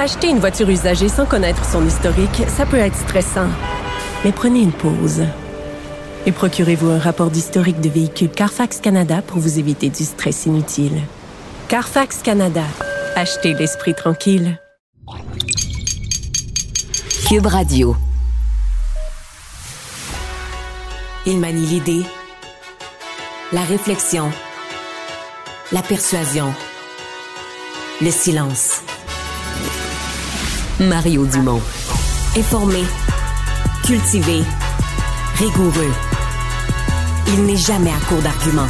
Acheter une voiture usagée sans connaître son historique, ça peut être stressant. Mais prenez une pause. Et procurez-vous un rapport d'historique de véhicule Carfax Canada pour vous éviter du stress inutile. Carfax Canada. Achetez l'esprit tranquille. Cube Radio. Il manie l'idée, la réflexion, la persuasion, le silence. Mario Dumont. Informé, cultivé, rigoureux. Il n'est jamais à court d'arguments.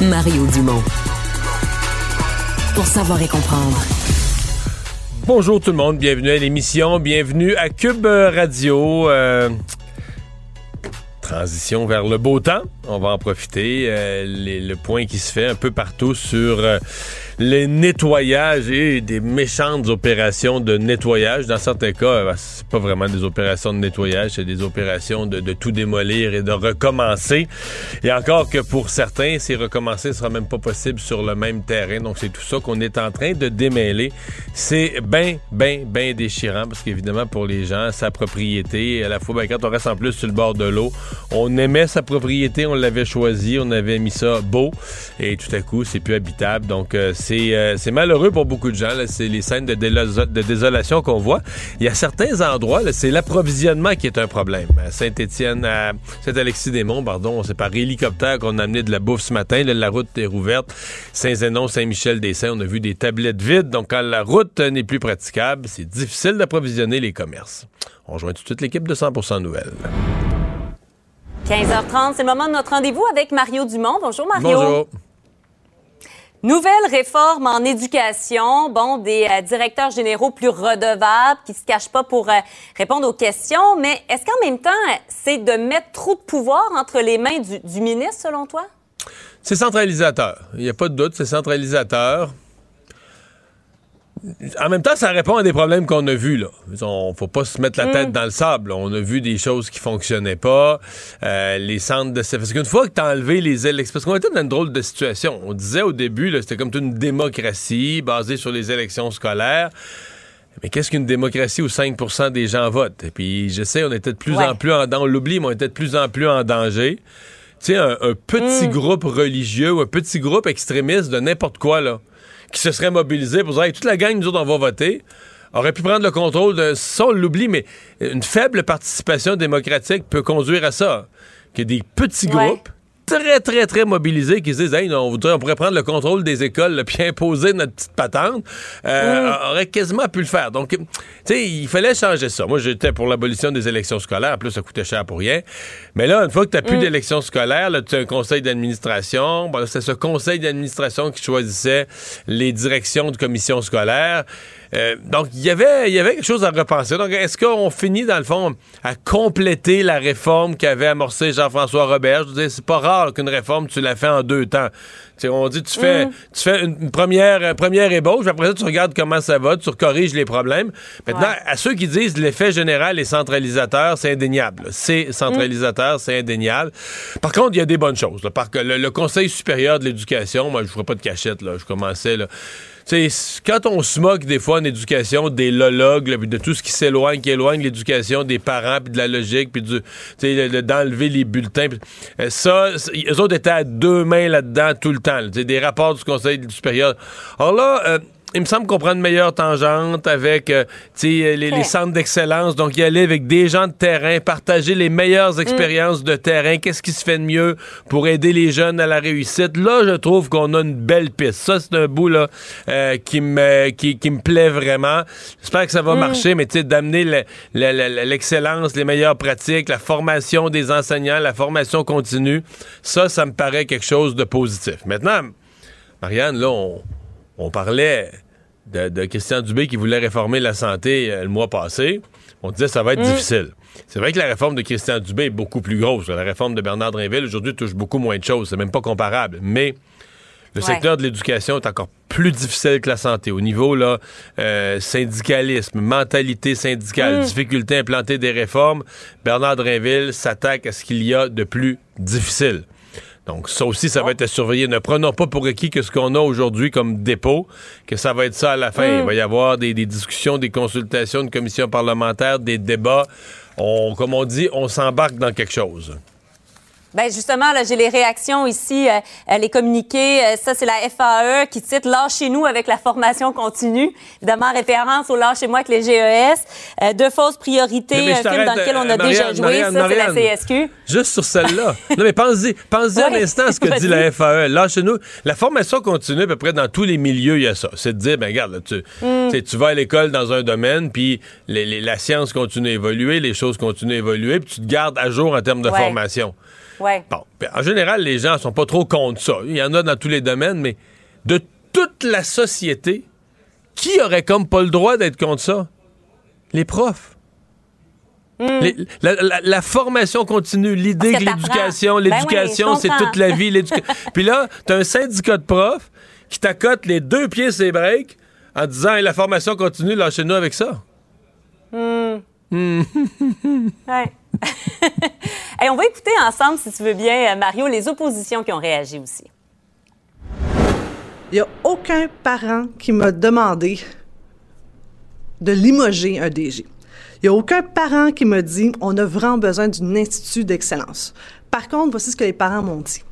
Mario Dumont. Pour savoir et comprendre. Bonjour tout le monde, bienvenue à l'émission, bienvenue à Cube Radio. euh, transition vers le beau temps, on va en profiter. euh, le point qui se fait un peu partout sur euh, les nettoyages et des méchantes opérations de nettoyage. Dans certains cas, euh, c'est pas vraiment des opérations de nettoyage, c'est des opérations de, tout démolir et de recommencer. Et encore que pour certains, ces recommencer sera même pas possible sur le même terrain. Donc c'est tout ça qu'on est en train de démêler. C'est bien, bien, bien déchirant parce qu'évidemment pour les gens, sa propriété, à la fois ben, quand on reste en plus sur le bord de l'eau, on aimait sa propriété, on l'avait choisi, on avait mis ça beau et tout à coup c'est plus habitable. Donc euh, c'est euh, c'est malheureux pour beaucoup de gens. C'est les scènes de, désolation qu'on voit. Il y a certains endroits, c'est l'approvisionnement qui est un problème. À Saint-Étienne, à Saint-Alexis-des-Monts, pardon, c'est par hélicoptère qu'on a amené de la bouffe ce matin. Là, la route est rouverte. Saint-Zénon, Saint-Michel-des-Saints, on a vu des tablettes vides. Donc quand la route n'est plus praticable, c'est difficile d'approvisionner les commerces. On rejoint tout de suite l'équipe de 100% Nouvelles. 15h30, c'est le moment de notre rendez-vous avec Mario Dumont. Bonjour Mario. Bonjour. Nouvelle réforme en éducation. Bon, des euh, directeurs généraux plus redevables qui se cachent pas pour euh, répondre aux questions. Mais est-ce qu'en même temps, c'est de mettre trop de pouvoir entre les mains du, du ministre, selon toi? C'est centralisateur. Il n'y a pas de doute, c'est centralisateur. En même temps, ça répond à des problèmes qu'on a vus. Là. On faut pas se mettre la tête dans le sable. là. On a vu des choses qui fonctionnaient pas. Euh, les centres de... Parce qu'une fois que tu as enlevé les élections... Parce qu'on était dans une drôle de situation. On disait au début, c'était comme une démocratie basée sur les élections scolaires. Mais qu'est-ce qu'une démocratie où 5% des gens votent? Et puis, je sais, on était de plus Ouais. en plus en danger. On l'oublie, mais on était de plus en plus en danger. Tu sais, un, un petit groupe religieux ou un petit groupe extrémiste de n'importe quoi, là, qui se serait mobilisé pour dire, Hey, toute la gang, nous autres, on va voter, aurait pu prendre le contrôle de. Ça, on l'oublie, mais une faible participation démocratique peut conduire à ça. Que des petits Ouais. groupes très, très, très mobilisés qui se disent, hey, non, on, voudrait- on pourrait prendre le contrôle des écoles, là, puis imposer notre petite patente, euh, aurait quasiment pu le faire. Donc, tu sais, il fallait changer ça. Moi, j'étais pour l'abolition des élections scolaires. En plus, ça coûtait cher pour rien. Mais là, une fois que tu n'as plus d'élections scolaires, tu as un conseil d'administration. Bon, c'est ce conseil d'administration qui choisissait les directions de commissions scolaires. Euh, donc, il y avait il y avait quelque chose à repenser. Donc, est-ce qu'on finit, dans le fond, à compléter la réforme qu'avait amorcée Jean-François Robert? Je veux dire, c'est pas rare qu'une réforme, tu la fais en deux temps. On dit, tu fais, tu fais une, première, une première ébauche, puis après ça, tu regardes comment ça va, tu corriges les problèmes. Maintenant, Ouais. à ceux qui disent l'effet général est centralisateur, c'est indéniable. C'est centralisateur, c'est indéniable. Par contre, il y a des bonnes choses. là. Par que le, le Conseil supérieur de l'éducation, moi, je ne ferai pas de cachette, là. Je commençais, là. Quand on se moque des fois en éducation des lologues, là, de tout ce qui s'éloigne, qui éloigne l'éducation des parents, puis de la logique, puis d'enlever les bulletins, puis, euh, ça, eux autres étaient à deux mains là-dedans tout le temps. là. Des rapports du Conseil supérieur. Alors là, euh, il me semble qu'on prend une meilleure tangente avec euh, les, centres d'excellence. Donc, y aller avec des gens de terrain, partager les meilleures expériences de terrain. Qu'est-ce qui se fait de mieux pour aider les jeunes à la réussite? Là, je trouve qu'on a une belle piste. Ça, c'est un bout là, euh, qui, me, qui, qui me plaît vraiment. J'espère que ça va marcher, mais d'amener le- le- le- l'excellence, les meilleures pratiques, la formation des enseignants, la formation continue, ça, ça me paraît quelque chose de positif. Maintenant, Marianne, là, on, on parlait de, Christian Dubé qui voulait réformer la santé euh, le mois passé, on disait que ça va être mm. difficile. C'est vrai que la réforme de Christian Dubé est beaucoup plus grosse. La réforme de Bernard Drinville, aujourd'hui, touche beaucoup moins de choses. C'est même pas comparable. Mais le secteur de l'éducation est encore plus difficile que la santé. Au niveau là, euh, syndicalisme, mentalité syndicale, mm. difficulté à implanter des réformes, Bernard Drinville s'attaque à ce qu'il y a de plus difficile. Donc, ça aussi, ça va être à surveiller. Ne prenons pas pour acquis que ce qu'on a aujourd'hui comme dépôt, que ça va être ça à la fin. Il va y avoir des, des, discussions, des consultations, une commission parlementaire, des débats. On, comme on dit, on s'embarque dans quelque chose. Ben justement, là, j'ai les réactions ici, euh, les communiqués. Euh, ça, c'est la FAE qui cite chez nous avec la formation continue. Évidemment, référence au chez moi avec les GES. Euh, deux fausses priorités, un film dans lequel on a déjà joué. ça, c'est la CSQ. Juste sur celle-là. non, mais pensez-y, pensez un instant à ce que dit la FAE. chez nous, la formation continue, à peu près dans tous les milieux, il y a ça. C'est de dire, ben regarde, tu, mm. tu vas à l'école dans un domaine, puis les, la science continue à évoluer, les choses continuent à évoluer, puis tu te gardes à jour en termes de formation. Bon, en général, les gens sont pas trop contre ça. Il y en a dans tous les domaines, mais de toute la société, qui aurait comme pas le droit d'être contre ça? Les profs. Hmm. la, formation continue, l'idée que l'éducation, ben l'éducation, c'est toute la vie. Puis là, tu as un syndicat de profs qui t'accote les deux pieds ses breaks en disant la formation continue, lâchez-nous avec ça. Hmm. Hmm. ouais. on va écouter ensemble, si tu veux bien, euh, Mario, les oppositions qui ont réagi aussi. Il n'y a aucun parent qui m'a demandé de limoger un DG. Il n'y a aucun parent qui m'a dit on a vraiment besoin d'un institut d'excellence. Par contre, voici ce que les parents m'ont dit.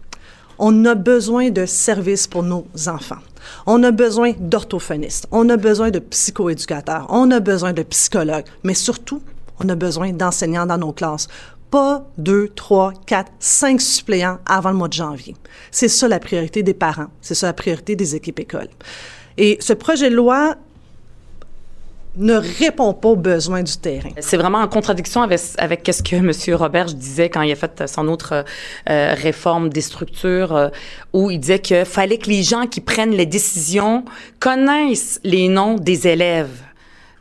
On a besoin de services pour nos enfants. On a besoin d'orthophonistes. On a besoin de psychoéducateurs. On a besoin de psychologues. Mais surtout, on a besoin d'enseignants dans nos classes. Pas deux, trois, quatre, cinq suppléants avant le mois de janvier. C'est ça la priorité des parents. C'est ça la priorité des équipes écoles. Et ce projet de loi ne répond pas aux besoins du terrain. C'est vraiment en contradiction avec, ce que M. Robert disait quand il a fait son autre euh, réforme des structures, euh, où il disait qu'il fallait que les gens qui prennent les décisions connaissent les noms des élèves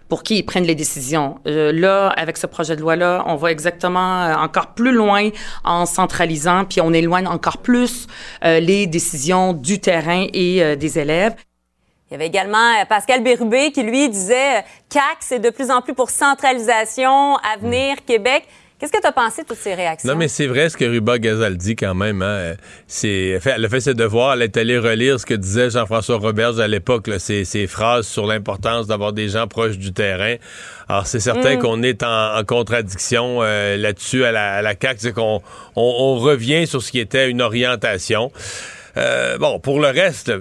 pour qui ils prennent les décisions. Euh, là, avec ce projet de loi-là, on va exactement euh, encore plus loin en centralisant, puis on éloigne encore plus euh, les décisions du terrain et des élèves. Il y avait également Pascal Bérubé qui, lui, disait CAC, c'est de plus en plus pour centralisation, avenir, Québec. Qu'est-ce que tu as pensé de toutes ces réactions? Non, mais c'est vrai ce que Ruba Gazal dit quand même. Hein. C'est, elle a fait ses devoirs, elle est allée relire ce que disait Jean-François Roberge à l'époque, ses, ses, phrases sur l'importance d'avoir des gens proches du terrain. Alors, c'est certain mm. qu'on est en, contradiction euh, là-dessus à la, à la CAQ, c'est qu'on on, revient sur ce qui était une orientation. Euh, bon, pour le reste,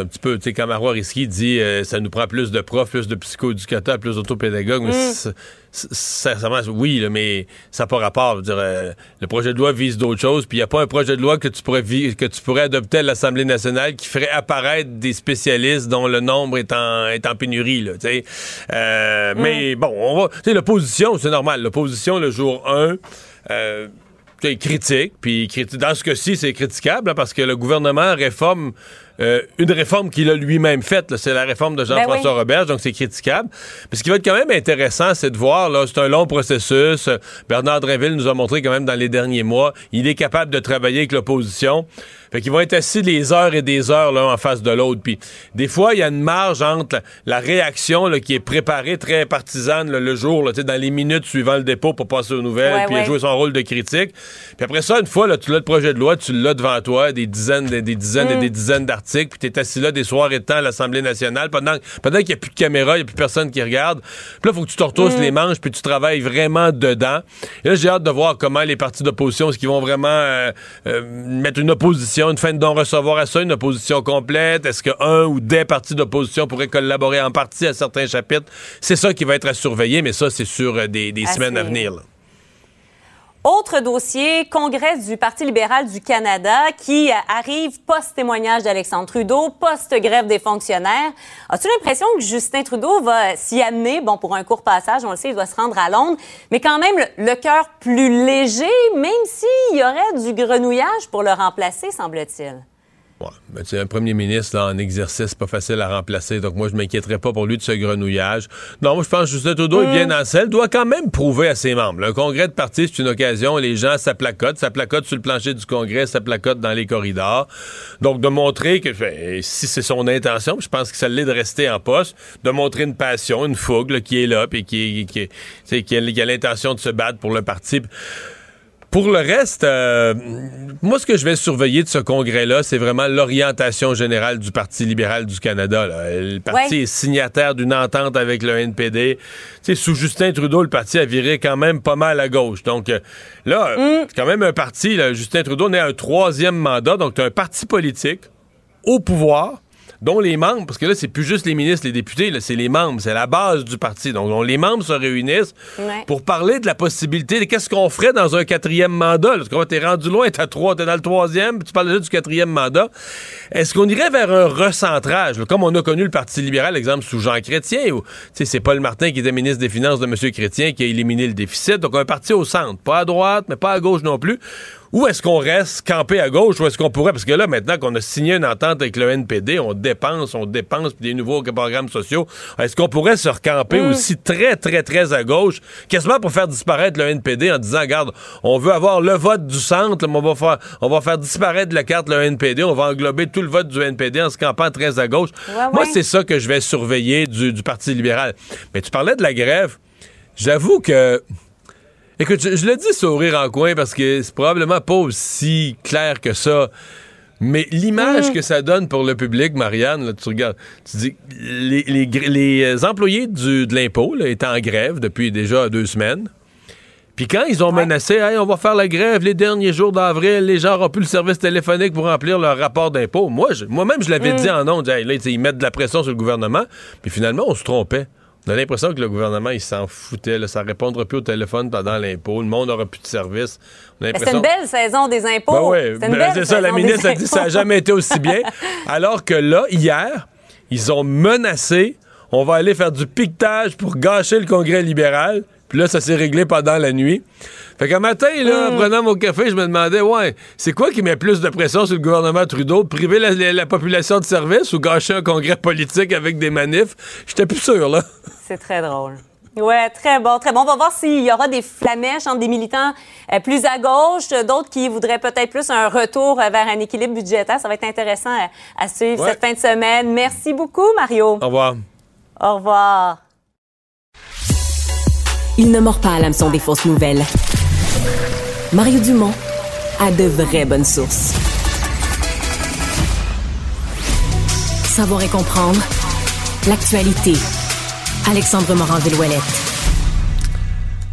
c'est un petit peu, tu sais, quand Marois Risky dit euh, ça nous prend plus de profs, plus de psychoéducateurs, plus d'autopédagogues, mais mm. sincèrement, oui, mais ça n'a pas rapport. dire, euh, le projet de loi vise d'autres choses, puis il n'y a pas un projet de loi que tu pourrais que tu pourrais adopter à l'Assemblée nationale qui ferait apparaître des spécialistes dont le nombre est en, est en pénurie, là. Euh, mm. Mais bon, on va, tu sais, l'opposition, c'est normal. L'opposition, le jour 1, critique, puis dans ce cas-ci, c'est critiquable, hein, parce que le gouvernement réforme euh, une réforme qu'il a lui-même faite. C'est la réforme de Jean-François ben Robert, donc c'est critiquable. Mais ce qui va être quand même intéressant, c'est de voir, là, c'est un long processus. Bernard Drinville nous a montré quand même dans les derniers mois, il est capable de travailler avec l'opposition. Fait qu'ils vont être assis des heures et des heures l'un en face de l'autre. Puis des fois, il y a une marge entre la, réaction là, qui est préparée très partisane le jour, là, dans les minutes suivant le dépôt pour passer aux nouvelles, puis jouer son rôle de critique. Puis après ça, une fois, là, tu l'as le projet de loi, tu l'as devant toi, des dizaines, des, dizaines et mm. des dizaines d'articles puis tu es assis là des soirs et de temps à l'Assemblée nationale pendant, pendant qu'il n'y a plus de caméra, il n'y a plus personne qui regarde. Puis là, il faut que tu te mm. les manches puis tu travailles vraiment dedans. Et là, j'ai hâte de voir comment les partis d'opposition, est-ce qu'ils vont vraiment euh, euh, mettre une opposition, une fin de non-recevoir à ça, une opposition complète? Est-ce qu'un ou des partis d'opposition pourraient collaborer en partie à certains chapitres? C'est ça qui va être à surveiller, mais ça, c'est sur euh, des, semaines à venir. Autre dossier, Congrès du Parti libéral du Canada qui arrive post-témoignage d'Alexandre Trudeau, post-grève des fonctionnaires. As-tu l'impression que Justin Trudeau va s'y amener? Bon, pour un court passage, on le sait, il doit se rendre à Londres, mais quand même le, cœur plus léger, même s'il y aurait du grenouillage pour le remplacer, semble-t-il. Ouais, mais tu un premier ministre là, en exercice, pas facile à remplacer. Donc moi, je m'inquiéterais pas pour lui de ce grenouillage. Non, moi, je pense que Justin Trudeau est bien en selle. Doit quand même prouver à ses membres. Le congrès de parti, c'est une occasion. Les gens, ça placote. Ça placote sur le plancher du congrès, ça placote dans les corridors. Donc de montrer que si c'est son intention, je pense que ça l'est de rester en poste, de montrer une passion, une fougue qui est là, puis qui, qui, qui, qui a l'intention de se battre pour le parti. Pour le reste, euh, moi, ce que je vais surveiller de ce congrès-là, c'est vraiment l'orientation générale du Parti libéral du Canada. Le parti est signataire d'une entente avec le NPD. sais, sous Justin Trudeau, le parti a viré quand même pas mal à gauche. Donc euh, là, mm. c'est quand même un parti. Justin Trudeau n'est un troisième mandat, donc tu un parti politique au pouvoir dont les membres, parce que là, c'est plus juste les ministres, les députés, c'est les membres, c'est la base du parti. Donc, dont les membres se réunissent pour parler de la possibilité de qu'est-ce qu'on ferait dans un quatrième mandat. Parce que t'es rendu loin, t'es trois, t'es dans le troisième, puis tu parles déjà du quatrième mandat. Est-ce qu'on irait vers un recentrage, comme on a connu le Parti libéral, exemple, sous Jean Chrétien, ou c'est Paul Martin qui était ministre des Finances de M. Chrétien qui a éliminé le déficit. Donc, un parti au centre, pas à droite, mais pas à gauche non plus ou est-ce qu'on reste? Campé à gauche ou est-ce qu'on pourrait, parce que là, maintenant qu'on a signé une entente avec le NPD, on dépense, on dépense des nouveaux programmes sociaux, est-ce qu'on pourrait se recamper mm. aussi très, très, très à gauche, quasiment pour faire disparaître le NPD en disant, regarde, on veut avoir le vote du centre, mais on va faire, on va faire disparaître la carte le NPD, on va englober tout le vote du NPD en se campant très à gauche. Moi, c'est ça que je vais surveiller du, du Parti libéral. Mais tu parlais de la grève. J'avoue que Écoute, je, le dis sourire en coin parce que c'est probablement pas aussi clair que ça. Mais l'image mm. que ça donne pour le public, Marianne, là, tu regardes, tu dis, les, les, employés du, de l'impôt étaient en grève depuis déjà deux semaines. Puis quand ils ont menacé, hey, on va faire la grève les derniers jours d'avril, les gens n'auront plus le service téléphonique pour remplir leur rapport d'impôt. Moi, moi-même, je l'avais mm. dit en nom, là, ils mettent de la pression sur le gouvernement. Puis finalement, on se trompait. On a l'impression que le gouvernement, il s'en foutait. Là, ça répondra plus au téléphone pendant l'impôt. Le monde n'aura plus de service. C'est une belle saison des impôts. Ben ben, c'est ça, la ministre a dit que ça n'a jamais été aussi bien. Alors que là, hier, ils ont menacé on va aller faire du piquetage pour gâcher le Congrès libéral. Puis là, ça s'est réglé pendant la nuit. Fait qu'un matin, là, en hmm. prenant mon café, je me demandais, ouais, c'est quoi qui met plus de pression sur le gouvernement Trudeau? Priver la, population de service ou gâcher un congrès politique avec des manifs? J'étais plus sûr, là. C'est très drôle. Ouais, très bon, très bon. On va voir s'il y aura des flamèches entre des militants euh, plus à gauche, d'autres qui voudraient peut-être plus un retour vers un équilibre budgétaire. Ça va être intéressant à, suivre cette fin de semaine. Merci beaucoup, Mario. Au revoir. Au revoir. Il ne mord pas à l'hameçon des fausses nouvelles. Mario Dumont a de vraies bonnes sources. Savoir et comprendre l'actualité. Alexandre Morand-Villouellette.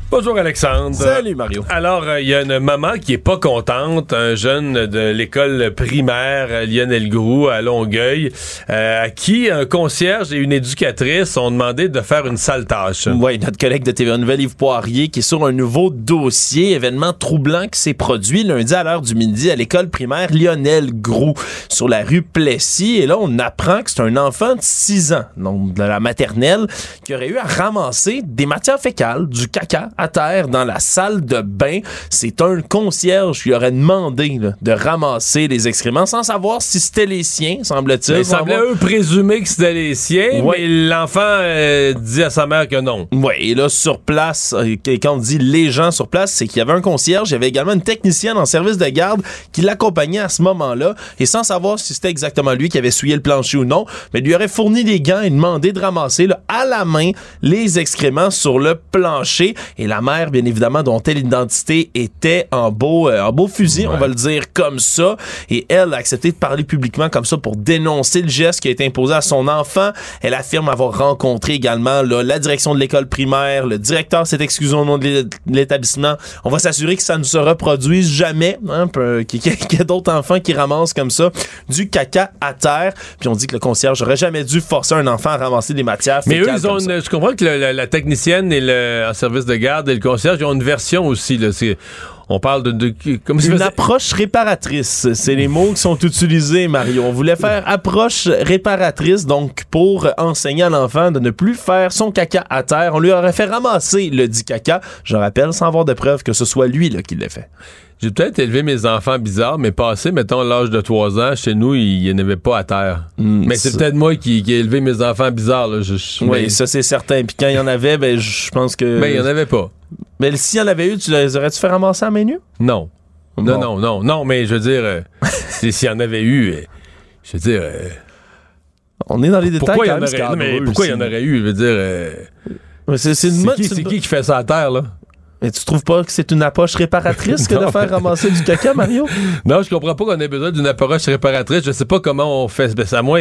Bonjour Alexandre. Salut Mario. Alors, euh, il y a une maman qui est pas contente, un jeune de l'école primaire Lionel Groux à Longueuil, euh, à qui un concierge et une éducatrice ont demandé de faire une sale tâche. Oui, notre collègue de TVA Nouvelle, Yves Poirier, qui est sur un nouveau dossier, événement troublant qui s'est produit lundi à l'heure du midi à l'école primaire Lionel Groux, sur la rue Plessis. Et là, on apprend que c'est un enfant de 6 ans, donc de la maternelle, qui aurait eu à ramasser des matières fécales, du caca, à terre dans la salle de bain. C'est un concierge qui aurait demandé de ramasser les excréments sans savoir si c'était les siens, semble-t-il. Ben, il semblait eux présumer que c'était les siens, mais l'enfant euh, dit à sa mère que non. Oui, et là, sur place, euh, quand on dit les gens sur place, c'est qu'il y avait un concierge, il y avait également une technicienne en service de garde qui l'accompagnait à ce moment-là, et sans savoir si c'était exactement lui qui avait souillé le plancher ou non, mais lui aurait fourni des gants et demandé de ramasser à la main les excréments sur le plancher. Et la mère, bien évidemment, dont elle l'identité était en beau, euh, en beau fusil, on va le dire comme ça. Et elle a accepté de parler publiquement comme ça pour dénoncer le geste qui a été imposé à son enfant. Elle affirme avoir rencontré également la direction de l'école primaire. Le directeur s'est excusé au nom de l'établissement. On va s'assurer que ça ne se reproduise jamais, hein, qu'il y ait d'autres enfants qui ramassent comme ça du caca à terre. Puis on dit que le concierge n'aurait jamais dû forcer un enfant à ramasser des matières. Mais eux, ils ont je comprends que la, technicienne et le service de garde et le concierge, ils ont une version aussi. Là, On parle de, de comme Une approche réparatrice, c'est les mots qui sont utilisés, Mario. On voulait faire approche réparatrice, donc pour enseigner à l'enfant de ne plus faire son caca à terre. On lui aurait fait ramasser le dit caca, je rappelle, sans avoir de preuve que ce soit lui là, qui l'ait fait. J'ai peut-être élevé mes enfants bizarres, mais passé, mettons, l'âge de 3 ans, chez nous, il n'y en avait pas à terre. Hmm, mais c'est peut-être moi qui, qui ai élevé mes enfants bizarres. Là. Je, je- Oui, mais, ça c'est certain. Puis quand il y en avait, ben je pense que. mais il n'y en avait pas. Mais s'il y en avait eu, tu les aurais-tu fait ramasser à main nue? Non. Bon. Non, non, non, non, mais je veux dire, euh, s'il y en avait eu, euh, je veux dire, euh, On est dans les détails. pourquoi il y quand en même aurait, mais pourquoi il y en aurait eu? Je veux dire, euh, Mais C'est qui, une- qui qui fait ça à terre, là? Mais tu trouves pas que c'est une approche réparatrice que de faire ramasser du caca, Mario? Non, je comprends pas qu'on ait besoin d'une approche réparatrice. Je sais pas comment on fait. Ben, c'est à moi.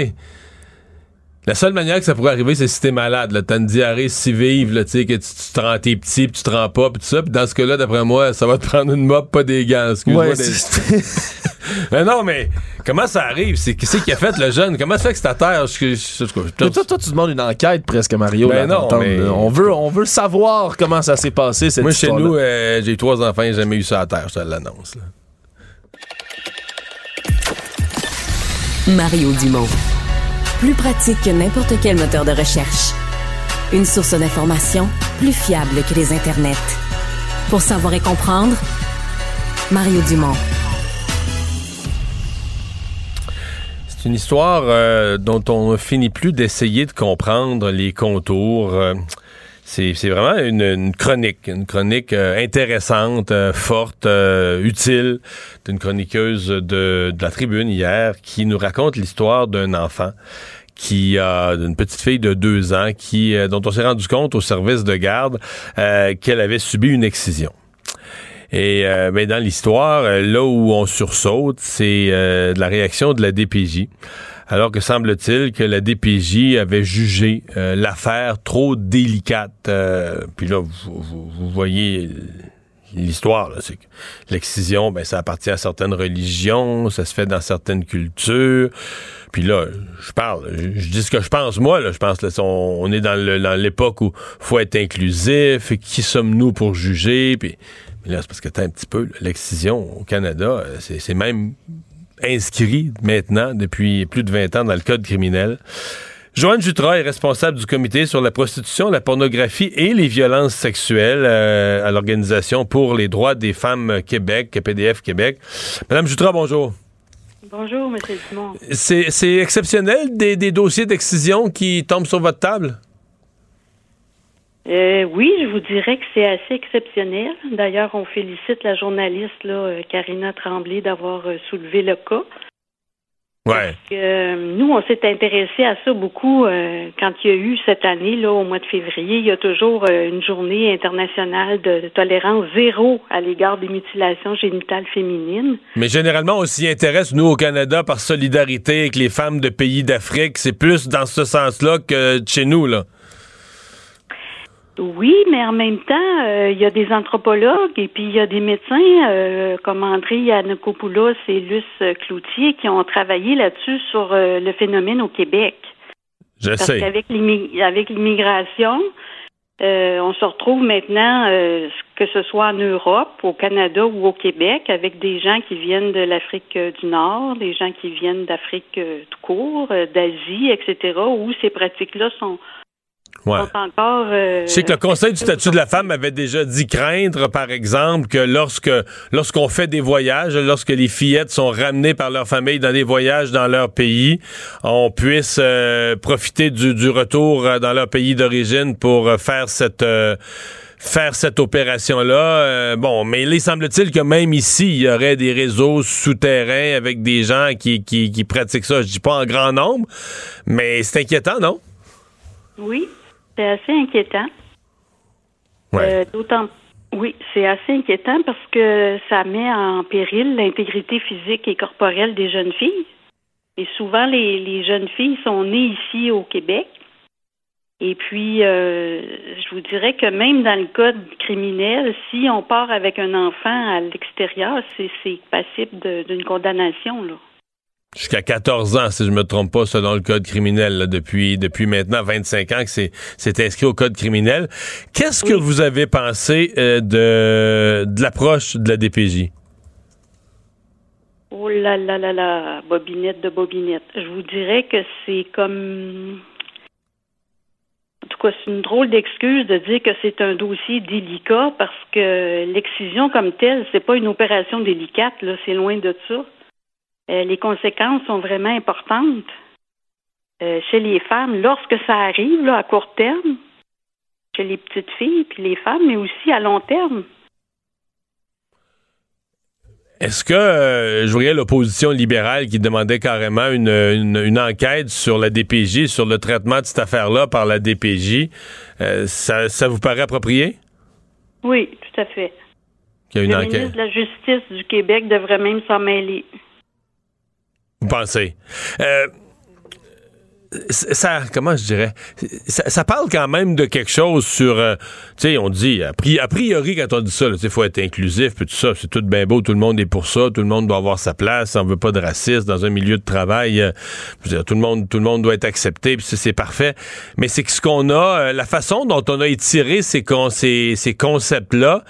La seule manière que ça pourrait arriver, c'est si t'es malade. là. T'as une diarrhée si vive, là, tu sais, que tu, tu te rends, t'es petit, puis tu te rends pas, puis tout ça. Puis dans ce cas-là, d'après moi, ça va te prendre une mop, pas des gants. Excuse-moi. Ouais, des- c'est- Mais non, mais comment ça arrive? C'est qu'est-ce qui a fait le jeune? Comment ça fait que c'est à terre? Je- je- je- je- Mais toi, toi, tu demandes une enquête presque, Mario. Ben là, non, mais- On veut, on veut savoir comment ça s'est passé, cette Moi, chez nous, euh, j'ai trois enfants, j'ai jamais eu ça à terre, je te l'annonce. Mario Dumont. Plus pratique que n'importe quel moteur de recherche. Une source d'information plus fiable que les internets. Pour savoir et comprendre, Mario Dumont. C'est une histoire euh, dont on ne finit plus d'essayer de comprendre les contours. euh, c'est vraiment une, une chronique, une chronique euh, intéressante, euh, forte, euh, utile, d'une chroniqueuse de, de la tribune hier qui nous raconte l'histoire d'un enfant qui a d'une petite fille de deux ans qui euh, dont on s'est rendu compte au service de garde euh, qu'elle avait subi une excision. Et euh, ben, dans l'histoire, là où on sursaute, c'est de la réaction de la DPJ. Alors que semble-t-il que la DPJ avait jugé euh, l'affaire trop délicate. Euh, puis là, vous, voyez l'histoire, c'est que l'excision, ben, ça appartient à certaines religions, ça se fait dans certaines cultures. Puis là, je parle, je, dis ce que je pense, moi, là, je pense, là, on, est dans l'époque où faut être inclusif, et qui sommes-nous pour juger, puis là, c'est parce que t'as un petit peu, l'excision au Canada, euh, c'est même inscrit maintenant depuis plus de 20 ans dans le code criminel. Joanne Jutras est responsable du comité sur la prostitution, la pornographie et les violences sexuelles euh, à l'Organisation pour les droits des femmes Québec, PDF Québec. Madame Jutras, bonjour. Bonjour, M. Dumont. C'est c'est exceptionnel des, des dossiers d'excision qui tombent sur votre table? Euh, oui, je vous dirais que c'est assez exceptionnel. D'ailleurs, on félicite la journaliste là, euh, Karina Tremblay d'avoir euh, soulevé le cas. Ouais. Euh, nous, on s'est intéressé à ça beaucoup euh, quand il y a eu cette année, là, au mois de février. Il y a toujours une journée internationale de tolérance zéro à l'égard des mutilations génitales féminines. Mais généralement, on s'y intéresse, nous, au Canada, par solidarité avec les femmes de pays d'Afrique. C'est plus dans ce sens-là que de chez nous, là. Oui, mais en même temps, euh, il y a des anthropologues et puis il y a des médecins euh, comme André Yanakopoulos et Luce Cloutier qui ont travaillé là-dessus sur euh, le phénomène au Québec. Je Parce sais. avec l'immigration, euh, on se retrouve maintenant, euh, que ce soit en Europe, au Canada ou au Québec, avec des gens qui viennent de l'Afrique du Nord, des gens qui viennent d'Afrique tout court, d'Asie, etc., où ces pratiques-là sont, Ouais. sont encore... euh, Je sais que le Conseil du statut de la femme avait déjà dit craindre, par exemple, que lorsque lorsqu'on fait des voyages, lorsque les fillettes sont ramenées par leur famille dans des voyages dans leur pays, on puisse euh, profiter du, du retour euh, dans leur pays d'origine pour euh, faire cette euh, faire cette opération-là. Euh, bon, mais il semble-t-il que même ici, il y aurait des réseaux souterrains avec des gens qui, qui, qui pratiquent ça. Je dis pas en grand nombre, mais c'est inquiétant, non? Oui, c'est assez inquiétant. Ouais. Euh, D'autant, oui, c'est assez inquiétant parce que ça met en péril l'intégrité physique et corporelle des jeunes filles. Et souvent, les, les jeunes filles sont nées ici au Québec. Et puis, euh, je vous dirais que même dans le code criminel, si on part avec un enfant à l'extérieur, c'est passible d'une condamnation. Là. Jusqu'à 14 ans, si je me trompe pas, selon le code criminel, depuis, depuis maintenant 25 ans que c'est inscrit au code criminel. Qu'est-ce que vous avez pensé euh, de, de l'approche de la DPJ? Oh là là là là, bobinette de bobinette. Je vous dirais que c'est comme en tout cas, c'est une drôle d'excuse de dire que c'est un dossier délicat parce que l'excision comme telle, c'est pas une opération délicate, là, c'est loin de ça. Euh, les conséquences sont vraiment importantes euh, chez les femmes lorsque ça arrive là, à court terme, chez les petites filles puis les femmes, mais aussi à long terme. Est-ce que euh, je voyais l'opposition libérale qui demandait carrément une, une, enquête sur la DPJ, sur le traitement de cette affaire-là par la DPJ? Euh, ça, ça, vous paraît approprié? Oui, tout à fait. le ministre de la Justice du Québec devrait même s'en mêler. Vous pensez? Euh, ça, comment je dirais, ça, parle quand même de quelque chose sur, euh, tu sais, on dit, a, priori, quand on dit ça, il faut être inclusif, puis tout ça, c'est tout bien beau, tout le monde est pour ça, tout le monde doit avoir sa place, on veut pas de racisme dans un milieu de travail, euh, tout le monde, tout le monde doit être accepté, puis c'est parfait. Mais c'est que ce qu'on a, la façon dont on a étiré ces concepts-là,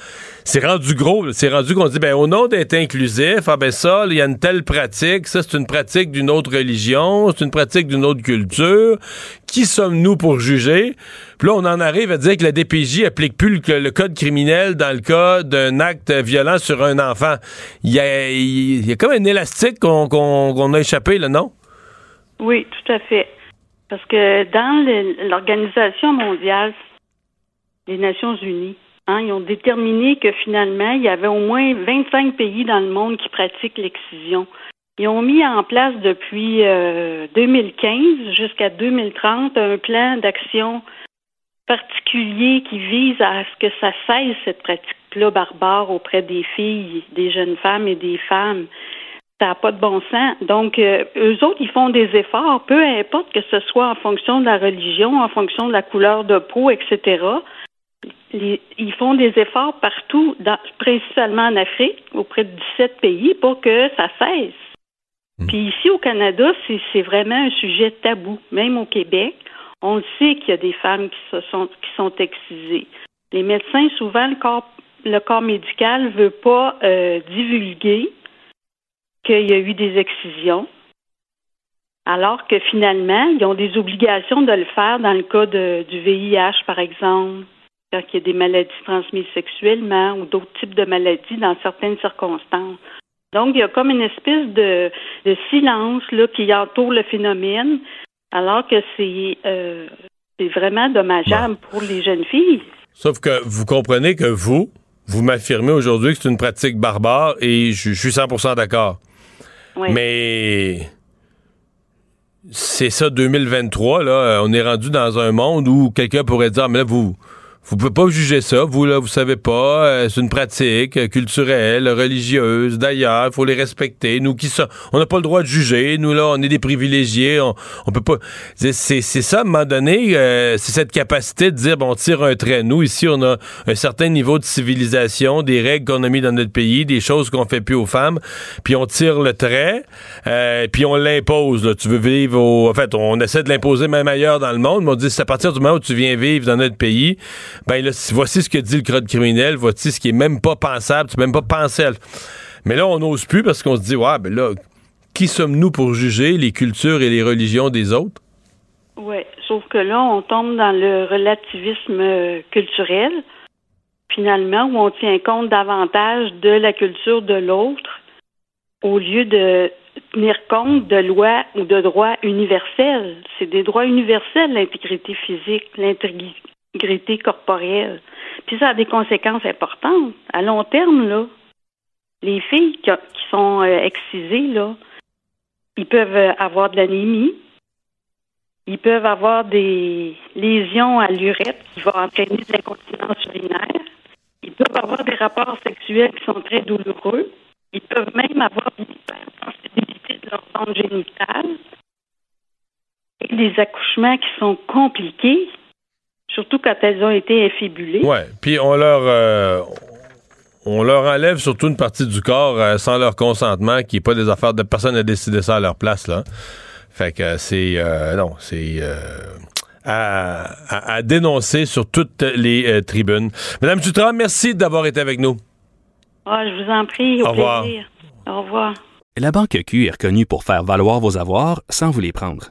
c'est rendu gros. C'est rendu qu'on dit, ben, au nom d'être inclusif, ah ben ça, il y a une telle pratique, ça c'est une pratique d'une autre religion, c'est une pratique d'une autre culture. Qui sommes-nous pour juger? Puis là, on en arrive à dire que la DPJ applique plus le, code criminel dans le cas d'un acte violent sur un enfant. Il y a, comme un élastique qu'on a échappé, là, non? Oui, tout à fait. Parce que dans l'Organisation mondiale des Nations unies, Hein, ils ont déterminé que finalement, il y avait au moins 25 pays dans le monde qui pratiquent l'excision. Ils ont mis en place depuis 2015 euh, jusqu'à 2030 un plan d'action particulier qui vise à ce que ça cesse cette pratique-là barbare auprès des filles, des jeunes femmes et des femmes. Ça n'a pas de bon sens. Donc, euh, eux autres, ils font des efforts, peu importe que ce soit en fonction de la religion, en fonction de la couleur de peau, etc ils font des efforts partout, principalement en Afrique, auprès de 17 pays, pour que ça cesse. Hmm. Puis ici au Canada, c'est vraiment un sujet tabou. Même au Québec, on le sait qu'il y a des femmes qui, se sont, qui sont excisées. Les médecins, souvent, le corps, le corps médical ne veut pas euh, divulguer qu'il y a eu des excisions, alors que finalement, ils ont des obligations de le faire dans le cas du VIH, par exemple, quand il y a des maladies transmises sexuellement ou d'autres types de maladies dans certaines circonstances. Donc, il y a comme une espèce de, silence là, qui entoure le phénomène, alors que c'est euh, vraiment dommageable pour les jeunes filles. Sauf que vous comprenez que vous, vous m'affirmez aujourd'hui que c'est une pratique barbare et je, suis 100% d'accord. Mais c'est ça 2023 là, on est rendu dans un monde où quelqu'un pourrait dire mais là vous vous pouvez pas juger ça, vous là, vous savez pas, euh, c'est une pratique euh, culturelle, religieuse. D'ailleurs, il faut les respecter. Nous qui sommes, on n'a pas le droit de juger. Nous là, on est des privilégiés. On, on peut pas. C'est ça à un moment donné, euh, c'est cette capacité de dire bon, on tire un trait. Nous ici, on a un certain niveau de civilisation, des règles qu'on a mis dans notre pays, des choses qu'on fait plus aux femmes, puis on tire le trait, puis on l'impose. Tu veux vivre au, en fait, on essaie de l'imposer même ailleurs dans le monde, mais on dit c'est à partir du moment où tu viens vivre dans notre pays ben là, voici ce que dit le code criminel, voici ce qui est même pas pensable, tu même pas penser. Mais là, on n'ose plus parce qu'on se dit, ouais, ben là, qui sommes-nous pour juger les cultures et les religions des autres? Oui, sauf que là, on tombe dans le relativisme euh, culturel, finalement, où on tient compte davantage de la culture de l'autre au lieu de tenir compte de lois ou de droits universels. C'est des droits universels, l'intégrité physique, corporelle. Puis ça a des conséquences importantes. À long terme, là, les filles qui, sont euh, excisées, là, ils peuvent avoir de l'anémie, ils peuvent avoir des lésions à l'urètre qui vont entraîner de l'incontinence urinaire. Ils peuvent avoir des rapports sexuels qui sont très douloureux. Ils peuvent même avoir une hypersensibilité de leur zone génitale et des accouchements qui sont compliqués surtout quand elles ont été infibulées. Oui, puis on leur, euh, on leur enlève surtout une partie du corps euh, sans leur consentement, qui n'est pas des affaires de personne à décider ça à leur place, là. Fait que c'est... Euh, non, c'est... À, dénoncer sur toutes les tribunes. Madame Dutra, merci d'avoir été avec nous. Ah, je vous en prie. Au, revoir. Au revoir. La Banque Q est reconnue pour faire valoir vos avoirs sans vous les prendre.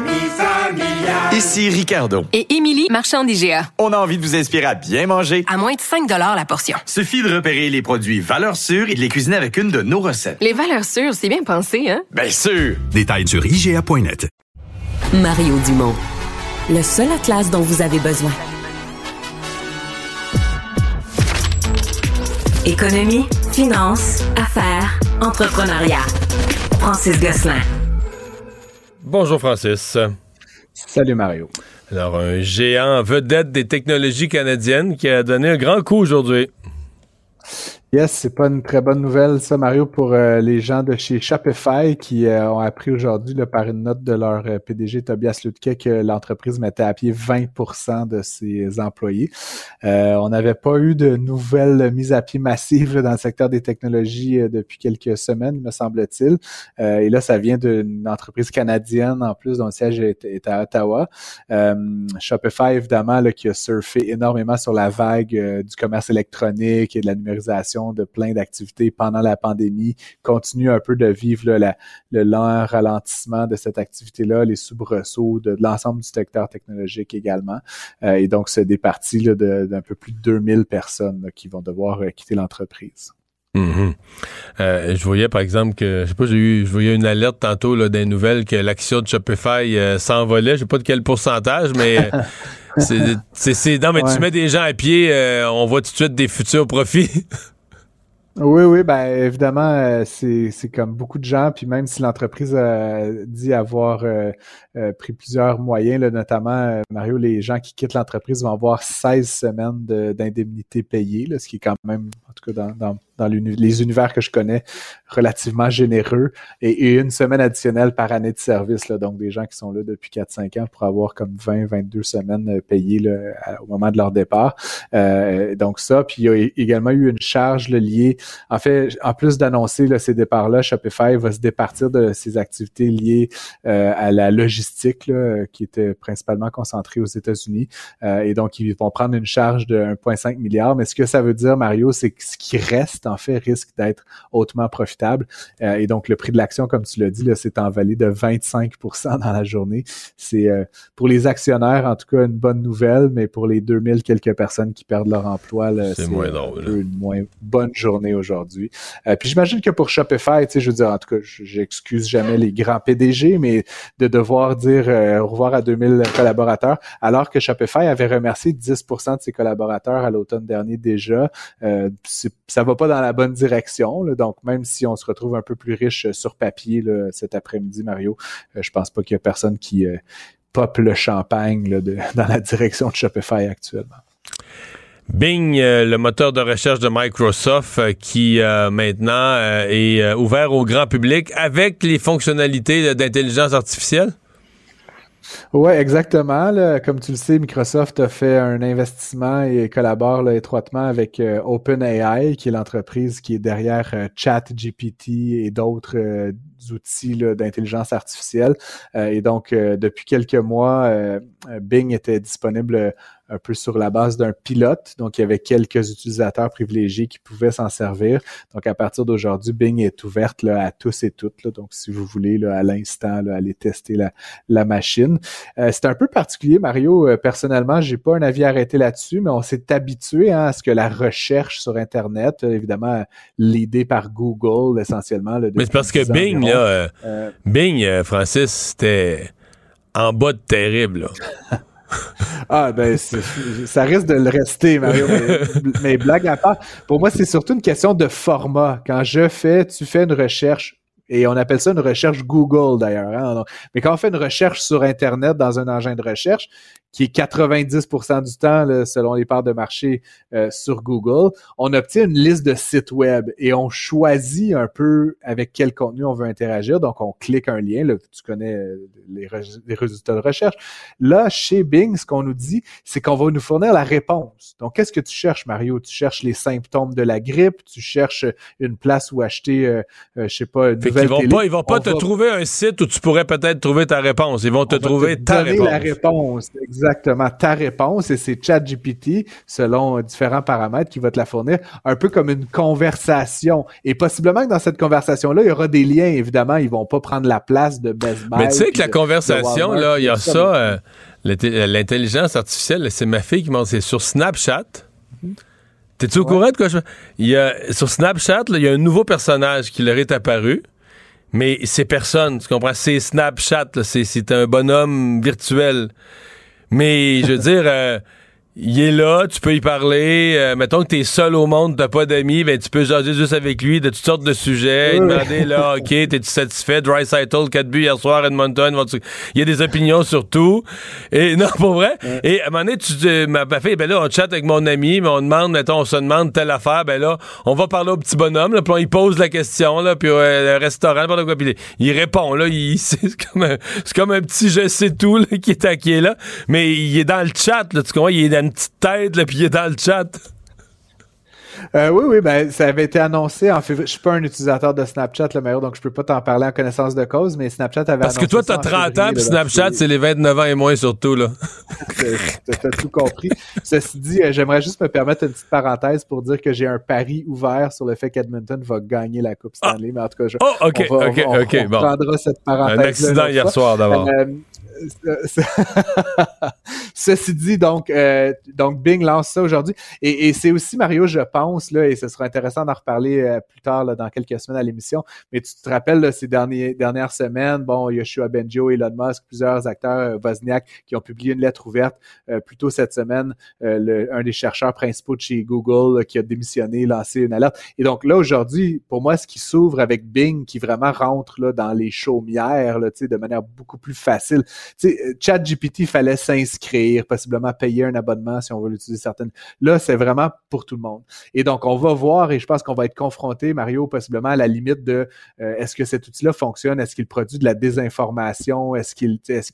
Ici Ricardo. Et Émilie, marchand d'IGA. On a envie de vous inspirer à bien manger. À moins de 5 la portion. Suffit de repérer les produits valeurs sûres et de les cuisiner avec une de nos recettes. Les valeurs sûres, c'est bien pensé, hein? Bien sûr! Détails sur IGA.net. Mario Dumont. Le seul atlas dont vous avez besoin. Économie, finance, affaires, entrepreneuriat. Francis Gosselin. Bonjour Francis. Salut Mario. Alors, un géant vedette des technologies canadiennes qui a donné un grand coup aujourd'hui. Yes, c'est pas une très bonne nouvelle, ça, Mario, pour euh, les gens de chez Shopify qui euh, ont appris aujourd'hui par une note de leur euh, PDG Tobias Lutke que l'entreprise mettait à pied 20% de ses employés. on n'avait pas eu de nouvelles mises à pied massives dans le secteur des technologies depuis quelques semaines, me semble-t-il. et là, ça vient d'une entreprise canadienne en plus, dont le siège est, à Ottawa. Shopify, évidemment, là, qui a surfé énormément sur la vague du commerce électronique et de la numérisation de plein d'activités pendant la pandémie, continue un peu de vivre le lent ralentissement de cette activité-là, les soubresauts de, l'ensemble du secteur technologique également. Euh, et donc, c'est des parties d'un peu plus de 2000 personnes qui vont devoir euh, quitter l'entreprise. Mm-hmm. Euh, je voyais par exemple que je sais pas j'ai eu je voyais une alerte tantôt là, des nouvelles que l'action de Shopify s'envolait je sais pas de quel pourcentage mais c'est non mais tu mets des gens à pied on voit tout de suite des futurs profits Oui, oui, ben évidemment, euh, c'est, comme beaucoup de gens, puis même si l'entreprise a dit avoir euh, euh, pris plusieurs moyens, là, notamment, Mario, les gens qui quittent l'entreprise vont avoir 16 semaines de, d'indemnité payée, là, ce qui est quand même, en tout cas dans, dans, les univers que je connais, relativement généreux, et, une semaine additionnelle par année de service, là, donc des gens qui sont là depuis 4-5 ans pour avoir comme 20, 22 semaines payées là, au moment de leur départ. donc ça, puis il y a également eu une charge liée en fait, en plus d'annoncer ces départs-là, Shopify va se départir de ses activités liées euh, à la logistique, qui était principalement concentrée aux États-Unis. Euh, et donc, ils vont prendre une charge de 1,5 milliard. Mais ce que ça veut dire, Mario, c'est que ce qui reste, en fait, risque d'être hautement profitable. Euh, et donc, le prix de l'action, comme tu l'as dit, s'est envalé de 25% dans la journée. C'est pour les actionnaires, en tout cas, une bonne nouvelle, mais pour les 2000 quelques personnes qui perdent leur emploi, c'est une moins bonne journée aujourd'hui. Euh, puis j'imagine que pour Shopify, tu sais, je veux dire, en tout cas, j'excuse jamais les grands PDG, mais de devoir dire euh, au revoir à 2000 collaborateurs, alors que Shopify avait remercié 10% de ses collaborateurs à l'automne dernier déjà, euh, ça va pas dans la bonne direction. donc, même si on se retrouve un peu plus riche sur papier cet après-midi, Mario, je pense pas qu'il y a personne qui pop le champagne dans la direction de Shopify actuellement. Bing, euh, le moteur de recherche de Microsoft euh, qui euh, maintenant est ouvert au grand public avec les fonctionnalités d'intelligence artificielle? Oui, exactement. Comme tu le sais, Microsoft a fait un investissement et collabore étroitement avec OpenAI, qui est l'entreprise qui est derrière ChatGPT et d'autres outils d'intelligence artificielle. et donc, depuis quelques mois, Bing était disponible un peu sur la base d'un pilote. Donc, il y avait quelques utilisateurs privilégiés qui pouvaient s'en servir. Donc, à partir d'aujourd'hui, Bing est ouverte là, à tous et toutes. Là. Donc, si vous voulez, là, à l'instant, aller tester la, la machine. Euh, c'est un peu particulier, Mario. Euh, personnellement, j'ai pas un avis arrêté là-dessus, mais on s'est habitué hein, à ce que la recherche sur Internet, euh, évidemment, l'idée par Google essentiellement. Là, mais c'est parce que Bing, là, Bing, Francis, c'était en bas de terrible. Là. ah, ben, ça risque de le rester, Mario. Mais, blague à part, pour moi, c'est surtout une question de format. Quand je fais, tu fais une recherche et on appelle ça une recherche Google d'ailleurs. Hein. Mais quand on fait une recherche sur Internet dans un engin de recherche, qui est 90% du temps, selon les parts de marché euh, sur Google, on obtient une liste de sites web et on choisit un peu avec quel contenu on veut interagir. Donc, on clique un lien. Là, tu connais euh, les, résultats de recherche. Là, chez Bing, ce qu'on nous dit, c'est qu'on va nous fournir la réponse. Donc, qu'est-ce que tu cherches, Mario? Tu cherches les symptômes de la grippe, tu cherches une place où acheter, euh, je sais pas, une nouvelle ils vont Pas, ils vont pas te trouver un site où tu pourrais peut-être trouver ta réponse. Ils vont te trouver ta réponse. la réponse, exactement ta réponse et c'est ChatGPT, selon différents paramètres, qui va te la fournir, un peu comme une conversation. Et possiblement que dans cette conversation-là, il y aura des liens, évidemment, ils vont pas prendre la place de Best Buy. Mais tu sais que la conversation, là, il y a ça, euh, l'intelligence artificielle, c'est ma fille qui m'a c'est sur Snapchat. T'es-tu au courant de quoi je il y a, Sur Snapchat, il y a un nouveau personnage qui leur est apparu. Mais c'est personne, tu comprends? C'est Snapchat, c'est un bonhomme virtuel. Mais je veux dire, euh, il est là, tu peux y parler. Euh, mettons que t'es seul au monde, t'as pas d'amis, ben tu peux jaser juste avec lui de toutes sortes de sujets. demander là, ok, t'es-tu satisfait? Dry Cycle, 4 buts hier soir, Edmonton. Il y a des opinions sur tout. Et non, pour vrai. Et à un moment donné, tu dis, ma, fille, ben là, on chatte avec mon ami, mais on demande, mettons, on se demande telle affaire, ben là, on va parler au petit bonhomme, là, puis on il pose la question, là, puis euh, le restaurant, quoi, puis il, répond, là, il, c'est comme un, c'est comme un petit je sais tout, là, qui est, qui est là, mais il est dans le chat, là, tu comprends, il est dans une petite tête, là, puis il est dans le chat. Euh, oui, oui, ben, ça avait été annoncé en février. Je suis pas un utilisateur de Snapchat, le meilleur, donc je peux pas t'en parler en connaissance de cause, mais Snapchat avait Parce que toi, t'as 30 ans, puis Snapchat, c'est les 29 ans et moins surtout, là. T'as tout compris. Ceci dit, euh, j'aimerais juste me permettre une petite parenthèse pour dire que j'ai un pari ouvert sur le fait qu'Edmonton va gagner la Coupe Stanley, ah. mais en tout cas, je, oh, OK, on, va, OK, on, OK, bon. prendra cette parenthèse. Un accident hier soir, d'abord. Euh, Ceci dit, donc, euh, donc Bing lance ça aujourd'hui. Et, c'est aussi, Mario, je pense, là, et ce sera intéressant d'en reparler euh, plus tard, là, dans quelques semaines à l'émission, mais tu te rappelles ces derniers, dernières semaines, bon, Yoshua Benjo, Elon Musk, plusieurs acteurs, euh, Wozniak, qui ont publié une lettre ouverte euh, plus tôt cette semaine, le, un des chercheurs principaux de chez Google qui a démissionné, lancé une alerte. Et donc là, aujourd'hui, pour moi, ce qui s'ouvre avec Bing, qui vraiment rentre là, dans les chaumières là, de manière beaucoup plus facile, sais, ChatGPT, fallait s'inscrire, possiblement payer un abonnement si on veut l'utiliser certaines. Là, c'est vraiment pour tout le monde. Et donc, on va voir et je pense qu'on va être confronté, Mario, possiblement à la limite de euh, est-ce que cet outil-là fonctionne? Est-ce qu'il produit de la désinformation? Est-ce qu'il est-ce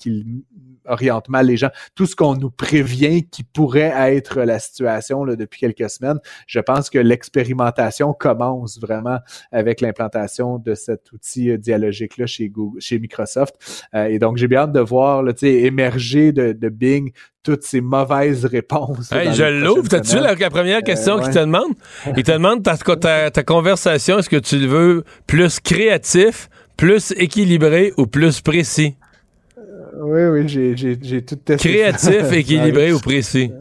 oriente mal les gens? Tout ce qu'on nous prévient qui pourrait être la situation depuis quelques semaines, je pense que l'expérimentation commence vraiment avec l'implantation de cet outil euh, dialogique-là chez chez Microsoft. Euh, et donc, j'ai bien hâte de voir émerger de, Bing toutes ces mauvaises réponses. je l'ouvre. T'as-tu vu la, première question euh, qu'il te demande? Il te demande ta, ta, conversation, est-ce que tu le veux plus créatif, plus équilibré ou plus précis? Euh, oui, oui, j'ai tout testé. Créatif, équilibré ou précis?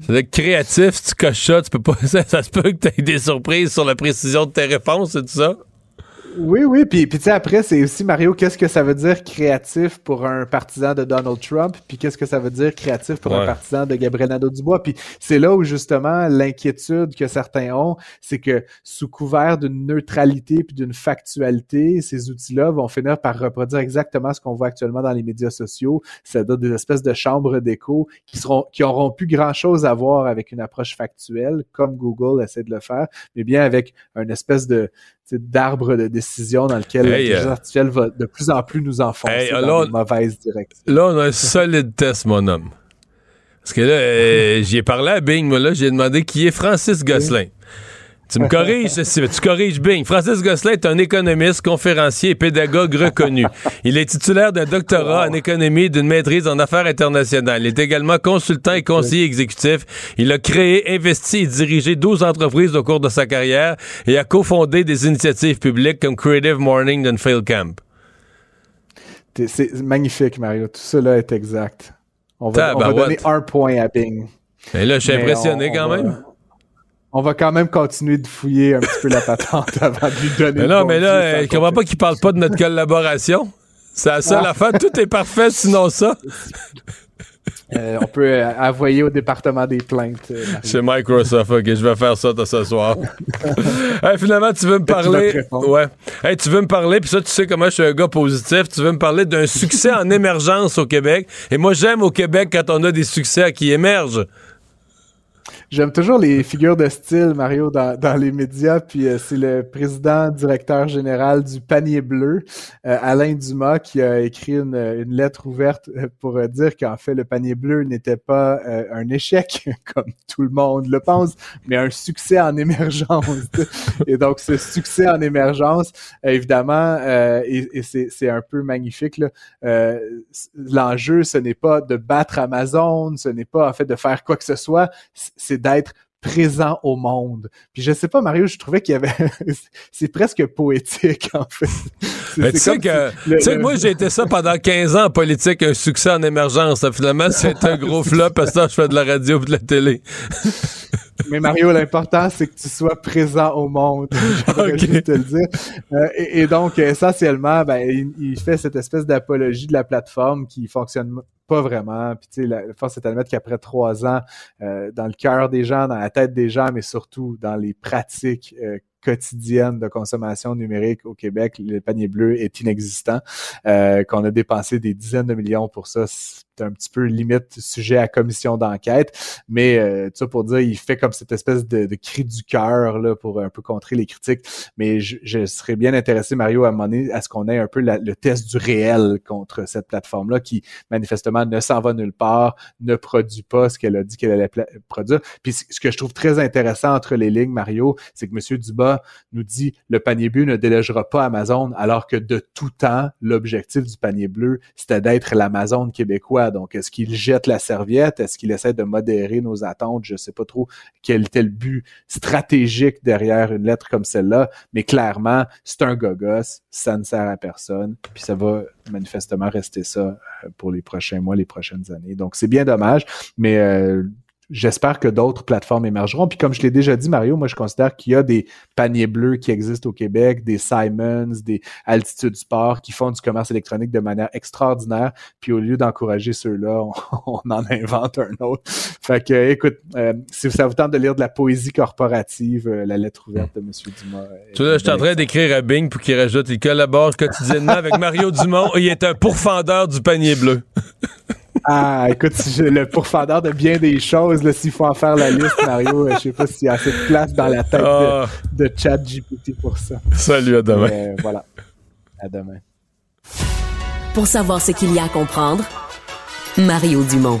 C'est-à-dire créatif, si tu coches ça, tu peux pas. Ça, ça se peut que tu aies des surprises sur la précision de tes réponses, c'est tout ça? Oui, oui, puis, puis tu sais, après, c'est aussi, Mario, qu'est-ce que ça veut dire créatif pour un partisan de Donald Trump, puis qu'est-ce que ça veut dire créatif pour un partisan de Gabriel Nadeau-Dubois, puis c'est là où, justement, l'inquiétude que certains ont, c'est que sous couvert d'une neutralité puis d'une factualité, ces outils-là vont finir par reproduire exactement ce qu'on voit actuellement dans les médias sociaux, c'est-à-dire des espèces de chambres d'écho qui seront, qui auront plus grand-chose à voir avec une approche factuelle, comme Google essaie de le faire, mais bien avec une espèce de, d'arbre de décision dans lequel l'intelligence euh, artificielle va de plus en plus nous enfoncer dans une mauvaise direction. Là, on a un solide test, mon homme. Parce que là, euh, j'y ai parlé à Bing, moi, là, j'ai demandé qui est Francis Gosselin. Tu me corriges, ceci, tu corriges Bing. Francis Gosselin est un économiste, conférencier et pédagogue reconnu. Il est titulaire d'un doctorat en économie et d'une maîtrise en affaires internationales. Il est également consultant et conseiller exécutif. Il a créé, investi et dirigé 12 entreprises au cours de sa carrière et a cofondé des initiatives publiques comme Creative Morning and Fail Camp. C'est magnifique, Mario. Tout cela est exact. On va, on va Tabarouette. donner un point à Bing. Et là, je suis impressionné on- quand va- même. On va quand même continuer de fouiller un petit peu la patente avant de lui donner. Mais non, mais là, euh, je comprends pas qu'il parle pas de notre collaboration? C'est la seule Ah. affaire. Tout est parfait, sinon ça. Euh, on peut euh, envoyer au département des plaintes. euh. Chez Microsoft, ok, je vais faire ça de ce soir. Hey, finalement, tu veux me parler. Ouais. Hey, tu veux me parler, puis ça, tu sais comment je suis un gars positif. Tu veux me parler d'un succès en émergence au Québec. Et moi, j'aime au Québec quand on a des succès qui émergent. J'aime toujours les figures de style, Mario, dans, dans les médias. Puis euh, c'est le président directeur général du Panier Bleu, euh, Alain Dumas, qui a écrit une, une lettre ouverte euh, pour euh, dire qu'en fait, le Panier Bleu n'était pas euh, un échec, comme tout le monde le pense, mais un succès en émergence. et donc, ce succès en émergence, évidemment, et, et c'est un peu magnifique, l'enjeu, ce n'est pas de battre Amazon, ce n'est pas en fait de faire quoi que ce soit, c'est d'être présent au monde. Puis je sais pas, Mario, je trouvais qu'il y avait... c'est presque poétique, en fait. Mais tu sais que, le- tu sais que le- moi, j'ai été ça pendant 15 ans en politique, un succès en émergence. Finalement, c'est un gros flop parce que je fais de la radio et de la télé. Mais Mario, l'important, c'est que tu sois présent au monde. J'aimerais Ok. juste te le dire. Euh, et, et donc, essentiellement, ben, il, il fait cette espèce d'apologie de la plateforme qui fonctionne pas vraiment. Puis, tu sais, la force est à admettre qu'après trois ans, euh, dans le cœur des gens, dans la tête des gens, mais surtout dans les pratiques euh, quotidiennes de consommation numérique au Québec, le panier bleu est inexistant. Euh, qu'on a dépensé des dizaines de millions pour ça, c'est un petit peu limite sujet à commission d'enquête. Mais euh, tout ça pour dire, il fait comme cette espèce de, de cri du cœur là pour un peu contrer les critiques. Mais je, je serais bien intéressé, Mario, à un à ce qu'on ait un peu le test du réel contre cette plateforme-là qui manifestement ne s'en va nulle part, ne produit pas ce qu'elle a dit qu'elle allait produire. Puis ce que je trouve très intéressant entre les lignes, Mario, c'est que M. Dubas nous dit le panier bleu ne délogera pas Amazon, alors que de tout temps, l'objectif du panier bleu, c'était d'être l'Amazon québécois. Donc, est-ce qu'il jette la serviette? Est-ce qu'il essaie de modérer nos attentes? Je sais pas trop quel était le but stratégique derrière une lettre comme celle-là, mais clairement, c'est un gogos, ça ne sert à personne, puis ça va manifestement rester ça euh, pour les prochains mois, les prochaines années. Donc, c'est bien dommage, mais euh, J'espère que d'autres plateformes émergeront. Puis comme je l'ai déjà dit, Mario, moi je considère qu'il y a des paniers bleus qui existent au Québec, des Simons, des Altitude Sport qui font du commerce électronique de manière extraordinaire. Puis au lieu d'encourager ceux-là, on, en invente un autre. Fait que, écoute, euh, si ça vous tente de lire de la poésie corporative, euh, la lettre ouverte de M. Dumas. Tu vois, je suis en train d'écrire à Bing pour qu'il rajoute, il collabore quotidiennement avec Mario Dumont. Il est un pourfendeur du panier bleu. Ah, écoute, le pourfendeur de bien des choses, là, s'il faut en faire la liste, Mario, euh, je sais pas s'il y a assez de place dans la tête Ah. de, de chat GPT pour ça. Salut, à demain. Mais, euh, voilà. À demain. Pour savoir ce qu'il y a à comprendre, Mario Dumont.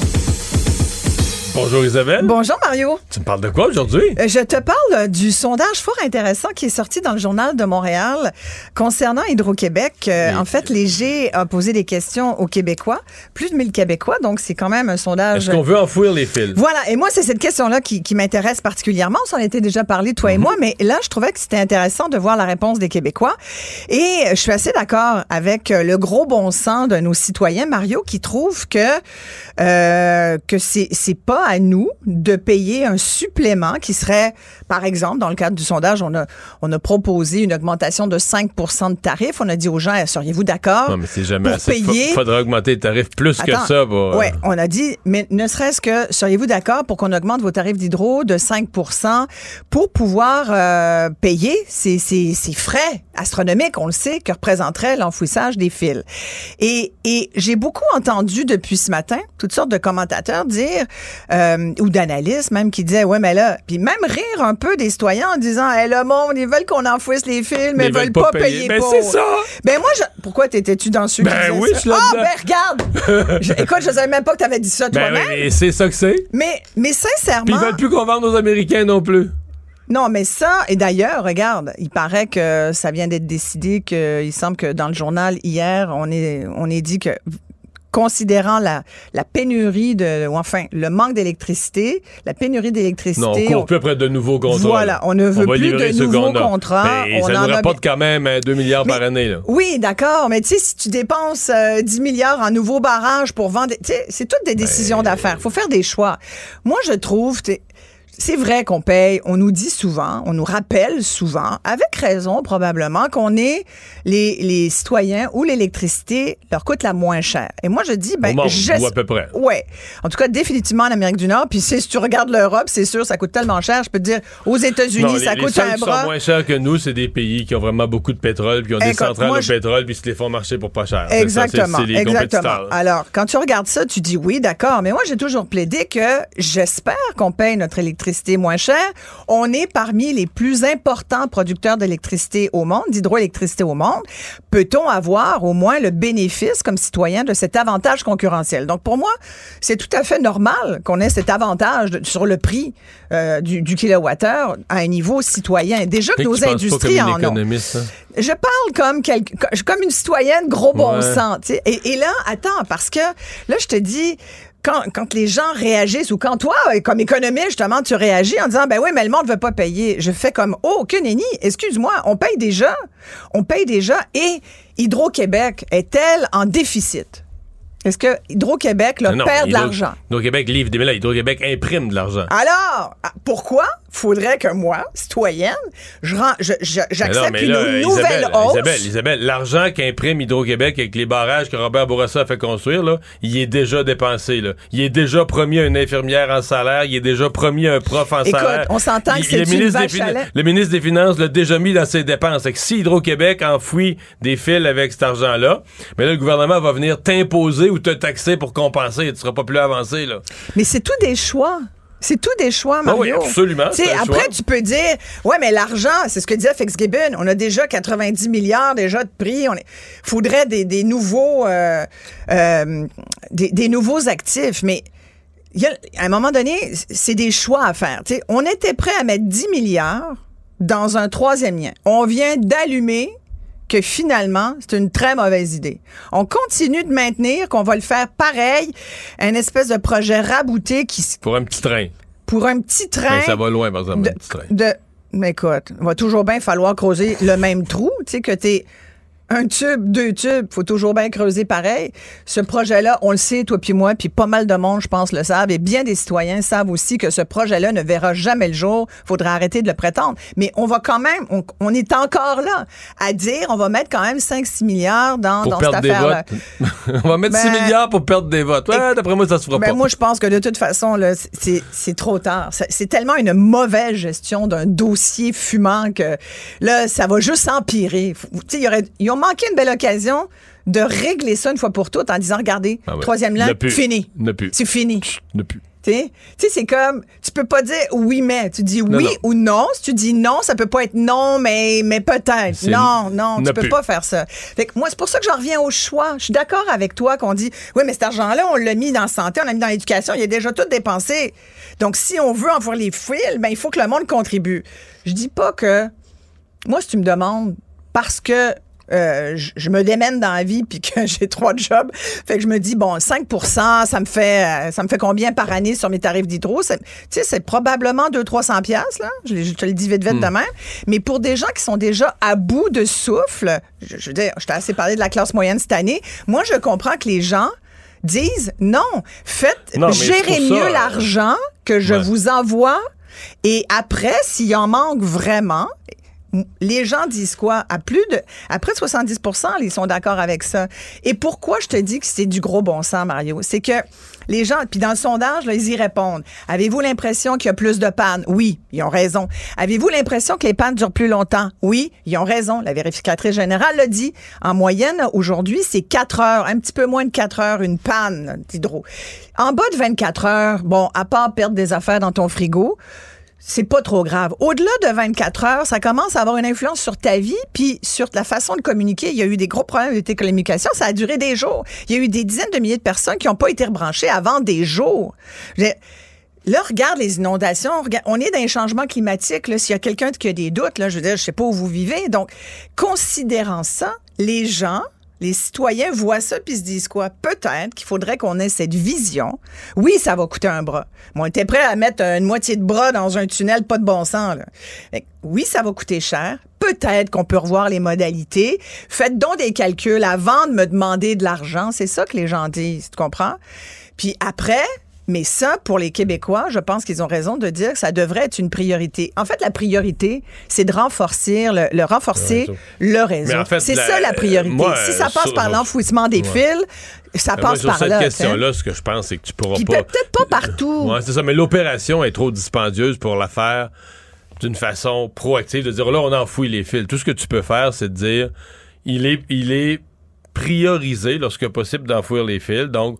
Bonjour Isabelle. Bonjour, Mario. Tu me parles de quoi aujourd'hui? Euh, Je te parle euh, du sondage fort intéressant qui est sorti dans le journal de Montréal concernant Hydro-Québec. Euh, En fait, Léger a posé des questions aux Québécois, plus de 1000 Québécois, donc c'est quand même un sondage. Est-ce qu'on veut enfouir les fils? Voilà, et moi, c'est cette question-là qui, qui m'intéresse particulièrement. On s'en était déjà parlé, toi et moi, mais là, je trouvais que c'était intéressant de voir la réponse des Québécois. Et je suis assez d'accord avec le gros bon sens de nos citoyens, Mario, qui trouve que, euh, que c'est c'est à nous de payer un supplément qui serait, par exemple, dans le cadre du sondage, on a, on a proposé une augmentation de 5 de tarifs. On a dit aux gens, seriez-vous d'accord? Non, mais c'est jamais pour assez. payer- Fa- Faudra augmenter les tarifs plus que ça. Pour, euh, on a dit, mais ne serait-ce que, seriez-vous d'accord pour qu'on augmente vos tarifs d'hydro de 5% pour pouvoir euh, payer ces, ces, ces frais astronomiques, on le sait, que représenterait l'enfouissage des fils. Et, et j'ai beaucoup entendu depuis ce matin toutes sortes de commentateurs dire, euh, ou d'analystes même qui disaient, ouais, mais là, puis même rire un peu des citoyens en disant, hey, le monde, ils veulent qu'on enfouisse les films, mais ils veulent pas, payer, Ben, pour. c'est ça! Ben moi, je... pourquoi t'étais-tu dans qui Ben disaient oui, ça? je Ah, ben regarde! Je- écoute, je savais même pas que t'avais dit ça Ben toi-même. oui, mais c'est ça que c'est. Mais, mais sincèrement. ils veulent plus qu'on vende aux Américains non plus. Non, mais ça, et d'ailleurs, regarde, il paraît que ça vient d'être décidé qu'il semble que dans le journal hier, on est, on est dit que considérant la, la pénurie de, ou enfin, le manque d'électricité, la pénurie d'électricité. Non, on court on- plus après de nouveaux contrats. Voilà, là. on ne veut va plus de nouveaux a. contrats. Ben, On ça en nous a rapporte quand même euh, 2 milliards par année. Là. Oui, d'accord, mais tu sais, si tu dépenses euh, 10 milliards en nouveaux barrages pour vendre, tu sais, c'est toutes des décisions d'affaires. Il faut faire des choix. Moi, je trouve, c'est vrai qu'on paye, on nous dit souvent, on nous rappelle souvent, avec raison probablement, qu'on est les, les citoyens où l'électricité leur coûte la moins cher. Et moi, je dis, ben, Au monde, j'es- ou à peu près. Ouais. En tout cas, définitivement en Amérique du Nord. Puis si tu regardes l'Europe, c'est sûr, ça coûte tellement cher. Je peux te dire, aux États-Unis, ça les coûte un qui sont bras. moins chers que nous, c'est des pays qui ont vraiment beaucoup de pétrole, puis qui ont des Écoute, centrales moi, de je- pétrole, puis se les font marcher pour pas cher. C'est ça, Exactement. c'est- c'est les exactement. Alors, quand tu regardes ça, tu dis oui, d'accord. Mais moi, j'ai toujours plaidé que j'espère qu'on paye notre électricité moins cher. On est parmi les plus importants producteurs d'électricité au monde, d'hydroélectricité au monde. Peut-on avoir au moins le bénéfice comme citoyen de cet avantage concurrentiel? Donc, pour moi, c'est tout à fait normal qu'on ait cet avantage de- sur le prix euh, du, du kilowattheure à un niveau citoyen. Déjà que nos industries en ont. hein? Je parle comme une citoyenne gros bon sens. Et, et là, attends, parce que là, je te dis, quand, les gens réagissent ou quand toi, comme économiste, justement, tu réagis en disant, ben oui, mais le monde ne veut pas payer. Je fais comme, oh, aucune nenni, excuse-moi, on paye déjà. On paye déjà. Et Hydro-Québec est-elle en déficit? Est-ce que Hydro-Québec là, Non, perd de l'argent? Hydro-Québec livre des milliards. Hydro-Québec imprime de l'argent. Alors, ah, pourquoi faudrait que moi, citoyenne, je rends- je- je- Mais non, j'accepte mais une là, nouvelle Isabelle, hausse? Isabelle, Isabelle, l'argent qu'imprime Hydro-Québec avec les barrages que Robert Bourassa a fait construire, là, il est déjà dépensé. Là. Il est déjà promis à une infirmière en salaire, il est déjà promis à un prof en Écoute, salaire. on s'entend que c'est le une ministre des vache lait. Le ministre des Finances l'a déjà mis dans ses dépenses. Que si Hydro-Québec enfouit des fils avec cet argent-là, mais là, le gouvernement va venir t'imposer ou te taxer pour compenser. Tu seras pas plus avancé. Là. Mais c'est tout des choix. C'est tout des choix, Mario. Ah oui, absolument, après, choix. tu peux dire, ouais, mais l'argent, c'est ce que disait Fitzgibbon. On a déjà 90 milliards déjà de prix. On est, faudrait des, des nouveaux, euh, euh, des, des nouveaux actifs. Mais il y a- à un moment donné, c'est des choix à faire. On était prêt à mettre 10 milliards dans un troisième lien. On vient d'allumer que finalement, c'est une très mauvaise idée. On continue de maintenir qu'on va le faire pareil, un espèce de projet rabouté qui, Pour un petit train. pour un petit train. Ben, ça va loin, par exemple, de, un petit train. de- mais écoute, il va toujours bien falloir creuser le même trou, tu sais, que t'es un tube, deux tubes, faut toujours bien creuser pareil. Ce projet-là, on le sait, toi puis moi, puis pas mal de monde, je pense, le savent, et bien des citoyens savent aussi que ce projet-là ne verra jamais le jour. Faudra arrêter de le prétendre. Mais on va quand même, on, on est encore là à dire, on va mettre quand même 5-6 milliards dans, Pour dans cette affaire-là. on va mettre 6 Ben- milliards pour perdre des votes. Ouais, d'après moi, ça se fera Ben, pas. moi, je pense que de toute façon, là, c'est, c'est trop tard. C'est, tellement une mauvaise gestion d'un dossier fumant que là, ça va juste empirer. Faut- tu sais, il y aurait- Ils ont manqué une belle occasion de régler ça une fois pour toutes en disant, regardez, Ah ouais. troisième plus. fini. Ne plus. C'est fini. Ne plus. Tu sais, c'est comme, tu peux pas dire oui, mais. Tu dis oui non. ou non. Si tu dis non, ça peut pas être non, mais, mais peut-être. Non, non, ne tu peux plus. pas faire ça. Fait que moi, c'est pour ça que j'en reviens au choix. Je suis d'accord avec toi qu'on dit, oui, mais cet argent-là, on l'a mis dans la santé, on l'a mis dans l'éducation, il est déjà tout dépensé. Donc, si on veut en voir les fils, ben, il faut que le monde contribue. Je dis pas que, moi, si tu me demandes, parce que euh, je, je me démène dans la vie puis que j'ai trois jobs. Fait que je me dis bon 5 ça me fait euh, ça me fait combien par année sur mes tarifs d'hydro? C'est- Tu sais c'est probablement 2 300 pièces là, je, te le dis vite vite de même. Mais pour des gens qui sont déjà à bout de souffle, je, je veux dire, je t'ai assez parlé de la classe moyenne cette année, moi je comprends que les gens disent non, faites Non, mieux euh, l'argent que je ouais. vous envoie et après s'il en manque vraiment Les gens disent quoi? À plus de, à près de 70% ils sont d'accord avec ça. Et pourquoi je te dis que c'est du gros bon sens, Mario? C'est que les gens, puis dans le sondage, ils y répondent. Avez-vous l'impression qu'il y a plus de pannes? Oui, ils ont raison. Avez-vous l'impression que les pannes durent plus longtemps? Oui, ils ont raison. La vérificatrice générale l'a dit. En moyenne, aujourd'hui, c'est 4 heures, un petit peu moins de 4 heures, une panne d'hydro. En bas de 24 heures, bon, à part perdre des affaires dans ton frigo, c'est pas trop grave. Au-delà de 24 heures, ça commence à avoir une influence sur ta vie, puis sur la façon de communiquer. Il y a eu des gros problèmes de tes communications. Ça a duré des jours. Il y a eu des dizaines de milliers de personnes qui n'ont pas été rebranchées avant des jours. Là, regarde les inondations. on est dans un changement climatique. S'il y a quelqu'un qui a des doutes, là, je veux dire, je sais pas où vous vivez. Donc, considérant ça, les gens les citoyens voient ça puis se disent quoi? Peut-être qu'il faudrait qu'on ait cette vision. Oui, ça va coûter un bras. on était prêt à mettre une moitié de bras dans un tunnel, pas de bon sens. oui, ça va coûter cher. Peut-être qu'on peut revoir les modalités. Faites donc des calculs avant de me demander de l'argent. C'est ça que les gens disent, tu comprends? Puis après, mais ça, pour les Québécois, je pense qu'ils ont raison de dire que ça devrait être une priorité. En fait, la priorité, c'est de renforcer le, renforcer le réseau. c'est ça la priorité. si ça passe par l'enfouissement des fils, ça passe par là. Sur cette question-là, ce que je pense, c'est que tu pourras Puis pas. Peut-être pas partout. Oui, c'est ça. Mais l'opération est trop dispendieuse pour la faire d'une façon proactive, de dire là, on enfouit les fils. Tout ce que tu peux faire, c'est de dire il est, il est priorisé lorsque possible d'enfouir les fils. Donc,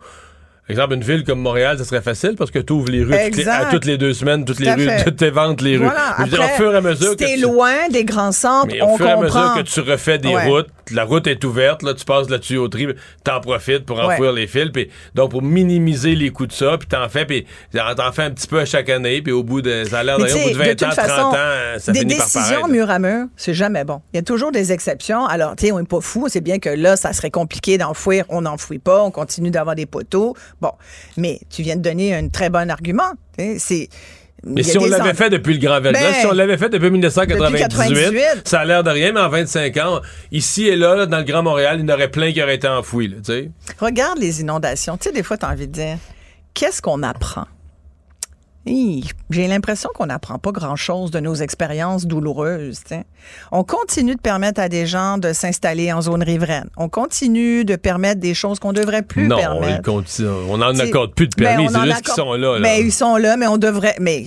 exemple, une ville comme Montréal, ça serait facile parce que tu ouvres les rues toutes les, à toutes les deux semaines, toutes les rues, toutes tes ventes les rues. Voilà. Après, au fur et à mesure tu... loin des grands centres, mais au fur et à mesure que tu refais des routes, la route est ouverte, là, tu passes la tuyauterie, t'en profites pour enfouir les fils, puis donc pour minimiser les coûts de ça, puis t'en fais, puis t'en fais un petit peu à chaque année, puis au bout de, ça a l'air au bout de 20 ans, 30 ans, ça finit par Des décisions mur à mur, c'est jamais bon. Il y a toujours des exceptions. Alors, tu sais, on n'est pas fou, c'est bien que là, ça serait compliqué d'enfouir, on n'enfouit pas, on continue d'avoir des poteaux. Bon, mais tu viens de donner un très bon argument. C'est mais si on l'avait fait depuis le Grand Velvet, ben, si on l'avait fait depuis 1998, ça a l'air de rien, mais en 25 ans, ici et là, dans le Grand Montréal, il y en aurait plein qui auraient été enfouis. Regarde les inondations. Tu sais, des fois, tu as envie de dire, qu'est-ce qu'on apprend? J'ai l'impression qu'on n'apprend pas grand-chose de nos expériences douloureuses. On continue de permettre à des gens de s'installer en zone riveraine. On continue de permettre des choses qu'on devrait plus permettre. Non, on n'en accorde plus de permis. C'est juste qu'ils sont là, Mais ils sont là, mais on devrait. Mais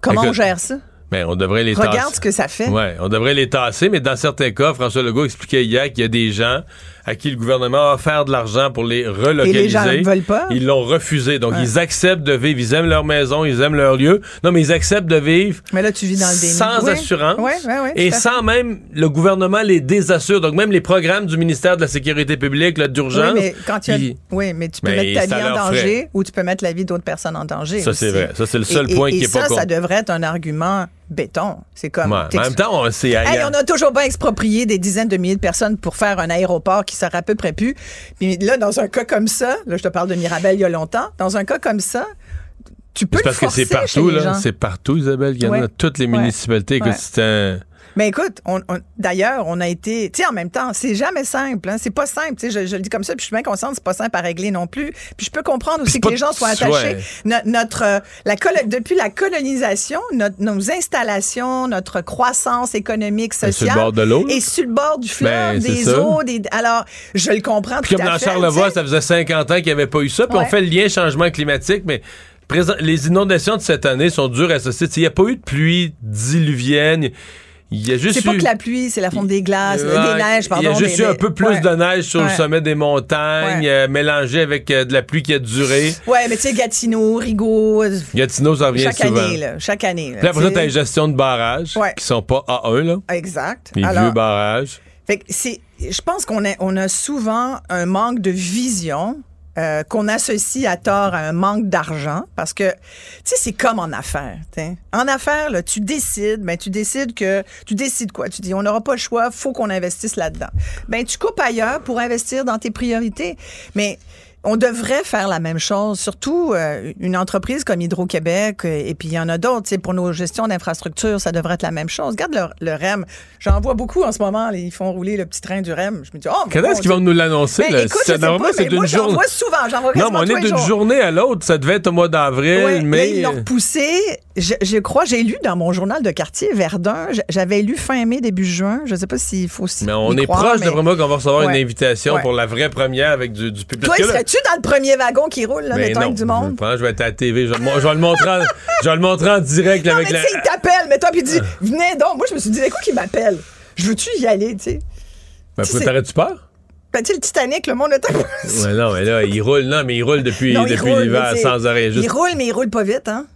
comment on gère ça? Mais on devrait les Regarde ce que ça fait. Ouais, on devrait les tasser, mais dans certains cas, François Legault expliquait hier qu'il y a des gens à qui le gouvernement a offert de l'argent pour les relocaliser. Et les gens ne veulent pas? Ils l'ont refusé. Donc, ils acceptent de vivre. Ils aiment leur maison, ils aiment leur lieu. Non, mais ils acceptent de vivre. Mais là, tu vis dans le déni. Sans assurance. et sans même le gouvernement les désassure. Donc, même les programmes du ministère de la Sécurité publique, d'urgence. Oui, mais quand tu Oui, mais tu peux mettre ta vie en danger ou tu peux mettre la vie d'autres personnes en danger. Ça, c'est vrai. Ça, c'est le seul point qui est pas Ça, ça devrait être un argument béton. C'est comme. en même temps, on, on a toujours bien exproprié des dizaines de milliers de personnes pour faire un aéroport qui serait à peu près plus. Puis là, dans un cas comme ça, là, je te parle de Mirabel il y a longtemps, dans un cas comme ça, tu peux. C'est parce que c'est partout, là. C'est partout, Isabelle. Il y en a toutes les municipalités. que c'est un mais écoute, on, d'ailleurs, on a été, tu sais, en même temps, c'est jamais simple. Hein, c'est pas simple. Tu sais, je, le dis comme ça, puis je suis bien consciente, c'est pas simple à régler non plus. Puis je peux comprendre aussi que les gens soient attachés. notre, euh, la depuis la colonisation, notre, nos installations, notre croissance économique, sociale, sur le bord de l'eau, et sur le bord du fleuve, ben, des eaux, des, alors je le comprends puis comme dans Charlevoix, ça faisait 50 ans qu'il n'y avait pas eu ça, puis on fait le lien changement climatique, mais les inondations de cette année sont dures à associer. Il n'y a pas eu de pluie diluvienne. C'est pas que la pluie, c'est la fonte des glaces, des neiges, pardon. Il y a juste eu un peu plus de neige sur le sommet des montagnes, euh, mélangé avec euh, de la pluie qui a duré. Ouais, mais tu sais, Gatineau, Rigaud. Euh, Gatineau, ça revient chaque souvent. Année, là, chaque année. Puis après, t'as les gestions de barrages qui sont pas A1, là. Exact. Les vieux barrages. Fait que c'est, je pense qu'on a, on a souvent un manque de vision euh, qu'on associe à tort à un manque d'argent parce que tu sais c'est comme en affaires en affaires là, tu décides mais ben, tu décides que tu décides quoi? Tu dis on n'aura pas le choix faut qu'on investisse là-dedans. Ben tu coupes ailleurs pour investir dans tes priorités. Mais on devrait faire la même chose, surtout euh, une entreprise comme Hydro-Québec, euh, et puis il y en a d'autres. Pour nos gestions d'infrastructures, ça devrait être la même chose. Regarde le, REM. J'en vois beaucoup en ce moment. ils font rouler le petit train du REM. Je me dis, oh, Quand est-ce qu'ils vont nous l'annoncer? Ben, écoute, c'est d'une journée. Vois souvent. J'en vois Non, mais on est d'une journée à l'autre. Ça devait être au mois d'avril, mais. ils l'ont repoussé je, je crois, j'ai lu dans mon journal de quartier, Verdun, j'avais lu fin mai, début juin. Je sais pas s'il faut s'y Mais on y est croire, proche mais- de vraiment qu'on va recevoir Ouais. une invitation Ouais. pour la vraie première avec du, du public. Toi, serais-tu dans le premier wagon qui roule, là, Mais mettons, non, avec du monde? Je, je vais être à la TV. Je vais, le mon- je vais le montrer en, je vais le montrer en direct Non, avec mais la. il t'appelle, mais toi, puis dit, venez donc. Moi, je me suis dit, c'est quoi qui m'appelle? Je veux-tu y aller, tu sais? Ben, t'aurais-tu peur? Ben, tu le Titanic, le monde était Ouais, non, mais là, il roule, non, mais il roule depuis, depuis l'hiver sans arrêt. Juste... Il roule, mais il roule pas vite, hein?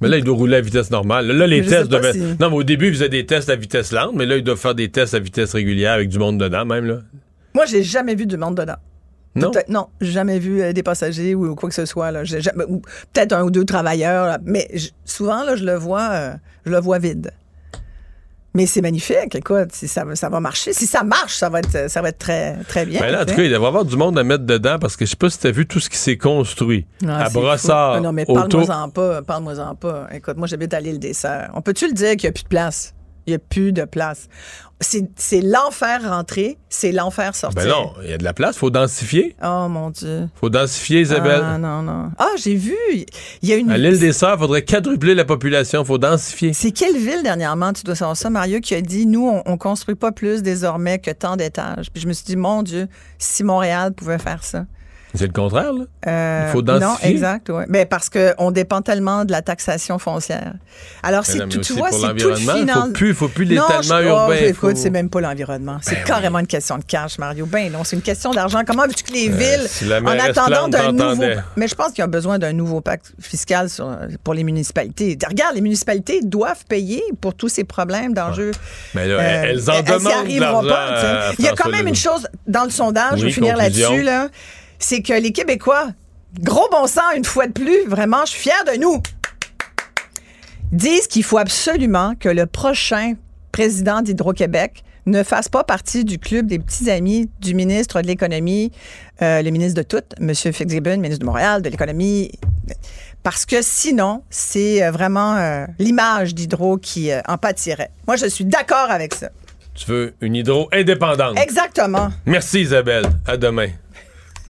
Mais là, il doit rouler à vitesse normale. Là, les Mais tests devaient. si- Non, mais au début, ils faisaient des tests à vitesse lente, mais là, ils doivent faire des tests à vitesse régulière avec du monde dedans, même, là. Moi, j'ai jamais vu du monde dedans. Non? Non, jamais vu euh, des passagers ou quoi que ce soit. Là. J'ai jamais- ou peut-être un ou deux travailleurs, là. mais souvent, là, je le vois, euh, je le vois vide. Mais c'est magnifique, écoute, si ça, va- ça va marcher. Si ça marche, ça va être, ça va être très, très bien. Ben là, en tout tu cas, il devrait y avoir du monde à mettre dedans parce que je sais pas si t'as vu tout ce qui s'est construit. Ah, à fou. Brossard, Ah Non, mais parle-moi-en pas, parle-moi-en pas. Écoute, moi, j'habite à l'île des Sœurs. On peut-tu le dire qu'il n'y a plus de place? Il n'y a plus de place. C'est l'enfer rentrer, c'est l'enfer sortir. Ben non, il y a de la place, faut densifier. Oh mon Dieu. Faut densifier, Isabelle. Ah non, non. Ah, j'ai vu. Il y a une. À l'île des Sœurs, il faudrait quadrupler la population, faut densifier. C'est quelle ville dernièrement, tu dois savoir ça, Mario, qui a dit nous, on, on construit pas plus désormais que tant d'étages? Puis je me suis dit, mon Dieu, si Montréal pouvait faire ça. C'est le contraire, là. Euh, Il faut densifier. Non, exact, oui. Ben, parce qu'on dépend tellement de la taxation foncière. Alors, Mais c'est mais tout, tu vois, c'est tout le finance. faut plus- faut plus l'étalement urbain, oh, écoute, faut- c'est même pas l'environnement. C'est Ben carrément une question de cash, Mario. Ben non, c'est une question d'argent. Comment veux-tu que les Euh, villes, si en attendant d'un nouveau... Mais je pense qu'il y a besoin d'un nouveau pacte fiscal sur- pour les municipalités. Regarde, les municipalités doivent payer pour tous ces problèmes d'enjeux. Mais là, Euh, elles en elles y demandent de arriveront pas, Il y a quand même une chose dans le sondage, je Oui, vais finir là-dessus, là, c'est que les Québécois, gros bon sens une fois de plus, vraiment, je suis fière de nous, disent qu'il faut absolument que le prochain président d'Hydro-Québec ne fasse pas partie du club des petits amis du ministre de l'Économie, euh, le ministre de tout, M. Fitzgibbon, ministre de Montréal, de l'Économie, parce que sinon, c'est euh, vraiment euh, l'image d'Hydro qui euh, en pâtirait. Moi, je suis d'accord avec ça. Tu veux une hydro indépendante. Exactement. Merci, Isabelle. À demain.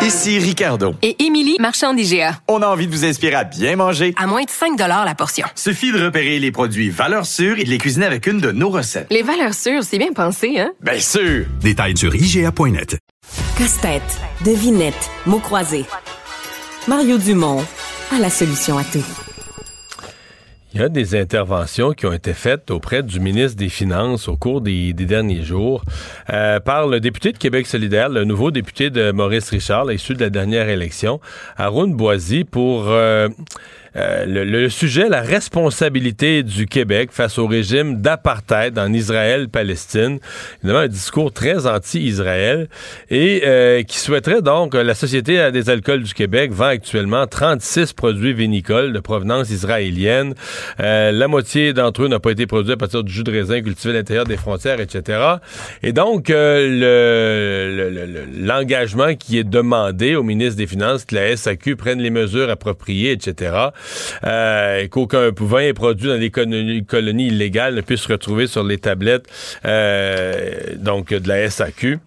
Ici Ricardo. Et Émilie, marchand d'IGA. On a envie de vous inspirer à bien manger. À moins de 5 la portion. Suffit de repérer les produits valeurs sûres et de les cuisiner avec une de nos recettes. Les valeurs sûres, c'est bien pensé, hein? Bien sûr! Détails sur IGA.net. Casse-tête, devinette, mots croisés. Mario Dumont a la solution à tout. Il y a des interventions qui ont été faites auprès du ministre des Finances au cours des, derniers jours euh, par le député de Québec solidaire, le nouveau député de Maurice Richard, issu de la dernière élection, Haroun Boisy, pour euh, euh, le, le sujet, la responsabilité du Québec face au régime d'apartheid en Israël-Palestine. Évidemment, un discours très anti-Israël et euh, qui souhaiterait donc, la Société des alcools du Québec vend actuellement 36 produits vinicoles de provenance israélienne. Euh, la moitié d'entre eux n'a pas été produit à partir du jus de raisin cultivé à l'intérieur des frontières, etc. Et donc, euh, le- le- l'engagement qui est demandé au ministre des Finances, que la SAQ prenne les mesures appropriées, etc., euh, qu'aucun vin produit dans des colonies, colonies illégales ne puisse se retrouver sur les tablettes euh, donc de la SAQ.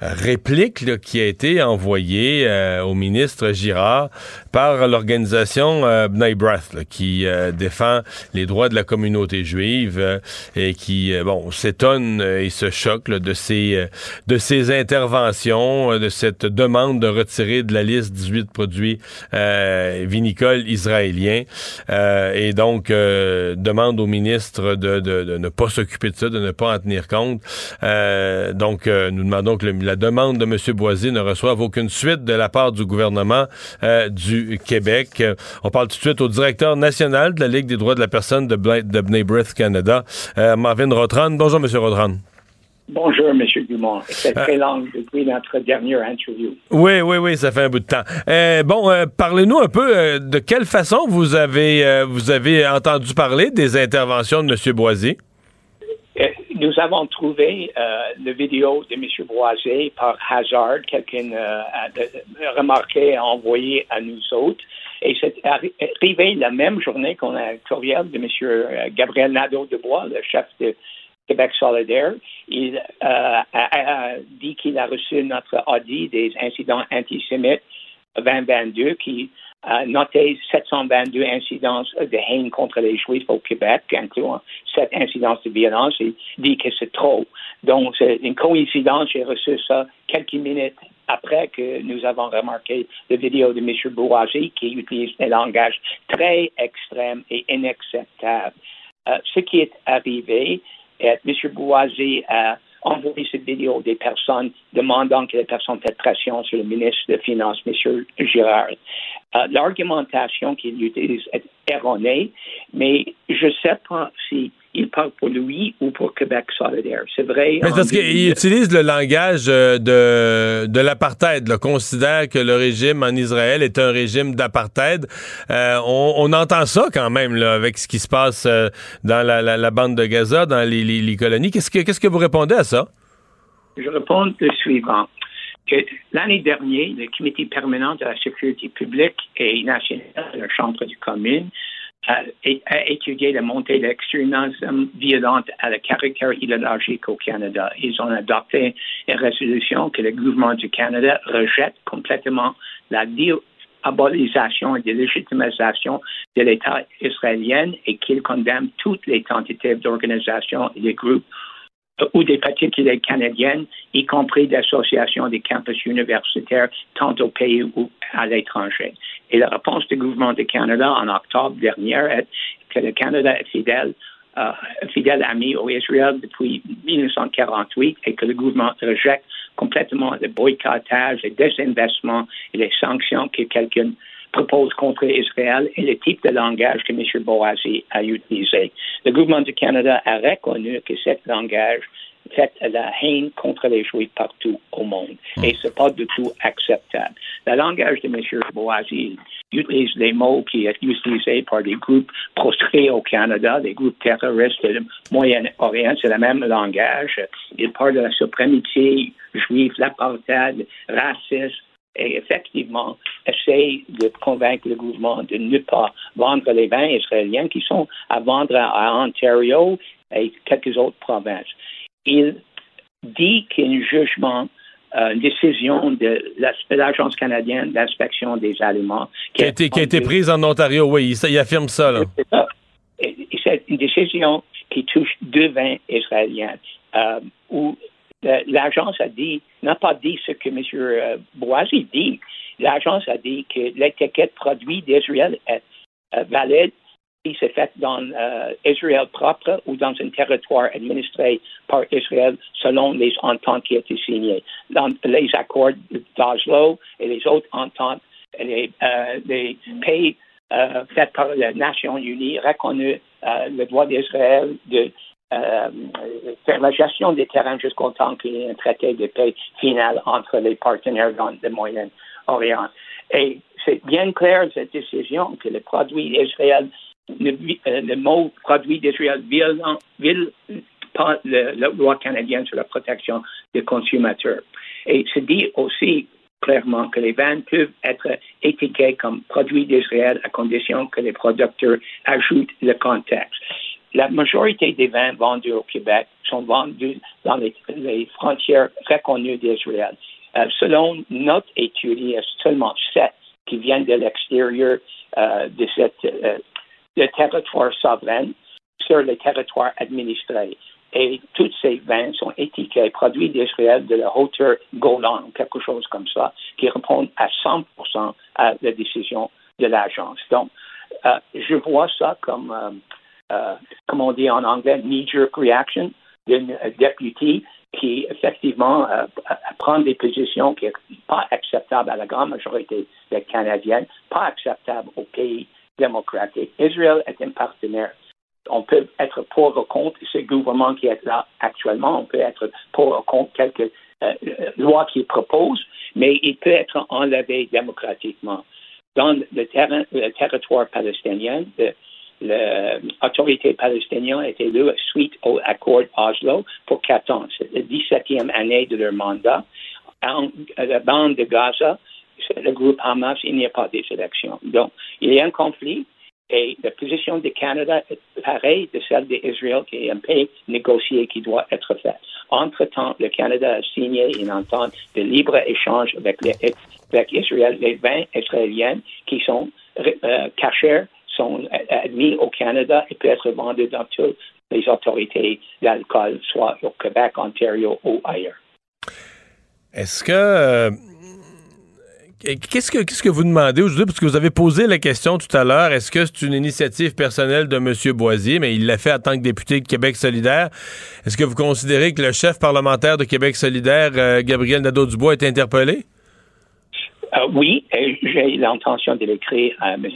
Réplique là, qui a été envoyée euh, au ministre Girard par l'organisation euh, B'nai B'rith, là, qui euh, défend les droits de la communauté juive euh, et qui euh, bon s'étonne euh, et se choque là, de ces de ces interventions, de cette demande de retirer de la liste 18 produits vinicoles israéliens et donc demande au ministre de, de, de ne pas s'occuper de ça, de ne pas en tenir compte. Donc nous demandons que le- la demande de M. Boisy ne reçoive aucune suite de la part du gouvernement du Québec. on parle tout de suite au directeur national de la Ligue des droits de la personne de, de Bnei Breath Canada, Marvin Rotran. Bonjour, M. Rotran. Bonjour, M. Dumont. C'est très long depuis notre dernière interview. Oui, oui, oui, ça fait un bout de temps. Euh, bon, euh, parlez-nous un peu euh, de quelle façon vous avez, vous avez entendu parler des interventions de M. Boisy. Nous avons trouvé la vidéo de M. Boisy par hasard. Quelqu'un a remarqué et envoyé à nous autres. Et c'est arrivé la même journée qu'on a un courriel de M. Gabriel Nadeau-Dubois, le chef de Québec solidaire. Il euh, a, dit qu'il a reçu notre audit des incidents antisémites 2022 qui a noté 722 incidences de haine contre les Juifs au Québec, incluant sept incidences de violence. Il dit que c'est trop. Donc, c'est une coïncidence. J'ai reçu ça quelques minutes après que nous avons remarqué la vidéo de M. Bourgeois qui utilise un langage très extrême et inacceptable. Euh, ce qui est arrivé, et M. Boisy a envoyé cette vidéo des personnes demandant que les personnes fassent pression sur le ministre des Finances, M. Girard. Euh, l'argumentation qu'il utilise est erronée, mais je ne sais pas si il parle pour lui ou pour Québec solidaire. C'est vrai. Mais parce qu'il utilise le langage euh, de, de l'apartheid, considère que le régime en Israël est un régime d'apartheid. Euh, on, entend ça quand même là, avec ce qui se passe euh, dans la, bande de Gaza, dans les, colonies. Qu'est-ce que, qu'est-ce que vous répondez à ça? Je réponds le suivant. L'année dernière, le comité permanent de la sécurité publique et nationale de la Chambre des communes a, étudié la montée de l'extrémisme violente à la caractère idéologique au Canada. Ils ont adopté une résolution que le gouvernement du Canada rejette complètement la diabolisation et légitimisation de l'État israélien et qu'il condamne toutes les tentatives d'organisation et des groupes ou des particuliers canadiennes, y compris d'associations des campus universitaires, tant au pays ou à l'étranger. Et la réponse du gouvernement du Canada en octobre dernier est que le Canada est fidèle euh, fidèle ami au Israël depuis 1948 et que le gouvernement rejette complètement le boycottage, le désinvestissement et les sanctions que quelqu'un propose contre Israël et le type de langage que M. Boasi a utilisé. Le gouvernement du Canada a reconnu que ce langage fait la haine contre les Juifs partout au monde. Hmm. Et ce n'est pas du tout acceptable. Le langage de M. Boasi utilise les mots qui sont utilisés par des groupes prostrés au Canada, des groupes terroristes du Moyen-Orient. C'est le même langage. Il parle de la suprématie juive, l'apartheid, racisme, et effectivement essaye de convaincre le gouvernement de ne pas vendre les vins israéliens qui sont à vendre à, Ontario et quelques autres provinces. Il dit qu'il y a un jugement, euh, une décision de l'Agence canadienne d'inspection des aliments qui, a été, qui a été prise en Ontario, oui, il, affirme ça. C'est une décision qui touche deux vins israéliens euh, où l'agence a dit, n'a pas dit ce que M. Euh, Boisy dit. L'agence a dit que l'étiquette produit d'Israël est euh, valide si c'est fait dans euh, Israël propre ou dans un territoire administré par Israël selon les ententes qui ont été signées. Dans les accords d'Oslo et les autres ententes, les, les pays faits par les Nations Unies reconnus le droit d'Israël de euh, faire la gestion des terrains jusqu'au temps qu'il y ait un traité de paix final entre les partenaires dans le Moyen-Orient. Et c'est bien clair, cette décision, que le produit d'Israël, le, euh, le, mot produit d'Israël viole pas le, le loi canadien sur la protection des consommateurs. Et c'est dit aussi clairement que les vins peuvent être étiquetés comme produits d'Israël à condition que les producteurs ajoutent le contexte la majorité des vins vendus au Québec sont vendus dans les, frontières reconnues d'Israël. Euh, selon notre étude, il y a seulement sept qui viennent de l'extérieur euh, de cette euh, territoire souverain sur le territoire administré. Et tous ces vins sont étiquetés produits d'Israël de la hauteur Golan, quelque chose comme ça, qui répondent à 100% à la décision de l'agence. Donc, je vois ça comme euh, comme on dit en anglais, knee-jerk reaction d'une députée qui effectivement euh, prend des positions qui sont pas acceptables à la grande majorité des Canadiens, pas acceptables aux pays démocratiques. Israël est un partenaire. On peut être pour ou contre ce gouvernement qui est là actuellement, on peut être pour ou contre quelques euh, lois qu'il propose, mais il peut être enlevé démocratiquement. Dans le territoire palestinien, l'autorité palestinienne a été élue suite au accord Oslo pour quatre ans. C'est la 17e année de leur mandat. En la bande de Gaza, le groupe Hamas, il n'y a pas des élections. Donc, il y a un conflit et la position du Canada est pareille de celle d'Israël, qui est un pays négocié qui doit être fait. Entre-temps, le Canada a signé une entente de libre-échange avec, avec Israël. Les vins israéliens qui sont euh, cachés admis au Canada et peuvent être vendus dans toutes les autorités d'alcool, soit au Québec, Ontario ou ailleurs. Est-ce que euh, Qu'est-ce que, que vous demandez aujourd'hui? Parce que vous avez posé la question tout à l'heure. Est-ce que c'est une initiative personnelle de M. Boisier? Mais il l'a fait en tant que député de Québec solidaire. Est-ce que vous considérez que le chef parlementaire de Québec solidaire, euh, Gabriel Nadeau-Dubois, est interpellé? Euh, oui, j'ai l'intention de l'écrire à M.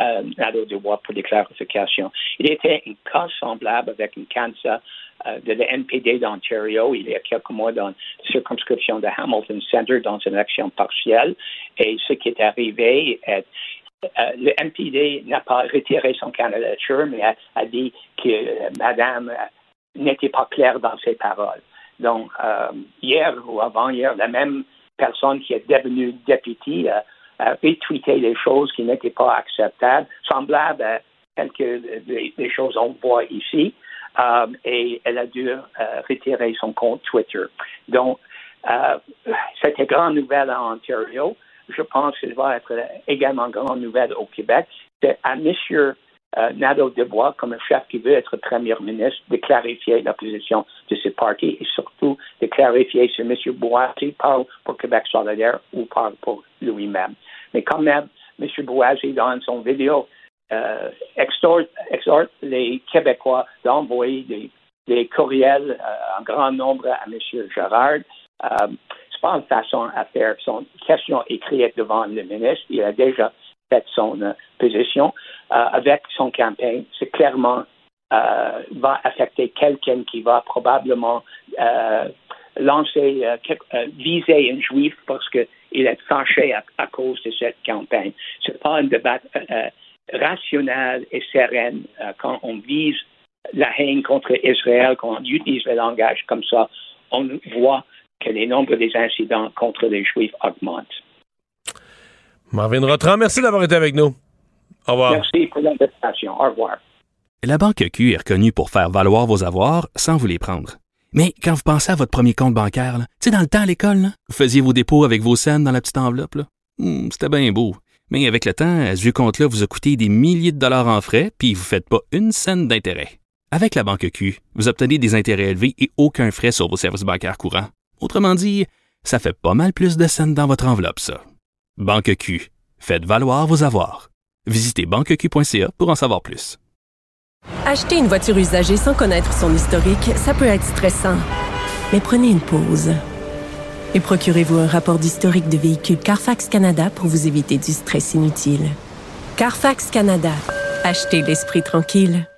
Euh, Nadeau-Dubois pour des clarifications. Il était un cas semblable avec un cancer euh, de la NPD d'Ontario il y a quelques mois dans la circonscription de Hamilton Center dans une élection partielle. Et ce qui est arrivé est euh, le NPD n'a pas retiré son candidature, mais a, dit que euh, Madame n'était pas claire dans ses paroles. Donc, hier ou avant-hier, la même personne qui est devenue députée a, retweeté des choses qui n'étaient pas acceptables, semblables à quelques des choses qu'on voit ici. Euh, et elle a dû euh, retirer son compte Twitter. Donc, euh, c'était grande nouvelle en Ontario. Je pense qu'il va être également grande nouvelle au Québec. À M. Nadeau-Dubois, comme un chef qui veut être premier ministre, de clarifier la position de ce parti et surtout de clarifier si M. Boisy parle pour Québec solidaire ou parle pour lui-même. Mais quand même, M. Boisy, dans son vidéo, euh, exhorte, les Québécois d'envoyer des, courriels euh, en grand nombre à M. Gérard. Euh, c'est pas une façon à faire son question écrite devant le ministre. Il a déjà fait son euh, position avec son campagne. C'est clairement va affecter quelqu'un qui va probablement lancer, viser un juif parce qu'il est fâché à, cause de cette campagne. C'est pas un débat rationnelle et sereine euh, quand on vise la haine contre Israël, quand on utilise le langage comme ça, on voit que les nombres des incidents contre les Juifs augmentent. Marvin Rotran, merci d'avoir été avec nous. Au revoir. Merci pour l'invitation. Au revoir. La Banque Q est reconnue pour faire valoir vos avoirs sans vous les prendre. Mais quand vous pensez à votre premier compte bancaire, tu sais, dans le temps à l'école, vous faisiez vos dépôts avec vos scènes dans la petite enveloppe. Hmm, c'était bien beau. Mais avec le temps, ce vieux compte-là vous a coûté des milliers de dollars en frais, puis vous ne faites pas une scène d'intérêt. Avec la banque Q, vous obtenez des intérêts élevés et aucun frais sur vos services bancaires courants. Autrement dit, ça fait pas mal plus de scènes dans votre enveloppe, ça. Banque Q, faites valoir vos avoirs. Visitez banqueq.ca pour en savoir plus. Acheter une voiture usagée sans connaître son historique, ça peut être stressant. Mais prenez une pause. Et procurez-vous un rapport d'historique de véhicule Carfax Canada pour vous éviter du stress inutile. Carfax Canada. Achetez l'esprit tranquille.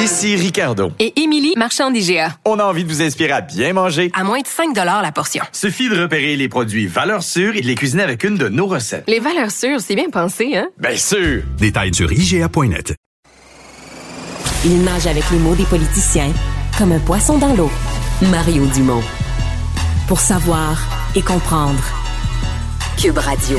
Ici Ricardo. Et Émilie, marchand d'IGA. On a envie de vous inspirer à bien manger. À moins de 5 la portion. Suffit de repérer les produits valeurs sûres et de les cuisiner avec une de nos recettes. Les valeurs sûres, c'est bien pensé, hein? Bien sûr! Détails sur IGA.net. Il nage avec les mots des politiciens comme un poisson dans l'eau. Mario Dumont. Pour savoir et comprendre. Cube Radio.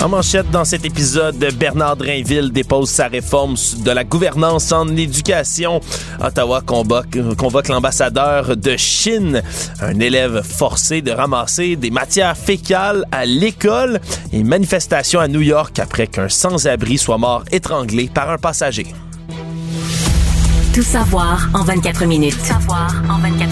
En manchette dans cet épisode, Bernard Drainville dépose sa réforme de la gouvernance en éducation. Ottawa convoque, l'ambassadeur de Chine, un élève forcé de ramasser des matières fécales à l'école et manifestation à New York après qu'un sans-abri soit mort étranglé par un passager. Tout savoir en 24 minutes. Tout savoir en 24 minutes.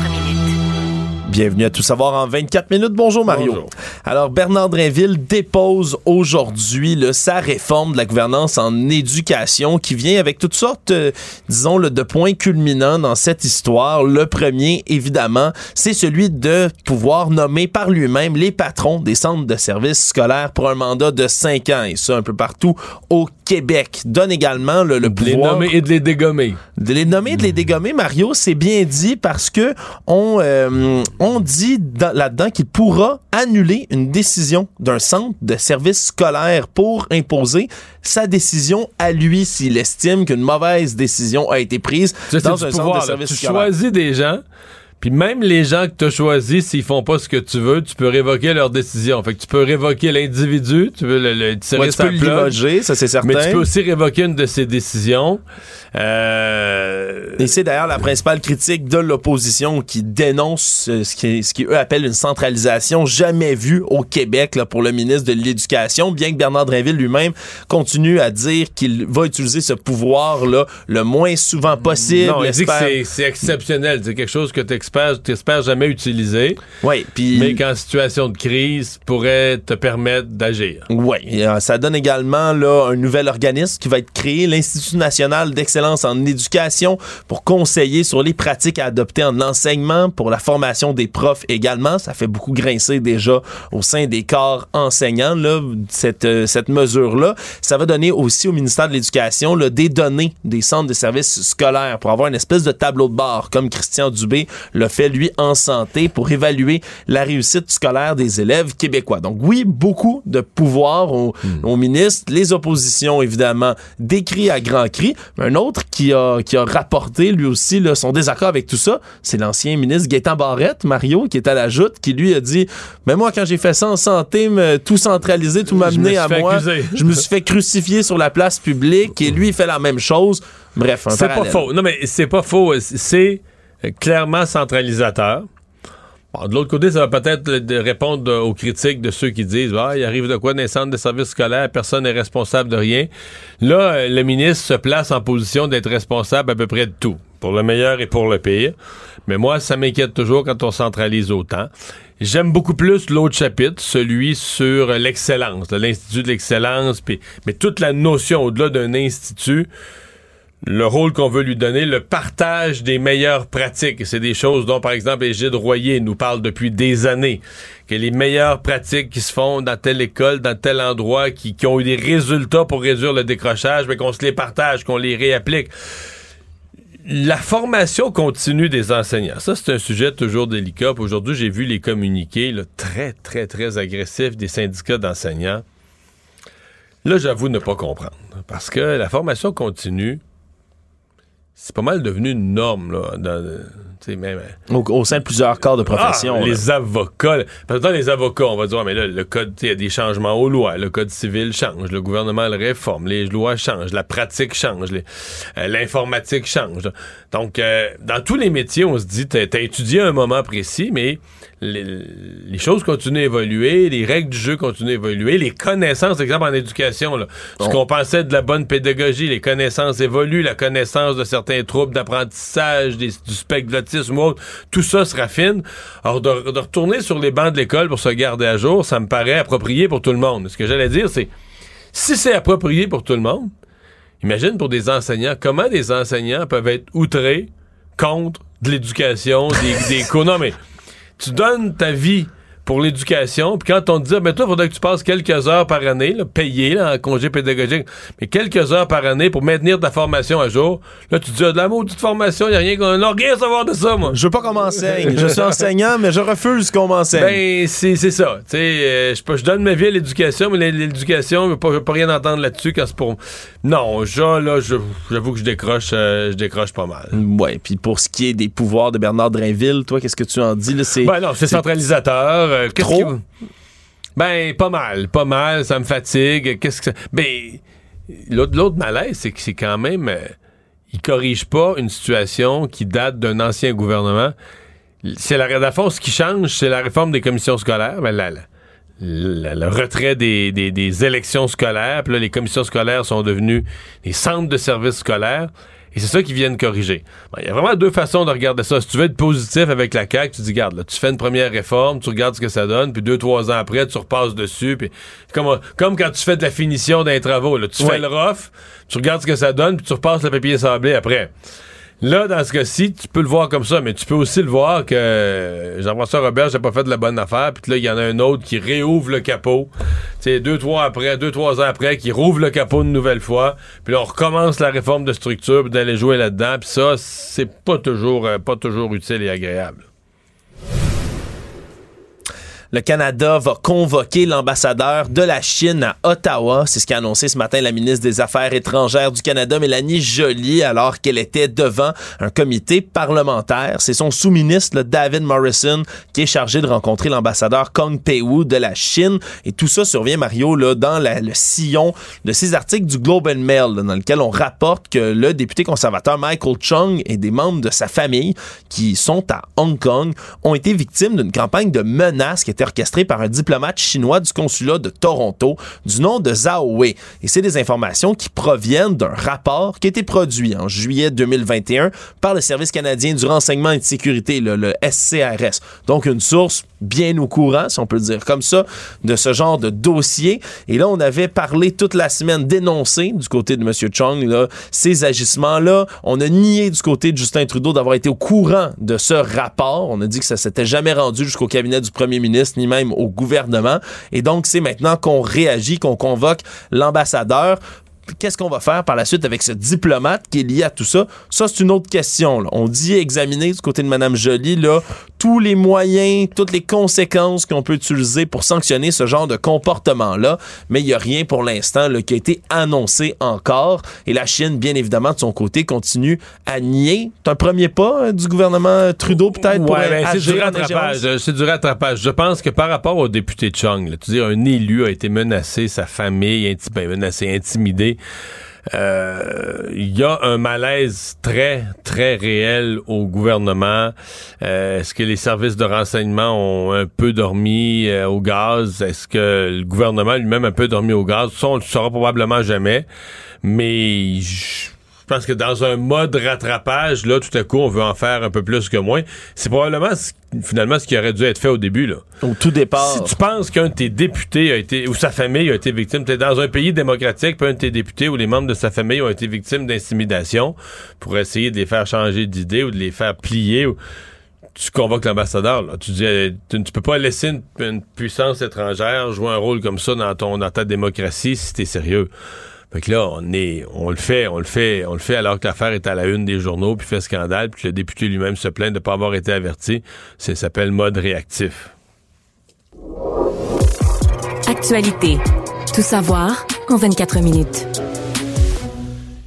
Bienvenue à Tout savoir en 24 minutes. Bonjour Mario. Alors Bernard Drainville dépose aujourd'hui sa réforme de la gouvernance en éducation qui vient avec toutes sortes, euh, disons, le, de points culminants dans cette histoire. Le premier, évidemment, c'est celui de pouvoir nommer par lui-même les patrons des centres de services scolaires pour un mandat de 5 ans, et ça un peu partout au Québec. Donne également le, le De les pouvoir... nommer et de les dégommer. De les nommer et de les dégommer, Mario, c'est bien dit parce que on, euh, on dit dans- là-dedans qu'il pourra annuler une décision d'un centre de service scolaire pour imposer sa décision à lui s'il estime qu'une mauvaise décision a été prise Ça, dans un pouvoir, centre de là. service Tu scolaire. choisis des gens, puis même les gens que tu as choisis, s'ils font pas ce que tu veux, tu peux révoquer leur décision. Fait que tu peux révoquer l'individu, tu peux le, le tirer Ouais, tu sa peux plug, limoger, ça c'est certain. Mais tu peux aussi révoquer une de ses décisions. Euh, Et c'est d'ailleurs la principale critique de l'opposition qui dénonce euh, ce qui, ce qui eux appellent une centralisation jamais vue au Québec là, pour le ministre de l'Éducation, bien que Bernard Drinville lui-même continue à dire qu'il va utiliser ce pouvoir-là le moins souvent possible. non, il dit que c'est exceptionnel. C'est quelque chose que tu espères jamais utiliser. Oui, puis Mais qu'en situation de crise, pourrait te permettre d'agir. Oui, ça donne également là, un nouvel organisme qui va être créé, l'Institut national d'excellence en éducation, pour conseiller sur les pratiques à adopter en enseignement, pour la formation des profs également. Ça fait beaucoup grincer déjà au sein des corps enseignants, là, cette, euh, cette mesure-là. Ça va donner aussi au ministère de l'Éducation des données des centres de services scolaires pour avoir une espèce de tableau de bord, comme Christian Dubé l'a fait, lui, en santé, pour évaluer la réussite scolaire des élèves québécois. Donc oui, beaucoup de pouvoir au, au ministre. Les oppositions, évidemment, décrit à grands cris. Un autre qui a, qui a rapporté, lui aussi, là, son désaccord avec tout ça, c'est l'ancien ministre Gaétan Barrette, Mario, qui est à la joute, qui lui a dit, mais moi, quand j'ai fait ça en santé, me- tout centralisé, tout m'amener à moi, accuser. je me suis fait crucifier sur la place publique, et lui, il fait la même chose. Bref, un C'est pas faux. Non, mais c'est pas faux. C'est clairement centralisateur. Bon, de l'autre côté, ça va peut-être répondre aux critiques de ceux qui disent Ah, il arrive de quoi dans les centres de services scolaires, personne n'est responsable de rien. Là, euh, le ministre se place en position d'être responsable à peu près de tout, pour le meilleur et pour le pire. Mais moi, ça m'inquiète toujours quand on centralise autant. J'aime beaucoup plus l'autre chapitre, celui sur l'excellence, de l'Institut de l'excellence, mais toute la notion au-delà d'un institut, le rôle qu'on veut lui donner, le partage des meilleures pratiques. C'est des choses dont, par exemple, Égide Royer nous parle depuis des années, que les meilleures pratiques qui se font dans telle école, dans tel endroit, qui, ont eu des résultats pour réduire le décrochage, mais qu'on se les partage, qu'on les réapplique. La formation continue des enseignants, ça c'est un sujet toujours délicat. Aujourd'hui, j'ai vu les communiqués là, très, très, très agressifs des syndicats d'enseignants. Là, j'avoue ne pas comprendre. Parce que la formation continue, c'est pas mal devenu une norme, là. dans- même, Au, au sein de plusieurs corps de profession. ah, les avocats. Parce que dans les avocats, on va dire, Ah, mais là, le code, il y a des changements aux lois. Le code civil change, le gouvernement le réforme, les lois changent, la pratique change, euh, l'informatique change. Donc, euh, dans tous les métiers, on se dit, t'as as étudié à un moment précis, mais les, les choses continuent à évoluer, les règles du jeu continuent à évoluer, les connaissances, par exemple en éducation, là, ce qu'on pensait de la bonne pédagogie, les connaissances évoluent, la connaissance de certains troubles d'apprentissage, des- du spectre de l'autisme ou autre, tout ça se raffine. Alors, de, de retourner sur les bancs de l'école pour se garder à jour, ça me paraît approprié pour tout le monde. Ce que j'allais dire, c'est, si c'est approprié pour tout le monde, imagine pour des enseignants, comment des enseignants peuvent être outrés contre de l'éducation, des, des cours. Non, mais tu donnes ta vie pour l'éducation, puis quand on te dit, ah, ben toi, il faudrait que tu passes quelques heures par année, là, payé là, en congé pédagogique, mais quelques heures par année pour maintenir ta formation à jour, là, tu te dis, ah, de la maudite formation, il n'y a rien qu'on n'a rien à savoir de ça, moi. Je veux pas qu'on m'enseigne. Je suis enseignant, mais je refuse qu'on m'enseigne. Ben, c'est c'est ça. Tu sais, euh, je, je donne ma vie à l'éducation, mais l'é- l'éducation, je veux pas, je veux pas rien entendre là-dessus quand c'est pour. Non, genre, là, je- j'avoue que je décroche, euh, je décroche pas mal. Ouais, puis pour ce qui est des pouvoirs de Bernard Drainville, toi, qu'est-ce que tu en dis? Là, c'est, Ben non, c'est centralisateur. Euh, Trop? qui- Ben, pas mal, pas mal, ça me fatigue. Qu'est-ce que ça... Ben, l'autre, malaise, c'est que c'est quand même... euh, il corrige pas une situation qui date d'un ancien gouvernement. C'est la, la fond, ce qui change, c'est la réforme des commissions scolaires. Ben, le retrait des, des- des élections scolaires. Puis là, les commissions scolaires sont devenues des centres de services scolaires. Et c'est ça qu'ils viennent corriger. Il y a vraiment deux façons de regarder ça. Si tu veux être positif avec la CAQ, tu dis, garde, là, tu fais une première réforme, tu regardes ce que ça donne, puis deux, trois ans après, tu repasses dessus. Puis comme, comme quand tu fais de la finition d'un travaux. Là, tu Ouais. fais le rough, tu regardes ce que ça donne, puis tu repasses le papier sablé après. Là, dans ce cas-ci, tu peux le voir comme ça, mais tu peux aussi le voir que euh, Jean-François Robert n'a pas fait de la bonne affaire, puis là, il y en a un autre qui réouvre le capot. Tu deux, trois après, deux, trois ans après, qui rouvre le capot une nouvelle fois, puis là, on recommence la réforme de structure, puis d'aller jouer là-dedans, puis ça, c'est pas toujours, euh, pas toujours utile et agréable. Le Canada va convoquer l'ambassadeur de la Chine à Ottawa. C'est ce qu'a annoncé ce matin la ministre des Affaires étrangères du Canada, Mélanie Joly, alors qu'elle était devant un comité parlementaire. C'est son sous-ministre, David Morrison, qui est chargé de rencontrer l'ambassadeur Kong Pei-Wu de la Chine. Et tout ça survient, Mario, là, dans le sillon de ces articles du Globe and Mail, dans lequel on rapporte que le député conservateur Michael Chung et des membres de sa famille qui sont à Hong Kong ont été victimes d'une campagne de menaces orchestrée par un diplomate chinois du consulat de Toronto du nom de Zhao Wei. Et c'est des informations qui proviennent d'un rapport qui a été produit en juillet 2021 par le Service canadien du renseignement et de sécurité, le, SCRS. Donc une source bien au courant, si on peut le dire comme ça, de ce genre de dossier. Et là, on avait parlé toute la semaine, dénoncé du côté de M. Chung, là, ces agissements-là. On a nié du côté de Justin Trudeau d'avoir été au courant de ce rapport. On a dit que ça s'était jamais rendu jusqu'au cabinet du premier ministre, ni même au gouvernement. Et donc, c'est maintenant qu'on réagit, qu'on convoque l'ambassadeur qu'est-ce qu'on va faire par la suite avec ce diplomate qui est lié à tout ça? Ça, c'est une autre question. On dit examiner du côté de Mme Joly là, tous les moyens, toutes les conséquences qu'on peut utiliser pour sanctionner ce genre de comportement-là, mais il n'y a rien pour l'instant qui a été annoncé encore. Et la Chine, bien évidemment, de son côté, continue à nier. C'est un premier pas hein, du gouvernement Trudeau, peut-être, pour Ouais, ben, c'est agir du rattrapage. euh, C'est du rattrapage. Je pense que par rapport au député Chung, là, tu dis un élu a été menacé, sa famille inti- ben, menacé, intimidé. Euh, Il y a un malaise très, très réel au gouvernement. Euh, Est-ce que les services de renseignement ont un peu dormi euh, au gaz? Est-ce que le gouvernement lui-même a un peu dormi au gaz? Ça, on le saura probablement jamais. Mais je pense que dans un mode rattrapage, là, tout à coup, on veut en faire un peu plus que moins. C'est probablement ce- finalement ce qui aurait dû être fait au début, là. Au tout départ. Si tu penses qu'un de tes députés a été, ou sa famille a été victime, tu es dans un pays démocratique, puis un de tes députés ou les membres de sa famille ont été victimes d'intimidation pour essayer de les faire changer d'idée ou de les faire plier. ou- tu convoques l'ambassadeur. là. Tu dis, euh, tu, tu peux pas laisser une, une puissance étrangère jouer un rôle comme ça dans ton dans ta démocratie si t'es sérieux. Fait que là, on est, on le fait, on le fait, on le fait alors que l'affaire est à la une des journaux, puis fait scandale, puis que le député lui-même se plaint de ne pas avoir été averti. Ça s'appelle mode réactif. Actualité. Tout savoir en 24 minutes.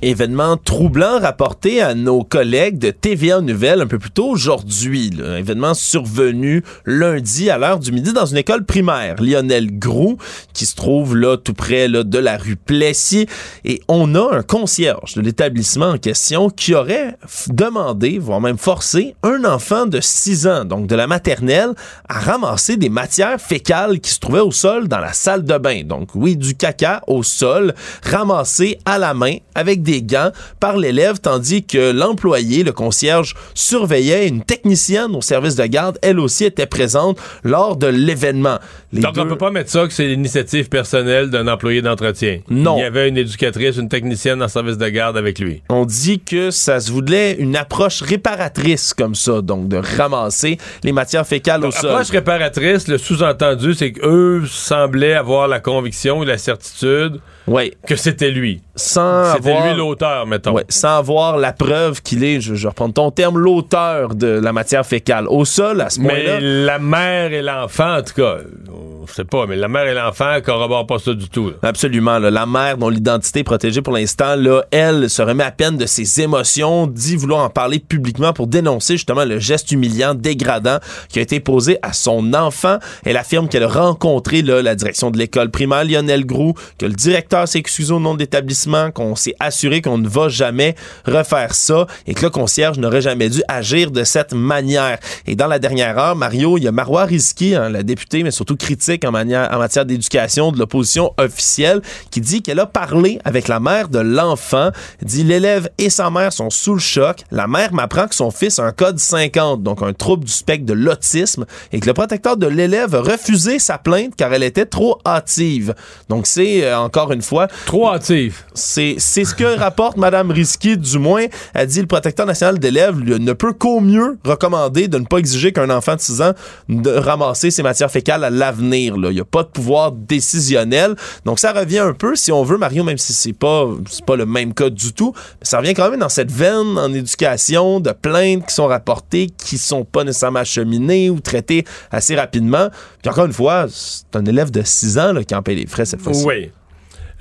Événement troublant rapporté à nos collègues de TVA Nouvelles un peu plus tôt aujourd'hui. là. Événement survenu lundi à l'heure du midi dans une école primaire. Lionel Groux, qui se trouve là tout près là, de la rue Plessis. Et on a un concierge de l'établissement en question qui aurait demandé, voire même forcé, un enfant de 6 ans, donc de la maternelle, à ramasser des matières fécales qui se trouvaient au sol dans la salle de bain. Donc oui, du caca au sol, ramassé à la main avec des gants par l'élève, tandis que l'employé, le concierge, surveillait une technicienne au service de garde, elle aussi était présente lors de l'événement. Donc, on deux- peut pas mettre ça que c'est l'initiative personnelle d'un employé d'entretien. Non. Il y avait une éducatrice, une technicienne en service de garde avec lui. On dit que ça se voulait une approche réparatrice comme ça, donc de ramasser les matières fécales au sol. Approche réparatrice, le sous-entendu, c'est qu'eux semblaient avoir la conviction et la certitude ouais. que c'était lui. Sans C'était avoir- lui l'auteur, mettons. Ouais, sans avoir la preuve qu'il est, je, je reprends ton terme, l'auteur de la matière fécale. Au sol, à ce point-là. Mais la mère et l'enfant, en tout cas, on sait pas, mais la mère et l'enfant corroborent pas ça du tout. Absolument. La mère, dont l'identité est protégée pour l'instant, là, elle se remet à peine de ses émotions, dit vouloir en parler publiquement pour dénoncer justement le geste humiliant, dégradant qui a été posé à son enfant. Elle affirme qu'elle a rencontré là, la direction de l'école primaire, Lionel Groux, que le directeur s'est excusé au nom de l'établissement, qu'on s'est assuré qu'on ne va jamais refaire ça et que le concierge n'aurait jamais dû agir de cette manière. Et dans la dernière heure, Mario, il y a Marois Rizki, hein, la députée, mais surtout critique en, manière, en matière d'éducation de l'opposition officielle, qui dit qu'elle a parlé avec la mère de l'enfant, dit l'élève et sa mère sont sous le choc. La mère m'apprend que son fils a un code 50, donc un trouble du spectre de l'autisme, et que le protecteur de l'élève a refusé sa plainte car elle était trop hâtive. Donc c'est euh, encore une fois trop hâtive. C'est c'est ce que rapporte Madame Risky du moins. Elle dit le protecteur national d'élèves ne peut qu'au mieux recommander de ne pas exiger qu'un enfant de 6 ans de ramasser ses matières fécales à l'avenir. Il n'y a pas de pouvoir décisionnel. Donc ça revient un peu, si on veut, Mario, même si c'est pas pas le même cas du tout, mais ça revient quand même dans cette veine en éducation de plaintes qui sont rapportées, qui sont pas nécessairement acheminées ou traitées assez rapidement. Puis encore une fois, c'est un élève de 6 ans là, qui en paye les frais cette fois-ci. Oui.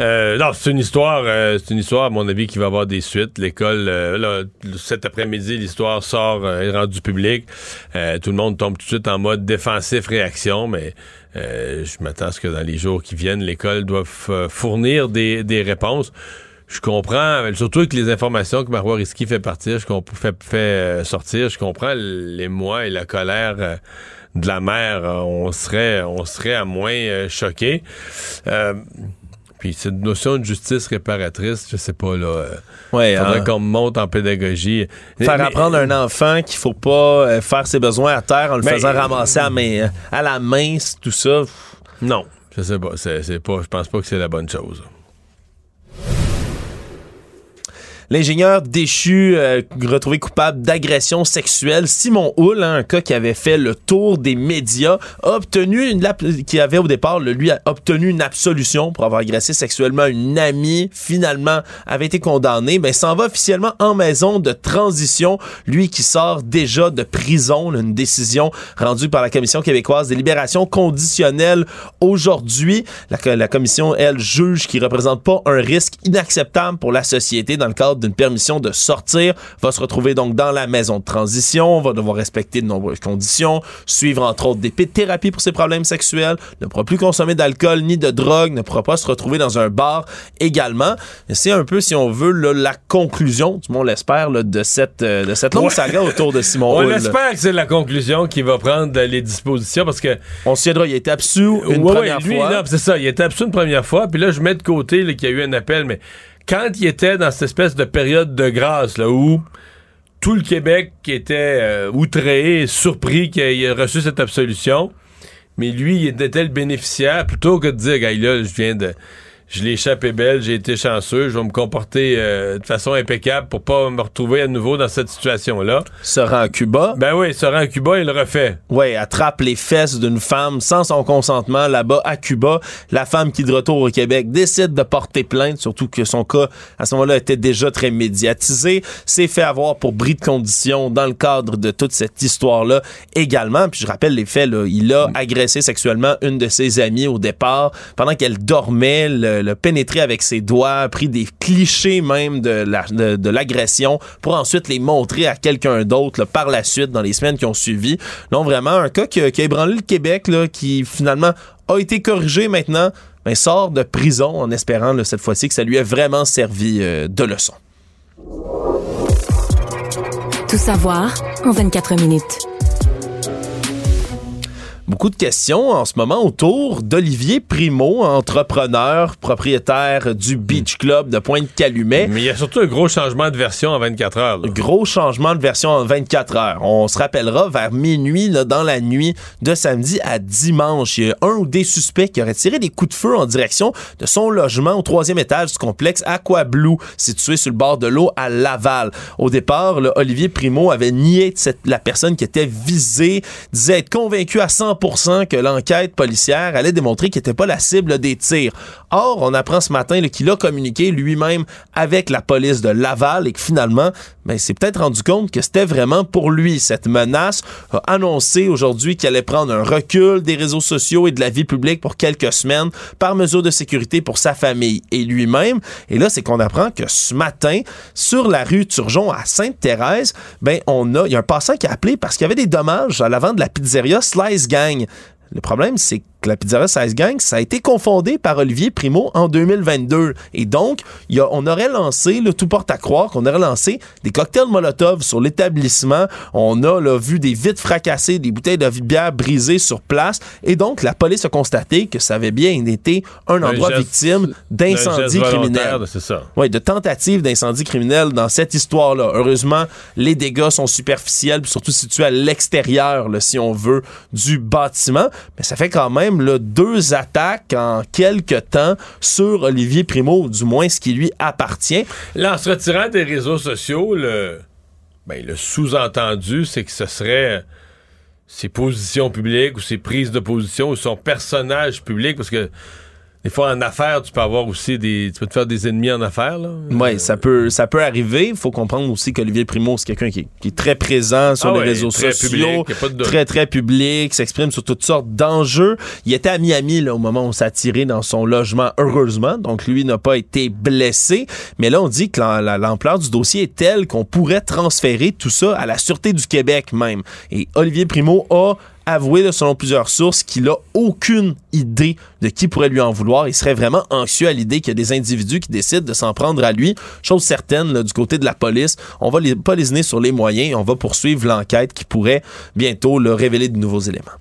Euh, non, c'est une histoire, euh, c'est une histoire, à mon avis, qui va avoir des suites. L'école, euh, là, cet après-midi, l'histoire sort, euh, est rendue publique. Euh, tout le monde tombe tout de suite en mode défensif réaction, mais euh, je m'attends à ce que dans les jours qui viennent, l'école doit f- fournir des, des réponses. Je comprends, surtout avec les informations que Marois Risky fait partir, je fait, fait sortir, je comprends l'émoi et la colère de la mère. On serait, on serait à moins choqué. Euh, puis cette notion de justice réparatrice, je sais pas là. euh, Ouais, faudrait hein. qu'on monte en pédagogie. Faire Mais- apprendre à un enfant qu'il faut pas euh, faire ses besoins à terre en le Mais- faisant ramasser à, main- à la main, tout ça. Non, je sais pas. C'est, c'est pas. Je pense pas que c'est la bonne chose. L'ingénieur déchu euh, retrouvé coupable d'agression sexuelle, Simon Hull, hein, un cas qui avait fait le tour des médias, a obtenu une qui avait au départ, lui a obtenu une absolution pour avoir agressé sexuellement une amie. Finalement, avait été condamné, mais s'en va officiellement en maison de transition. Lui qui sort déjà de prison, une décision rendue par la Commission québécoise des libérations conditionnelles aujourd'hui. La, la commission, elle, juge qu'il représente pas un risque inacceptable pour la société dans le cadre d'une permission de sortir, va se retrouver donc dans la maison de transition, va devoir respecter de nombreuses conditions, suivre entre autres des thérapies pour ses problèmes sexuels, ne pourra plus consommer d'alcool ni de drogue, ne pourra pas se retrouver dans un bar également. C'est un peu, si on veut, là, la conclusion, du moins on l'espère, de cette, euh, de cette longue Ouais. saga autour de Simon On Hull. espère que c'est la conclusion qui va prendre les dispositions parce que. On se souviendra, il été absous une Ouais, première ouais, lui, fois. c'est ça, il était absous une première fois, puis là, je mets de côté qu'il y a eu un appel, mais quand il était dans cette espèce de période de grâce, là, où tout le Québec était euh, outré, surpris qu'il ait reçu cette absolution, mais lui, il était le bénéficiaire, plutôt que de dire, gars, là, je viens de... Je l'ai échappé belle, j'ai été chanceux, je vais me comporter euh, de façon impeccable pour pas me retrouver à nouveau dans cette situation-là. Se rend à Cuba? Ben oui, se rend à Cuba, il le refait. Ouais, attrape les fesses d'une femme sans son consentement là-bas à Cuba. La femme qui, de retour au Québec, décide de porter plainte, surtout que son cas, à ce moment-là, était déjà très médiatisé. S'est fait avoir pour bris de conditions dans le cadre de toute cette histoire-là également. Puis je rappelle les faits, là, il a agressé sexuellement une de ses amies au départ. Pendant qu'elle dormait, le, le pénétré avec ses doigts, pris des clichés même de la- de- de l'agression pour ensuite les montrer à quelqu'un d'autre par la suite dans les semaines qui ont suivi. Non, vraiment, un cas qui, a- ébranlé le Québec, qui finalement a été corrigé maintenant, sort de prison en espérant cette fois-ci que ça lui ait vraiment servi euh, de leçon. Tout savoir en 24 minutes. Beaucoup de questions en ce moment autour d'Olivier Primo, entrepreneur, propriétaire du Beach Club de Pointe-Calumet. Mais il y a surtout un gros changement de version en 24 heures. là. Gros changement de version en 24 heures. On se rappellera vers minuit, là, dans la nuit de samedi à dimanche. Il y a un ou des suspects qui auraient tiré des coups de feu en direction de son logement au troisième étage du complexe Aqua Blue, situé sur le bord de l'eau à Laval. Au départ, là, Olivier Primo avait nié cette- la personne qui était visée, disait être convaincu à 100% que l'enquête policière allait démontrer qu'il n'était pas la cible des tirs. Or, on apprend ce matin qu'il a communiqué lui-même avec la police de Laval et que finalement, ben, s'est peut-être rendu compte que c'était vraiment pour lui. Cette menace a annoncé aujourd'hui qu'il allait prendre un recul des réseaux sociaux et de la vie publique pour quelques semaines par mesure de sécurité pour sa famille et lui-même. Et là, c'est qu'on apprend que ce matin, sur la rue Turgeon à Sainte-Thérèse, ben, on a, il y a un passant qui a appelé parce qu'il y avait des dommages à l'avant de la pizzeria Slice Gang. Le problème, c'est que la pizzeria 16 Gang, ça a été confondé par Olivier Primo en 2022. Et donc, il y a, on aurait lancé, le tout porte à croire qu'on aurait lancé des cocktails Molotov sur l'établissement. On a là, vu des vitres fracassées, des bouteilles de bière brisées sur place. Et donc, la police a constaté que ça avait bien été un endroit geste- victime d'incendie criminel. Oui, de tentatives d'incendie criminel dans cette histoire-là. Heureusement, les dégâts sont superficiels, surtout situés à l'extérieur, si on veut, du bâtiment. Mais ça fait quand même deux attaques en quelques temps sur Olivier Primo, du moins ce qui lui appartient. Là, en se retirant des réseaux sociaux, le, ben, le sous-entendu, c'est que ce serait ses positions publiques ou ses prises de position ou son personnage public, parce que des fois, en affaires, tu peux avoir aussi des. Tu peux te faire des ennemis en affaires, là. Oui, ça peut, ça peut arriver. Il faut comprendre aussi qu'Olivier Primo, c'est quelqu'un qui, qui est très présent sur Ah les ouais, réseaux très sociaux, public, de très, très public, s'exprime sur toutes sortes d'enjeux. Il était à Miami là, au moment où on s'est tiré dans son logement, heureusement. Donc, lui n'a pas été blessé. Mais là, on dit que l'am- la- l'ampleur du dossier est telle qu'on pourrait transférer tout ça à la Sûreté du Québec même. Et Olivier Primo a avoué, selon plusieurs sources, qu'il a aucune idée de qui pourrait lui en vouloir. Il serait vraiment anxieux à l'idée qu'il y a des individus qui décident de s'en prendre à lui. Chose certaine, du côté de la police, on va les, pas sur les moyens et on va poursuivre l'enquête qui pourrait bientôt le révéler de nouveaux éléments.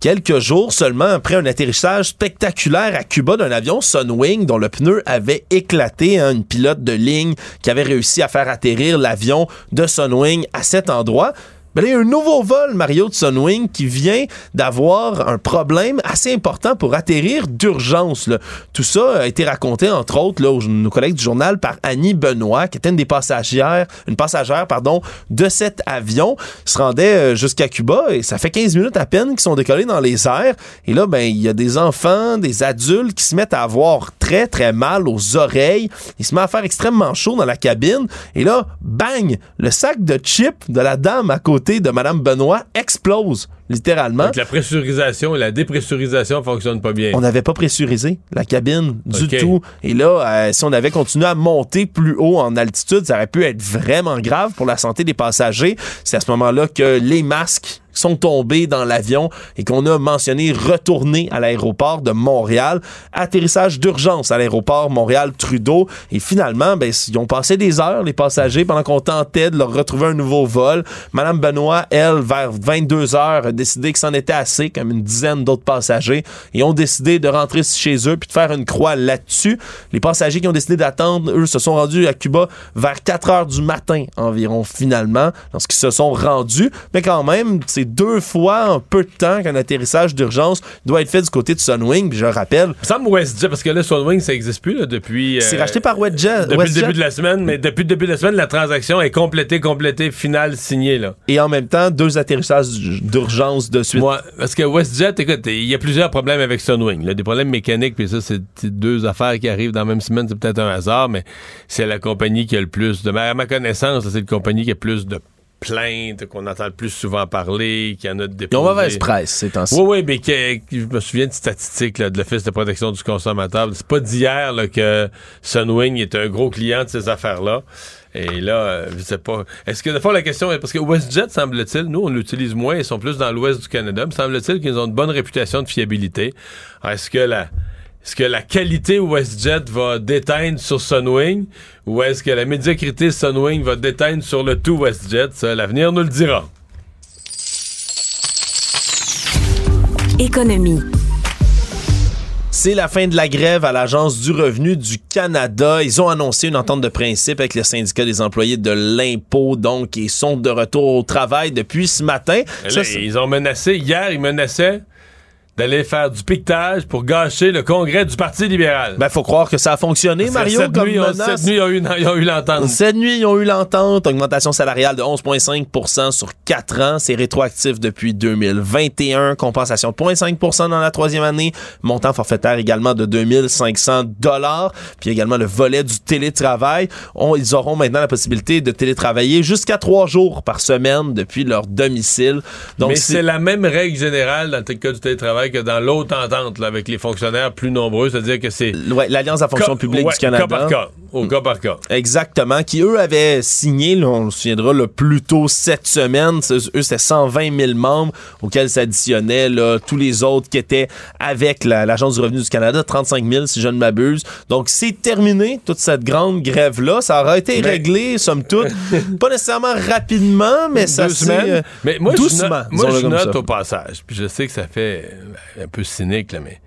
Quelques jours seulement après un atterrissage spectaculaire à Cuba d'un avion Sunwing dont le pneu avait éclaté, hein, une pilote de ligne qui avait réussi à faire atterrir l'avion de Sunwing à cet endroit. Ben il y a un nouveau vol, Mario de Sunwing, qui vient d'avoir un problème assez important pour atterrir d'urgence. Tout ça a été raconté, entre autres, là, aux nos collègues du journal par Annie Benoît, qui était une des passagères, une passagère, pardon, de cet avion. Se rendait euh, jusqu'à Cuba et ça fait 15 minutes à peine qu'ils sont décollés dans les airs. Et là, ben, il y a des enfants, des adultes qui se mettent à avoir très, très mal aux oreilles. Ils se mettent à faire extrêmement chaud dans la cabine. Et là, bang! Le sac de chips de la dame à côté de Madame Benoît explose, littéralement. Donc, la pressurisation et la dépressurisation fonctionnent pas bien. On n'avait pas pressurisé la cabine du tout. Et là, euh, si on avait continué à monter plus haut en altitude, ça aurait pu être vraiment grave pour la santé des passagers. C'est à ce moment-là que les masques sont tombés dans l'avion et qu'on a mentionné retourner à l'aéroport de Montréal. Atterrissage d'urgence à l'aéroport Montréal-Trudeau. Et finalement, ben, ils ont passé des heures, les passagers, pendant qu'on tentait de leur retrouver un nouveau vol. Madame Benoît, elle, vers 22 heures, décidé que c'en était assez, comme une dizaine d'autres passagers, et ont décidé de rentrer chez eux puis de faire une croix là-dessus. Les passagers qui ont décidé d'attendre, eux, se sont rendus à Cuba vers 4 heures du matin environ, finalement, lorsqu'ils se sont rendus. Mais quand même, c'est deux fois en peu de temps qu'un atterrissage d'urgence doit être fait du côté de Sunwing. Puis je rappelle, Il me WestJet, parce que là, Sunwing, ça n'existe plus là, depuis. c'est euh, racheté par WestJet. Depuis le début de la semaine, mais depuis le début de la semaine, la transaction est complétée, complétée, finale, signée, là. Et en même temps, deux atterrissages d'urgence de suite. Moi, parce que WestJet, écoute, il y a plusieurs problèmes avec Sunwing. Là, des problèmes mécaniques, puis ça, c'est c'est deux affaires qui arrivent dans la même semaine, c'est peut-être un hasard, mais c'est la compagnie qui a le plus de. À ma connaissance, c'est la compagnie qui a plus de plaintes, qu'on entend le plus souvent parler, qui en a Ils déposé. ont mauvaise presse ces temps-ci. Oui, oui, mais que- je me souviens de statistiques là, de l'Office de protection du consommateur. C'est pas d'hier que Sunwing est un gros client de ces affaires-là. Et là, euh, je sais pas. Est-ce que, de fois, la question est parce que WestJet, semble-t-il, nous, on l'utilise moins, ils sont plus dans l'ouest du Canada, mais semble-t-il qu'ils ont une bonne réputation de fiabilité. Est-ce que la. Est-ce que la qualité WestJet va déteindre sur Sunwing ou est-ce que la médiocrité Sunwing va déteindre sur le tout WestJet? L'avenir nous le dira. Économie. C'est la fin de la grève à l'Agence du revenu du Canada. Ils ont annoncé une entente de principe avec le syndicat des employés de l'impôt, donc ils sont de retour au travail depuis ce matin. Là, Ça, c'est- ils ont menacé, hier, ils menaçaient d'aller faire du piquetage pour gâcher le congrès du Parti libéral. Ben, faut croire que ça a fonctionné, Mario, cette, comme nuit, menace. cette nuit, ils ont eu, ils ont eu l'entente. Cette nuit, ils ont eu l'entente, augmentation salariale de 11,5% sur 4 ans. C'est rétroactif depuis 2021. Compensation de 0,5% dans la troisième année. Montant forfaitaire également de 2500 dollars. Puis également le volet du télétravail. On- ils auront maintenant la possibilité de télétravailler jusqu'à trois jours par semaine depuis leur domicile. Donc, Mais c'est la même règle générale dans le cas du télétravail que dans l'autre entente là, avec les fonctionnaires plus nombreux, c'est-à-dire que c'est Ouais, l'Alliance de la fonction publique ouais, du Canada. Cas par cas. Au cas par cas. Exactement, qui eux avaient signé, là, on se souviendra, le plus tôt cette semaine, eux c'était 120 000 membres auxquels s'additionnaient tous les autres qui étaient avec la- l'Agence du revenu du Canada, 35 000 si je ne m'abuse. Donc c'est terminé, toute cette grande grève-là. Ça aura été Mais- réglé, somme toute, pas nécessairement rapidement, mais ça s'est... euh, mais moi, je doucement, note, moi, je note au passage, puis je sais que ça fait un peu cynique, là, mais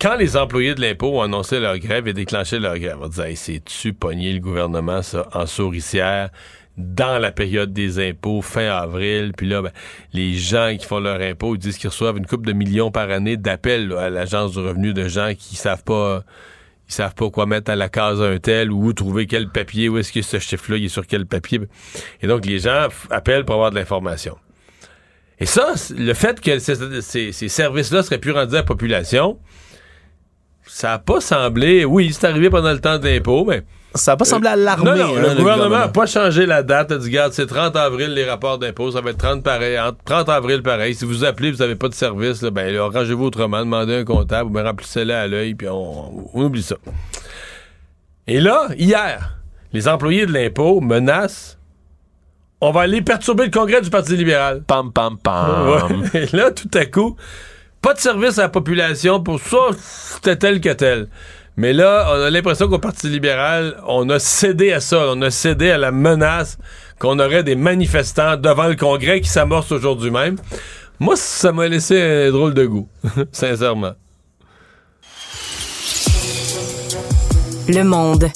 quand les employés de l'impôt ont annoncé leur grève et déclenché leur grève, on disait, hey, c'est-tu pogné le gouvernement, ça, en souricière, dans la période des impôts, fin avril, puis là, ben, les gens qui font leur impôt, ils disent qu'ils reçoivent une coupe de millions par année d'appels à l'Agence du revenu de gens qui savent pas ils savent pas quoi mettre à la case un tel ou où trouver quel papier, où est-ce que ce chiffre-là, il est sur quel papier. Et donc, les gens appellent pour avoir de l'information. Et ça, le fait que ces, ces- ces services-là seraient plus rendus à la population, ça n'a pas semblé... Oui, c'est arrivé pendant le temps de l'impôt, mais... Ça n'a pas semblé alarmer, Non, non, hein, le, gouvernement n'a pas changé la date. A dit, regarde, c'est 30 avril, les rapports d'impôt. Ça va être 30, pareil, entre 30 avril pareil. Si vous appelez, vous n'avez pas de service, là, ben, arrangez-vous autrement, demandez un comptable, bien remplissez-le à l'œil, puis on, on oublie ça. Et là, hier, les employés de l'impôt menacent on va aller perturber le congrès du Parti libéral. Pam, pam, pam. Ouais. Et là, tout à coup, pas de service à la population pour ça, c'était tel que tel. Mais là, on a l'impression qu'au Parti libéral, on a cédé à ça. On a cédé à la menace qu'on aurait des manifestants devant le congrès qui s'amorce aujourd'hui même. Moi, ça m'a laissé un drôle de goût, sincèrement. Le monde.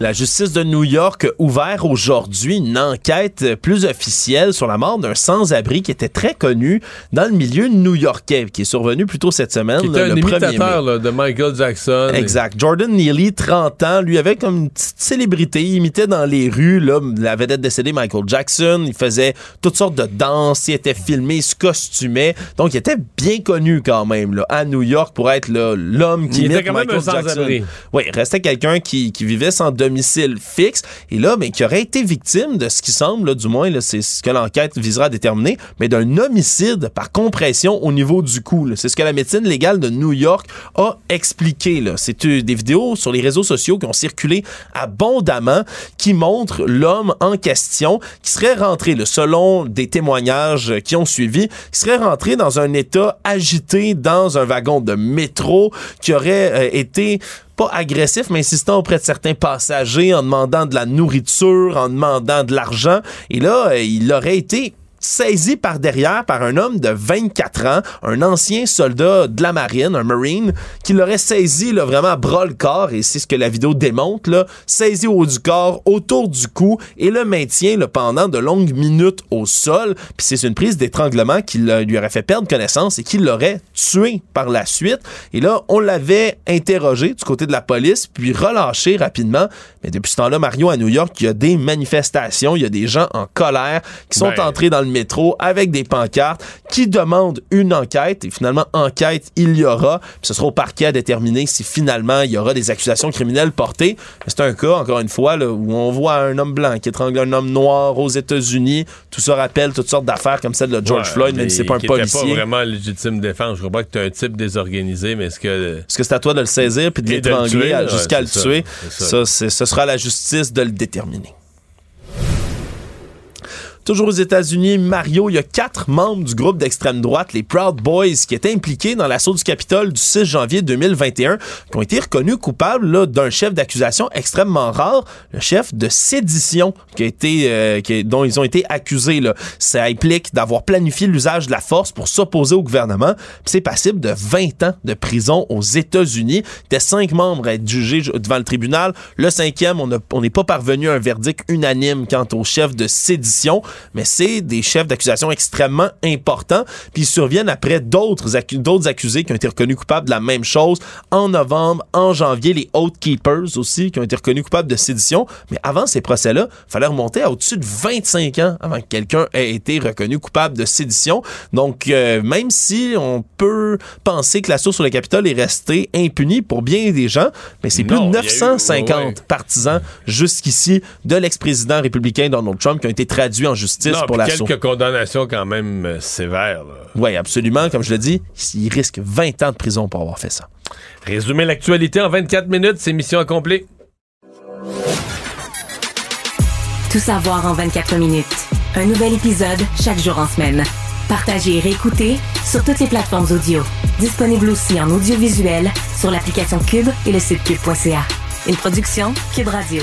La justice de New York a ouvert aujourd'hui une enquête plus officielle sur la mort d'un sans-abri qui était très connu dans le milieu new-yorkais, qui est survenu plus tôt cette semaine, Qui était le un 1er mai. imitateur là, de Michael Jackson. Exact. Jordan Neely, 30 ans, lui avait comme une petite célébrité. Il imitait dans les rues là, la vedette décédée Michael Jackson. Il faisait toutes sortes de danses. Il était filmé, il se costumait. Donc, il était bien connu quand même là, à New York pour être là, l'homme qui Il était quand même Michael un sans-abri. Jackson. Oui, il restait quelqu'un qui, qui vivait sans domicile fixe. Et là, qui aurait été victime de ce qui semble, du moins, c'est ce que l'enquête visera à déterminer, mais d'un homicide par compression au niveau du cou. C'est ce que la médecine légale de New York a expliqué. C'est euh, des vidéos sur les réseaux sociaux qui ont circulé abondamment qui montrent l'homme en question qui serait rentré, selon des témoignages qui ont suivi, qui serait rentré dans un état agité dans un wagon de métro, qui aurait euh, été pas agressif, mais insistant auprès de certains passagers en demandant de la nourriture, en demandant de l'argent. Et là, euh, il aurait été saisi par derrière par un homme de 24 ans, un ancien soldat de la marine, un marine, qui l'aurait saisi là, vraiment à bras le corps, et c'est ce que la vidéo démontre, là, saisi au haut du corps, autour du cou, et le maintient là, pendant de longues minutes au sol. Puis c'est une prise d'étranglement qui lui aurait fait perdre connaissance et qui l'aurait tué par la suite. Et là, on l'avait interrogé du côté de la police, puis relâché rapidement. Mais depuis ce temps-là, Mario, à New York, il y a des manifestations, il y a des gens en colère qui sont Ben. entrés dans le métro avec des pancartes qui demandent une enquête. Et finalement, enquête, il y aura. Puis ce sera au parquet à déterminer si finalement il y aura des accusations criminelles portées. C'est un cas, encore une fois, là, où on voit un homme blanc qui étrangle un homme noir aux États-Unis. Tout ça rappelle toutes sortes d'affaires comme celle de George Ouais, Floyd, même si c'est pas un policier. pas vraiment légitime défense. Je comprends que tu un type désorganisé, mais est-ce que. Est-ce que c'est à toi de le saisir puis de l'étrangler jusqu'à le ça, tuer? ça. Ça, ce sera à la justice de le déterminer. Toujours aux États-Unis, Mario, il y a quatre membres du groupe d'extrême droite, les Proud Boys, qui étaient impliqués dans l'assaut du Capitole du 6 janvier 2021, qui ont été reconnus coupables d'un chef d'accusation extrêmement rare, le chef de sédition, qui a été, euh, qui dont ils ont été accusés. Là. Ça implique d'avoir planifié l'usage de la force pour s'opposer au gouvernement. C'est passible de 20 ans de prison aux États-Unis. A cinq membres à être jugés ju- devant le tribunal. Le cinquième, on n'est pas parvenu à un verdict unanime quant au chef de sédition. Mais c'est des chefs d'accusation extrêmement importants, puis ils surviennent après d'autres d'autres accusés qui ont été reconnus coupables de la même chose en novembre, en janvier, les Oath Keepers aussi qui ont été reconnus coupables de sédition, mais avant ces procès-là, il fallait remonter à au-dessus de 25 ans avant que quelqu'un ait été reconnu coupable de sédition. Donc euh, même si on peut penser que la source sur le Capitole est restée impunie pour bien des gens, mais c'est plus de 950 partisans jusqu'ici de l'ex-président républicain Donald Trump qui ont été traduits en justice pour la quelques condamnations quand même euh, sévères. Oui, absolument. Comme je le dis, il risque 20 ans de prison pour avoir fait ça. Résumer l'actualité en 24 minutes, c'est mission accomplie. Tout savoir en 24 minutes. Un nouvel épisode chaque jour en semaine. Partagez et réécoutez sur toutes les plateformes audio. Disponible aussi en audiovisuel sur l'application Cube et le site cube.ca. Une production Cube Radio.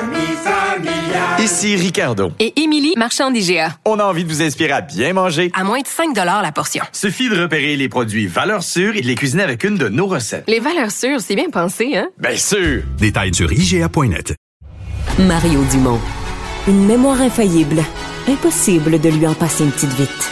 Ici Ricardo. Et Émilie, marchand d'IGA. On a envie de vous inspirer à bien manger. À moins de 5 la portion. Suffit de repérer les produits valeurs sûres et de les cuisiner avec une de nos recettes. Les valeurs sûres, c'est bien pensé, hein? Bien sûr! Détails sur IGA.net. Mario Dumont. Une mémoire infaillible. Impossible de lui en passer une petite vite.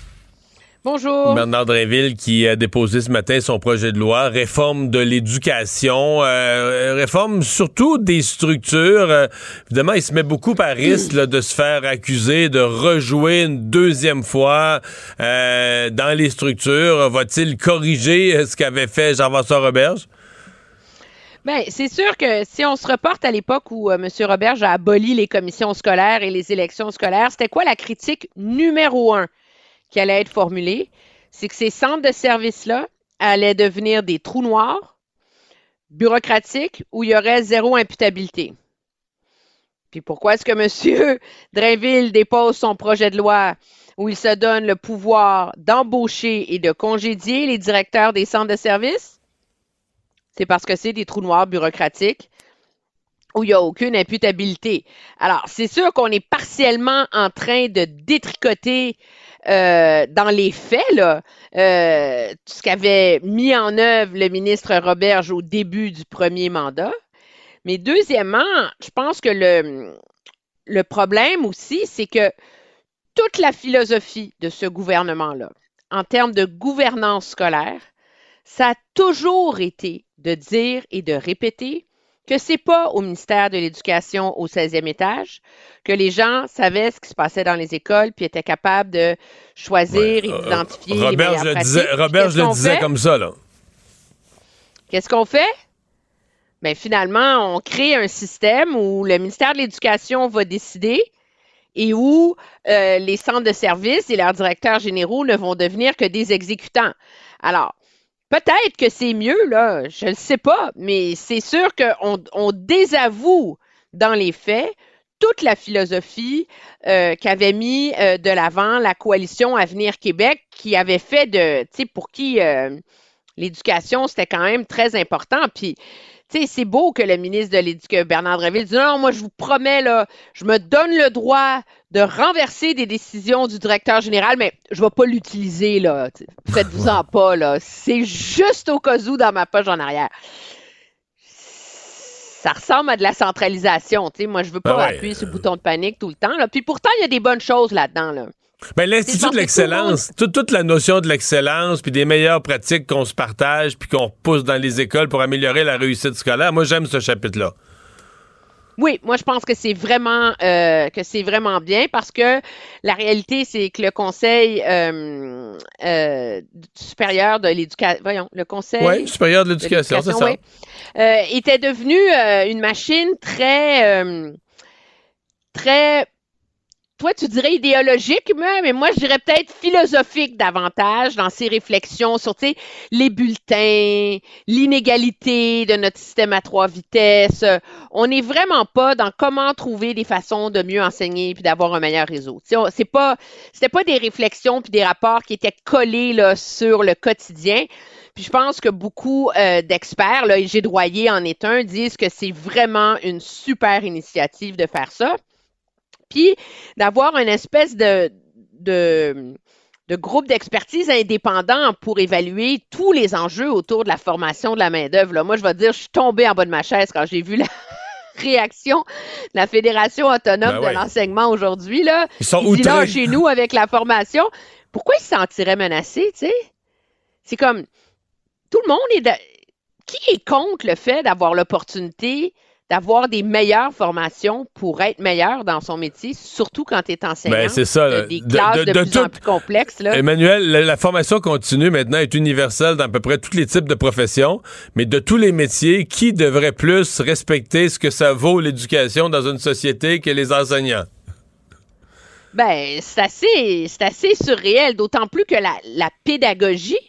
Bonjour. Bernard Drinville qui a déposé ce matin son projet de loi, réforme de l'éducation, euh, réforme surtout des structures. Euh, évidemment, il se met beaucoup à risque là, de se faire accuser de rejouer une deuxième fois euh, dans les structures. Va-t-il corriger ce qu'avait fait Jean-François Roberge? Bien, c'est sûr que si on se reporte à l'époque où M. Roberge a aboli les commissions scolaires et les élections scolaires, c'était quoi la critique numéro un? Qui allait être formulée, c'est que ces centres de services-là allaient devenir des trous noirs, bureaucratiques, où il y aurait zéro imputabilité. Puis pourquoi est-ce que M. Drainville dépose son projet de loi où il se donne le pouvoir d'embaucher et de congédier les directeurs des centres de services? C'est parce que c'est des trous noirs bureaucratiques où il n'y a aucune imputabilité. Alors, c'est sûr qu'on est partiellement en train de détricoter euh, dans les faits, là, euh, ce qu'avait mis en œuvre le ministre Roberge au début du premier mandat. Mais deuxièmement, je pense que le, le problème aussi, c'est que toute la philosophie de ce gouvernement-là, en termes de gouvernance scolaire, ça a toujours été de dire et de répéter que c'est pas au ministère de l'Éducation au 16e étage que les gens savaient ce qui se passait dans les écoles puis étaient capables de choisir et Euh, d'identifier les Robert, je le disais, Robert, je le disais comme ça, là. Qu'est-ce qu'on fait? Bien, finalement, on crée un système où le ministère de l'Éducation va décider et où euh, les centres de services et leurs directeurs généraux ne vont devenir que des exécutants. Alors, peut-être que c'est mieux, là, je ne sais pas, mais c'est sûr qu'on on désavoue dans les faits toute la philosophie euh, qu'avait mis euh, de l'avant la coalition Avenir Québec, qui avait fait de, tu sais, pour qui euh, l'éducation, c'était quand même très important. Puis, sais, c'est beau que le ministre de l'Éducation, Bernard Dréville, dise non, moi, je vous promets, là, je me donne le droit de renverser des décisions du directeur général, mais je ne vais pas l'utiliser, là. Faites-vous-en pas, là. C'est juste au cas où dans ma poche en arrière. Ça ressemble à de la centralisation, tu sais. Moi, je veux pas Ben ouais. appuyer sur le bouton de panique tout le temps, là. Puis pourtant, il y a des bonnes choses là-dedans, là. Ben, l'Institut de l'excellence, toute, toute la notion de l'excellence, puis des meilleures pratiques qu'on se partage, puis qu'on repousse dans les écoles pour améliorer la réussite scolaire, moi, j'aime ce chapitre-là. Oui, moi je pense que c'est vraiment euh, que c'est vraiment bien parce que la réalité c'est que le Conseil euh, euh, supérieur de l'éducation, voyons, le Conseil supérieur de l'éducation, c'est ça. euh, était devenu une machine très très toi, tu dirais idéologique, mais, moi, je dirais peut-être philosophique davantage dans ses réflexions sur les bulletins, l'inégalité de notre système à trois vitesses. On n'est vraiment pas dans comment trouver des façons de mieux enseigner puis d'avoir un meilleur réseau. C'est pas, c'était pas des réflexions puis des rapports qui étaient collés là, sur le quotidien. Puis je pense que beaucoup euh, d'experts, là, et Gédroyer en est un, disent que c'est vraiment une super initiative de faire ça puis d'avoir une espèce de, de, de groupe d'expertise indépendant pour évaluer tous les enjeux autour de la formation de la main-d'œuvre. Moi, je vais te dire, je suis tombée en bas de ma chaise quand j'ai vu la réaction de la Fédération autonome Ben de l'enseignement aujourd'hui. Là. Ils sont Il dit là, chez nous, avec la formation, pourquoi ils se sentiraient menacés, tu sais? C'est comme, tout le monde est... de- Qui est contre le fait d'avoir l'opportunité d'avoir des meilleures formations pour être meilleur dans son métier, surtout quand tu es enseignant. Ben, c'est ça, là. Des De- classes de- de, de plus en tout- plus complexes. Là. Emmanuel, la, la formation continue maintenant est universelle dans à peu près tous les types de professions, mais de tous les métiers, qui devrait plus respecter ce que ça vaut l'éducation dans une société que les enseignants? Ben, c'est assez, c'est assez surréel, d'autant plus que la, la pédagogie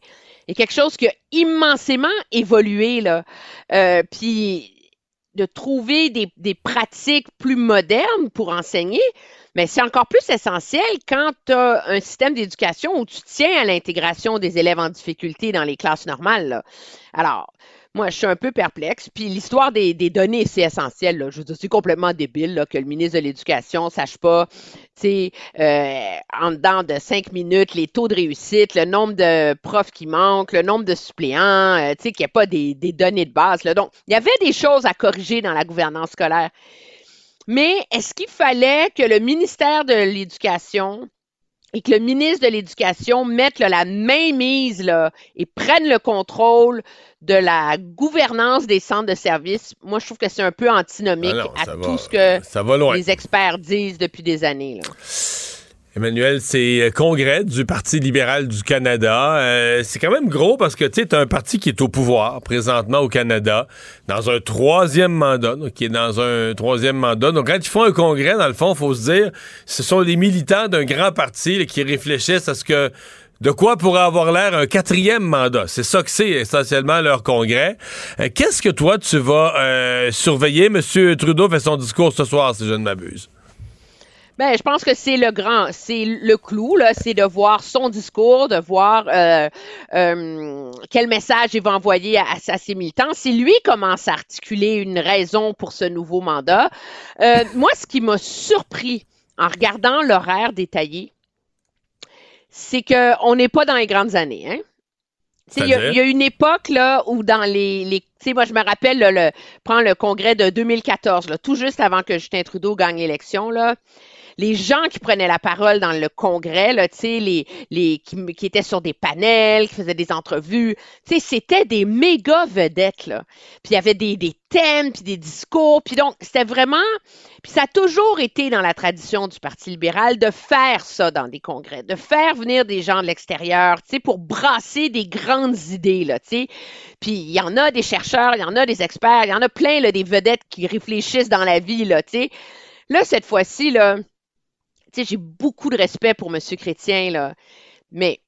est quelque chose qui a immensément évolué, là. Euh, puis de trouver des, des pratiques plus modernes pour enseigner, mais c'est encore plus essentiel quand tu as un système d'éducation où tu tiens à l'intégration des élèves en difficulté dans les classes normales. Alors, moi, je suis un peu perplexe. Puis l'histoire des, données, c'est essentiel. là. Je veux dire, c'est complètement débile là, que le ministre de l'Éducation ne sache pas, tu sais, euh, en dedans de cinq minutes, les taux de réussite, le nombre de profs qui manquent, le nombre de suppléants, euh, tu sais, qu'il n'y a pas des, des données de base. Là. Donc, il y avait des choses à corriger dans la gouvernance scolaire. Mais est-ce qu'il fallait que le ministère de l'Éducation et que le ministre de l'Éducation mette là, la main mise là, et prenne le contrôle de la gouvernance des centres de services, moi, je trouve que c'est un peu antinomique Ah non, à tout ce que les experts disent depuis des années. là. Emmanuel, c'est euh, congrès du Parti libéral du Canada. Euh, c'est quand même gros parce que tu un parti qui est au pouvoir présentement au Canada, dans un troisième mandat, donc, qui est dans un troisième mandat. Donc quand ils font un congrès, dans le fond, faut se dire, ce sont les militants d'un grand parti qui réfléchissent à ce que de quoi pourrait avoir l'air un quatrième mandat. C'est ça que c'est essentiellement leur congrès. Euh, Qu'est-ce que toi tu vas surveiller? Monsieur Trudeau fait son discours ce soir, si je ne m'abuse. Ben, je pense que c'est le grand, c'est le clou, là, c'est de voir son discours, de voir euh, euh, quel message il va envoyer à, à ses militants. Si lui commence à articuler une raison pour ce nouveau mandat, euh, moi, ce qui m'a surpris en regardant l'horaire détaillé, c'est qu'on n'est pas dans les grandes années, hein? Il y, a- y une époque là où dans les, les tu sais, moi je me rappelle là, le prends le congrès de 2014 là, tout juste avant que Justin Trudeau gagne l'élection là, les gens qui prenaient la parole dans le congrès là, les les qui, étaient sur des panels, qui faisaient des entrevues, c'était des méga vedettes là. Puis il y avait des, des thèmes, puis des discours, puis donc c'était vraiment puis ça a toujours été dans la tradition du Parti libéral de faire ça dans des congrès, de faire venir des gens de l'extérieur, tu sais, pour brasser des grandes idées, là, tu sais. Puis il y en a des chercheurs, il y en a des experts, il y en a plein, là, des vedettes qui réfléchissent dans la vie, là, tu sais. Là, cette fois-ci, là, j'ai beaucoup de respect pour M. Chrétien, là, mais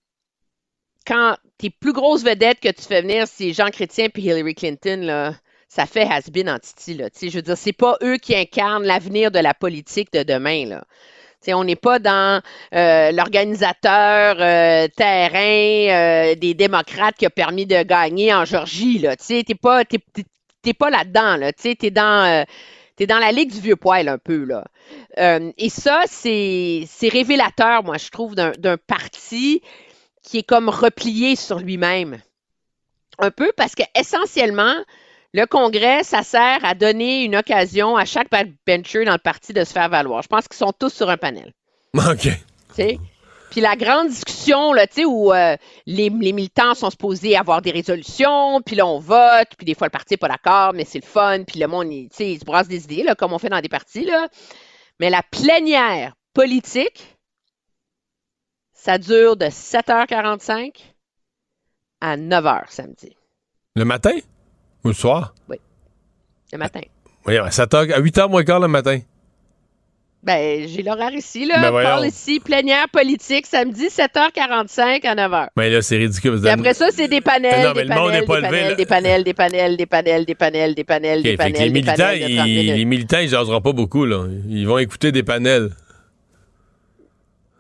quand tes plus grosses vedettes que tu fais venir, c'est Jean Chrétien puis Hillary Clinton, là, ça fait has-been en titi, là. Je veux dire, c'est pas eux qui incarnent l'avenir de la politique de demain, là. Tu sais, on n'est pas dans euh, l'organisateur euh, terrain euh, des démocrates qui a permis de gagner en Georgie. Tu t'es pas, pas là-dedans, là. Tu t'es dans, euh, t'es dans la ligue du vieux poil un peu, là. Euh, et ça, c'est, révélateur, moi, je trouve, d'un, d'un parti qui est comme replié sur lui-même. Un peu parce que essentiellement, le Congrès, ça sert à donner une occasion à chaque backbencher dans le parti de se faire valoir. Je pense qu'ils sont tous sur un panel. OK. tu sais? Puis la grande discussion, là, tu sais, où euh, les, les militants sont supposés avoir des résolutions, puis là, on vote, puis des fois, le parti n'est pas d'accord, mais c'est le fun, puis le monde, il, tu sais, il se brasse des idées, là, comme on fait dans des partis, là. Mais la plénière politique, ça dure de 7h45 à 9h samedi, Le matin? Ou le soir? le matin. Oui, à 7h, à 8h moins quart le matin. Ben, j'ai l'horaire ici, là. Ben. Parle ici, plénière politique, samedi, 7h45 à 9h. Mais là, c'est ridicule. Après ça, c'est des panels, non, des, le monde panels n'est pas des, panels des panels, des panels, des panels, des panels, des panels, des panels, les des militants, panels de 30 ils, les militants, ils jaseront pas beaucoup, là. Ils vont écouter des panels.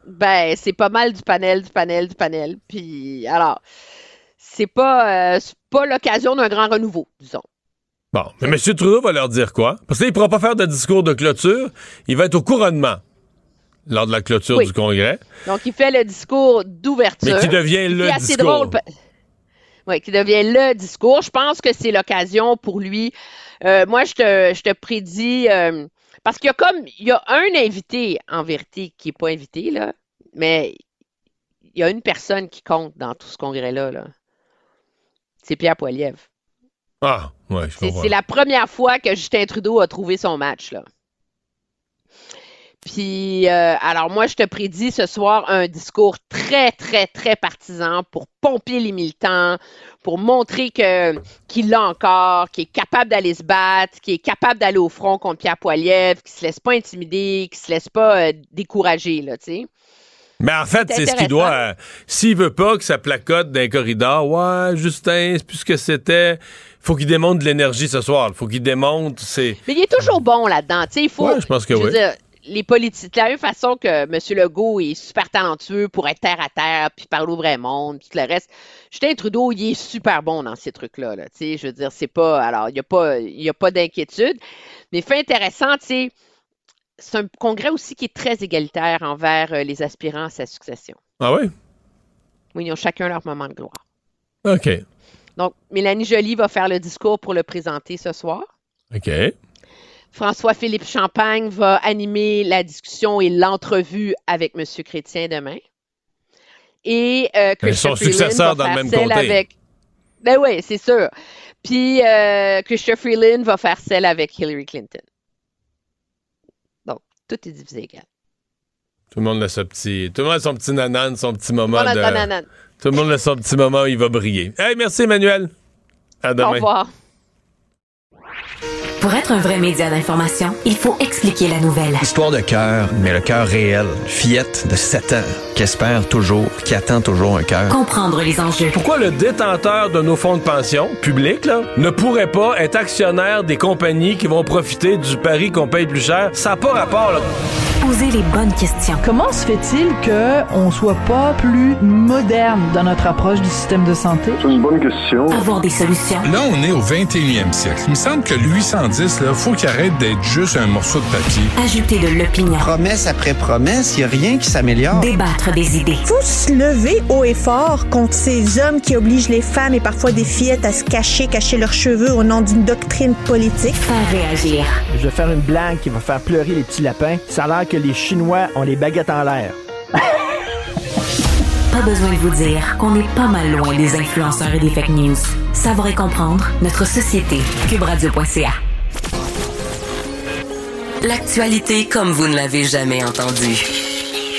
Ben, c'est pas mal du panel, du panel, du panel. Puis, alors, c'est pas, euh, c'est pas l'occasion d'un grand renouveau, disons. Bon, mais M. Trudeau va leur dire quoi? Parce qu'il ne pourra pas faire de discours de clôture. Il va être au couronnement lors de la clôture Oui. du Congrès. Donc, il fait le discours d'ouverture. Mais qui devient le assez discours? drôle. Oui, qui devient le discours. Je pense que c'est l'occasion pour lui. Euh, moi, je te, je te prédis. euh, parce qu'il y a comme. Il y a un invité, en vérité, qui n'est pas invité, là. Mais il y a une personne qui compte dans tout ce congrès-là. Là. C'est Pierre Poilievre. Ah, ouais, je C'est comprends. c'est la première fois que Justin Trudeau a trouvé son match, là. Puis, euh, alors moi, je te prédis ce soir un discours très, très, très partisan pour pomper les militants, pour montrer que qu'il l'a encore, qu'il est capable d'aller se battre, qu'il est capable d'aller au front contre Pierre Poilievre, qu'il se laisse pas intimider, qu'il se laisse pas euh, décourager, là, tu sais. Mais en fait, C'est ce qu'il doit. euh, S'il veut pas que ça placote dans un corridor, ouais, Justin, c'est plus ce que c'était. Faut qu'il démontre de l'énergie ce soir. faut qu'il démontre. C'est. Mais il est toujours bon là-dedans. Tu sais, il faut. Ouais, je pense que veux oui. dire, les politiques, de la même façon que M. Legault est super talentueux pour être terre à terre, puis parler au vrai monde, puis tout le reste. Justin Trudeau, il est super bon dans ces trucs-là. Là, tu sais, je veux dire, c'est pas. Alors, il n'y a pas, il y a pas d'inquiétude. Mais fait intéressant, tu sais, c'est un congrès aussi qui est très égalitaire envers euh, les aspirants à sa succession. Ah oui? Oui, ils ont chacun leur moment de gloire. OK. Donc, Mélanie Joly va faire le discours pour le présenter ce soir. OK. François-Philippe Champagne va animer la discussion et l'entrevue avec M. Chrétien demain. Et euh, son successeur va dans le faire même celle comté. avec. Ben oui, c'est sûr. Puis euh, Christopher Freeland va faire celle avec Hillary Clinton. Donc, tout est divisé égal. Tout le monde a son petit. Tout le monde a son petit nanan, son petit moment de. Tout le monde a son petit moment où il va briller. Hey, merci Emmanuel. À demain. Au revoir. Pour être un vrai média d'information, il faut expliquer la nouvelle. Histoire de cœur, mais le cœur réel. Fillette de 7 ans, qui espère toujours, qui attend toujours un cœur. Comprendre les enjeux. Pourquoi le détenteur de nos fonds de pension publics là, ne pourrait pas être actionnaire des compagnies qui vont profiter du pari qu'on paye plus cher? Ça n'a pas rapport. Là. Poser les bonnes questions. Comment se fait-il qu'on soit pas plus moderne dans notre approche du système de santé? C'est une bonne question. Avoir des solutions. Là, on est au 21e siècle. Il me semble que le 810, là, faut qu'il arrête d'être juste un morceau de papier. Ajouter de l'opinion. Promesse après promesse, il n'y a rien qui s'améliore. Débattre des idées. faut se lever haut et fort contre ces hommes qui obligent les femmes et parfois des fillettes à se cacher, cacher leurs cheveux au nom d'une doctrine politique. Faire réagir. Je vais faire une blague qui va faire pleurer les petits lapins. Ça a l'air que les Chinois ont les baguettes en l'air. Pas besoin de vous dire qu'on est pas mal loin des influenceurs et des fake news. Savoir et comprendre notre société. Cubradio.ca. L'actualité comme vous ne l'avez jamais entendue.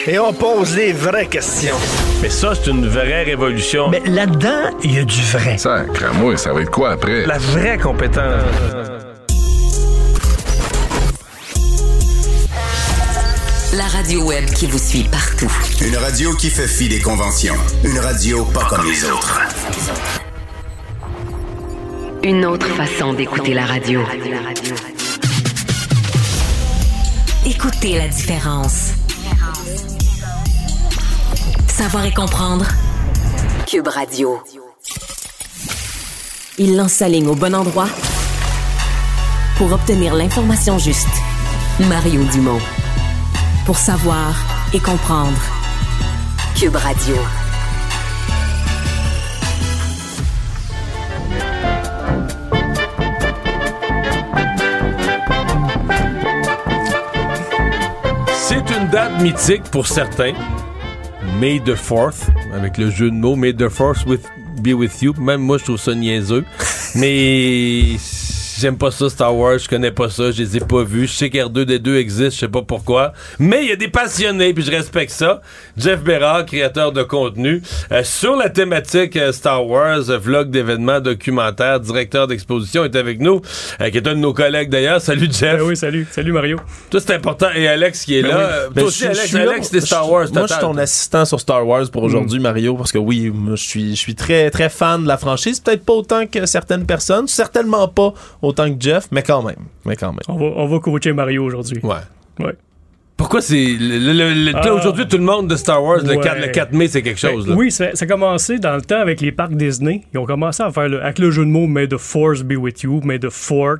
Et on pose les vraies questions. Mais ça, c'est une vraie révolution. Mais là-dedans, il y a du vrai. Ça, moi, ça va être quoi après? La vraie compétence. Radio web qui vous suit partout. Une radio qui fait fi des conventions. Une radio pas comme les autres. Une autre façon d'écouter la radio. Écoutez la différence. Savoir et comprendre. Cube Radio. Il lance sa ligne au bon endroit pour obtenir l'information juste. Mario Dumont. Pour savoir et comprendre. Cube Radio. C'est une date mythique pour certains. May the Fourth, avec le jeu de mots, May the Fourth with, be with you. Même moi, je trouve ça niaiseux. Mais j'aime pas ça, Star Wars, je connais pas ça, je les ai pas vus. Je sais qu'R2D2 existe, je sais pas pourquoi. Mais il y a des passionnés, puis je respecte ça. Jeff Berard, créateur de contenu, euh, sur la thématique euh, Star Wars, euh, vlog d'événements, documentaires, directeur d'exposition, est avec nous, euh, qui est un de nos collègues d'ailleurs. Salut Jeff. oui, salut. Salut Mario. Toi, c'est important. Et Alex qui est Ben là. oui. Euh, Ben, Toi aussi, je- Alex, je c'est Star Wars. Moi, je suis ton assistant sur Star Wars pour aujourd'hui, Mario, parce que oui, moi, je suis, je suis très, très fan de la franchise. Peut-être pas autant que certaines personnes, certainement pas autant que Jeff, mais quand même. Mais quand même. On va, on va coacher Mario aujourd'hui. Ouais. Ouais. Pourquoi c'est. le- le- le- Ah. Aujourd'hui, tout le monde de Star Wars, le, Ouais. 4, le 4 mai, c'est quelque chose. Ben, là. oui, ça, ça a commencé dans le temps avec les parcs Disney. Ils ont commencé à faire le, avec le jeu de mots May the Force be with you, May the Fort.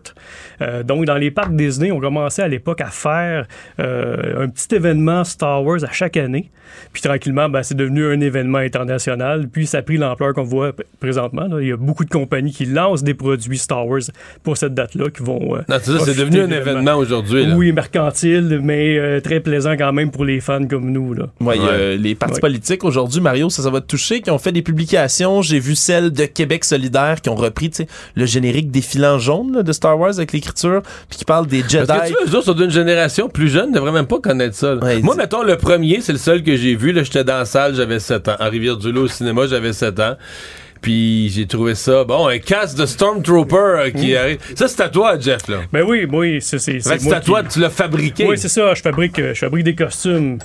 Euh, donc, dans les parcs Disney, on commençait à l'époque à faire euh, un petit événement Star Wars à chaque année. Puis tranquillement, ben, c'est devenu un événement international. Puis ça a pris l'ampleur qu'on voit présentement. là. Il y a beaucoup de compagnies qui lancent des produits Star Wars pour cette date-là qui vont. euh, c'est devenu un événement aujourd'hui. Oui, mercantile, mais très plaisant quand même pour les fans comme nous. Là. Ouais, euh, les partis Ouais. politiques aujourd'hui, Mario, ça, ça va te toucher, qui ont fait des publications. J'ai vu celle de Québec solidaire qui ont repris tu sais, le générique défilant jaune là, de Star Wars avec l'écriture, puis qui parle des Jedi. Parce que tu vois, eux autres sont d'une génération plus jeune, ne devraient même pas connaître ça. Ouais, Moi, mettons, le premier, c'est le seul que j'ai vu. Là, j'étais dans la salle, j'avais 7 ans. En Rivière-du-Loup, au cinéma, j'avais 7 ans. Puis j'ai trouvé ça, bon, un casque de Stormtrooper euh, qui Mm. arrive. Ça, c'est à toi, Jeff, là. Ben oui, oui, c'est c'est- à toi, qui- tu l'as fabriqué. Oui, c'est ça. Je fabrique, euh, je fabrique des costumes.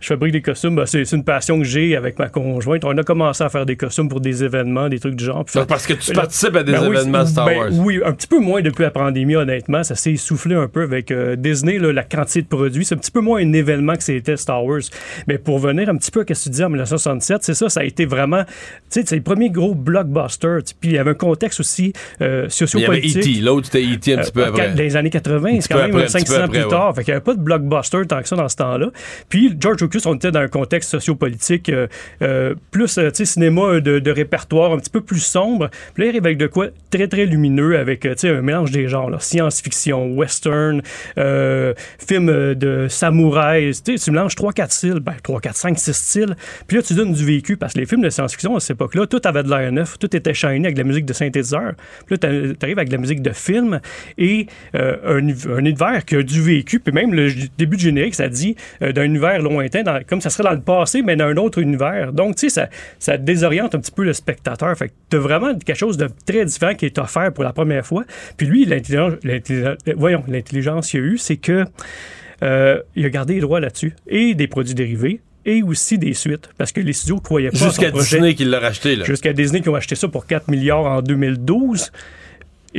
Je fabrique des costumes. Ben, c'est une passion que j'ai avec ma conjointe. On a commencé à faire des costumes pour des événements, des trucs du genre. Fait- parce que tu Là- participes à des Ben oui, événements c'est- Star ben Wars. Oui, un petit peu moins depuis la pandémie, honnêtement. Ça s'est essoufflé un peu avec euh, Disney, là, la quantité de produits. C'est un petit peu moins un événement que c'était Star Wars. Mais pour venir un petit peu à ce que tu disais en 1967, c'est ça, ça a été vraiment, tu sais, c'est le premier gros blockbuster. Puis il y avait un contexte aussi euh, Il y avait sociopolitique. E.T., l'autre c'était E.T. un petit peu Euh, après. Dans les années 80, petit c'est quand même après, un petit 5-6 peu ans après, plus tard. Fait qu'il n'y avait pas de blockbuster tant que ça dans ce temps-là. Puis George Lucas, on était dans un contexte sociopolitique euh, euh, plus, euh, tu cinéma de, de répertoire un petit peu plus sombre. Puis là, il arrive avec de quoi très, très lumineux, avec, euh, tu sais, un mélange des genres, science-fiction, western, euh, film euh, de samouraï. Tu sais, tu mélanges 3-4 styles, ben 3, 4, 5, 6 styles. Puis là, tu donnes du vécu, parce que les films de science-fiction à cette époque-là, tout avait de l'air neuf, tout était shiny avec de la musique de synthétiseur. Puis là, t'a- t'arrives avec de la musique de film et euh, un, un univers qui a du vécu. Puis même le début du générique, ça dit euh, d'un univers lointain, dans- comme ça serait dans le passé, mais dans un autre univers. Donc, tu sais, ça, ça désoriente un petit peu le spectateur. Fait que t'as vraiment quelque chose de très différent qui est offert pour la première fois. Puis lui, l'intelligence, l'intelligence- voyons, l'intelligence qu'il a eu, c'est que euh, il a gardé les droits là-dessus et des produits dérivés et aussi des suites parce que les studios croyaient pas Jusqu'à. Disney qui l'a racheté, là. Jusqu'à Disney qui ont acheté ça pour 4 milliards en 2012.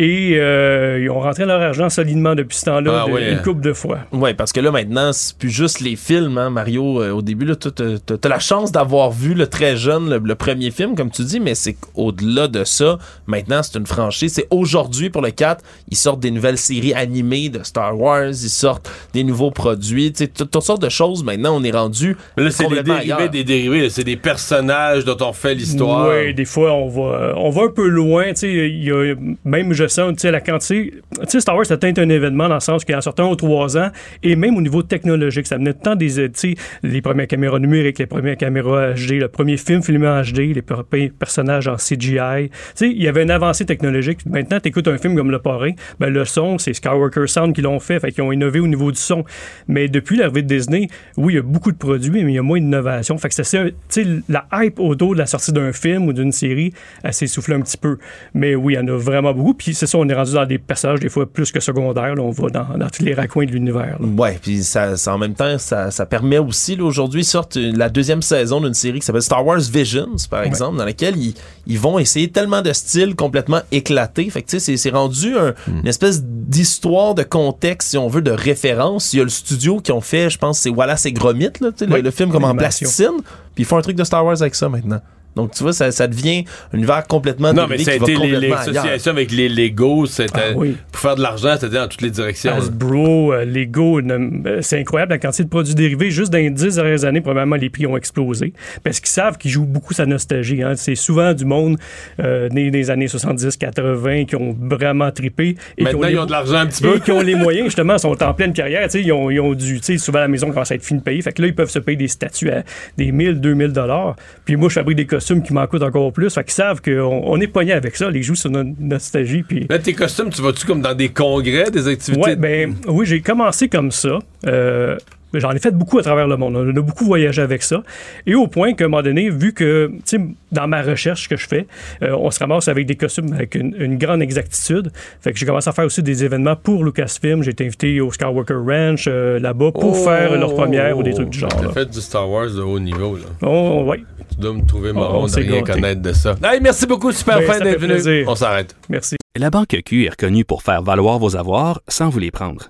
Et euh, ils ont rentré leur argent solidement depuis ce temps-là, Ah de- ouais. une couple de fois. Ouais, parce que là, maintenant, c'est plus juste les films, hein, Mario. Euh, au début, là, t'as- t'as t'as la chance d'avoir vu le très jeune, le, le premier film, comme tu dis, mais c'est qu'au-delà de ça, maintenant, c'est une franchise. C'est aujourd'hui, pour le 4, ils sortent des nouvelles séries animées de Star Wars, ils sortent des nouveaux produits, tu toutes sortes de choses. Maintenant, on est rendu Mais là, c'est des dérivés, ailleurs. des dérivés. C'est des personnages dont on fait l'histoire. Oui, des fois, on va, on va un peu loin. tu sais, il y a, même, je sens, tu sais, la quantité. Tu sais, Star Wars, atteint un événement dans le sens qu'il en sortait un ou trois ans, et même au niveau technologique, ça venait tant des, euh, tu sais, les premières caméras numériques, les premières caméras HD, le premier film filmé en HD, les premiers personnages en CGI. Tu sais, il y avait une avancée technologique. Maintenant, tu écoutes un film comme Le Parrain, ben, le son, c'est Skywalker Sound qui l'ont fait, fait qu'ils ont innové au niveau du son. Mais depuis l'arrivée de Disney, oui, il y a beaucoup de produits, mais il y a moins d'innovation. Fait que c'est la hype autour de la sortie d'un film ou d'une série, elle s'est soufflée un petit peu. Mais oui, il y en a vraiment beaucoup. C'est ça, on est rendu dans des personnages des fois plus que secondaires. là. on va dans, dans tous les raccoins de l'univers. Ouais, puis ça, ça, en même temps, ça, ça permet aussi, là, aujourd'hui, sortent une- la deuxième saison d'une série qui s'appelle Star Wars Visions, par exemple, dans laquelle ils, ils vont essayer tellement de styles complètement éclatés. Fait que, tu sais, c'est- c'est rendu un- une espèce d'histoire, de contexte, si on veut, de référence. Il y a le studio qui ont fait, je pense, c'est Wallace et Gromit, là, le, film comme en plasticine, puis ils font un truc de Star Wars avec ça maintenant. Donc, tu vois, ça, ça devient un univers complètement Non, mais ça a été l'association avec les Legos, c'était Ah oui. pour faire de l'argent, c'était dans toutes les directions. Hasbro, euh, Lego, euh, c'est incroyable la quantité de produits dérivés. Juste dans les dix dernières années, probablement, les prix ont explosé. Parce qu'ils savent qu'ils jouent beaucoup sa nostalgie. hein. C'est souvent du monde euh, né des années 70-80 qui ont vraiment trippé. et qui Maintenant, les- ils ont de l'argent un petit et peu. qui ont les moyens, justement, sont en pleine carrière. Ils ont, ils ont dû, tu sais, souvent la maison commence à être fine payée. Fait que là, ils peuvent se payer des statues à des 1000, 2000 dollars. Puis moi, je fabrique des costumes qui m'en coûtent encore plus. Fait qu'ils savent qu'on on est pogné avec ça. Les joues sur notre nostalgie. Puis Là, tes costumes, tu vas-tu comme dans des congrès, des activités? Ouais, ben oui, j'ai commencé comme ça. Euh, J'en ai fait beaucoup à travers le monde. On a beaucoup voyagé avec ça. Et au point qu'à un moment donné, vu que, tu sais, dans ma recherche que je fais, euh, on se ramasse avec des costumes avec une, une grande exactitude. Fait que j'ai commencé à faire aussi des événements pour Lucasfilm. J'ai été invité au Skywalker Ranch euh, là-bas pour Oh! faire leur première ou des trucs du genre. T'as fait du Star Wars de haut niveau, là. Oh, ouais. Tu dois me trouver Oh, marron on de rien gâté. connaître de ça. Hey, merci beaucoup, super Ben, fin ça d'être venu. plaisir. On s'arrête. Merci. La Banque Q est reconnue pour faire valoir vos avoirs sans vous les prendre.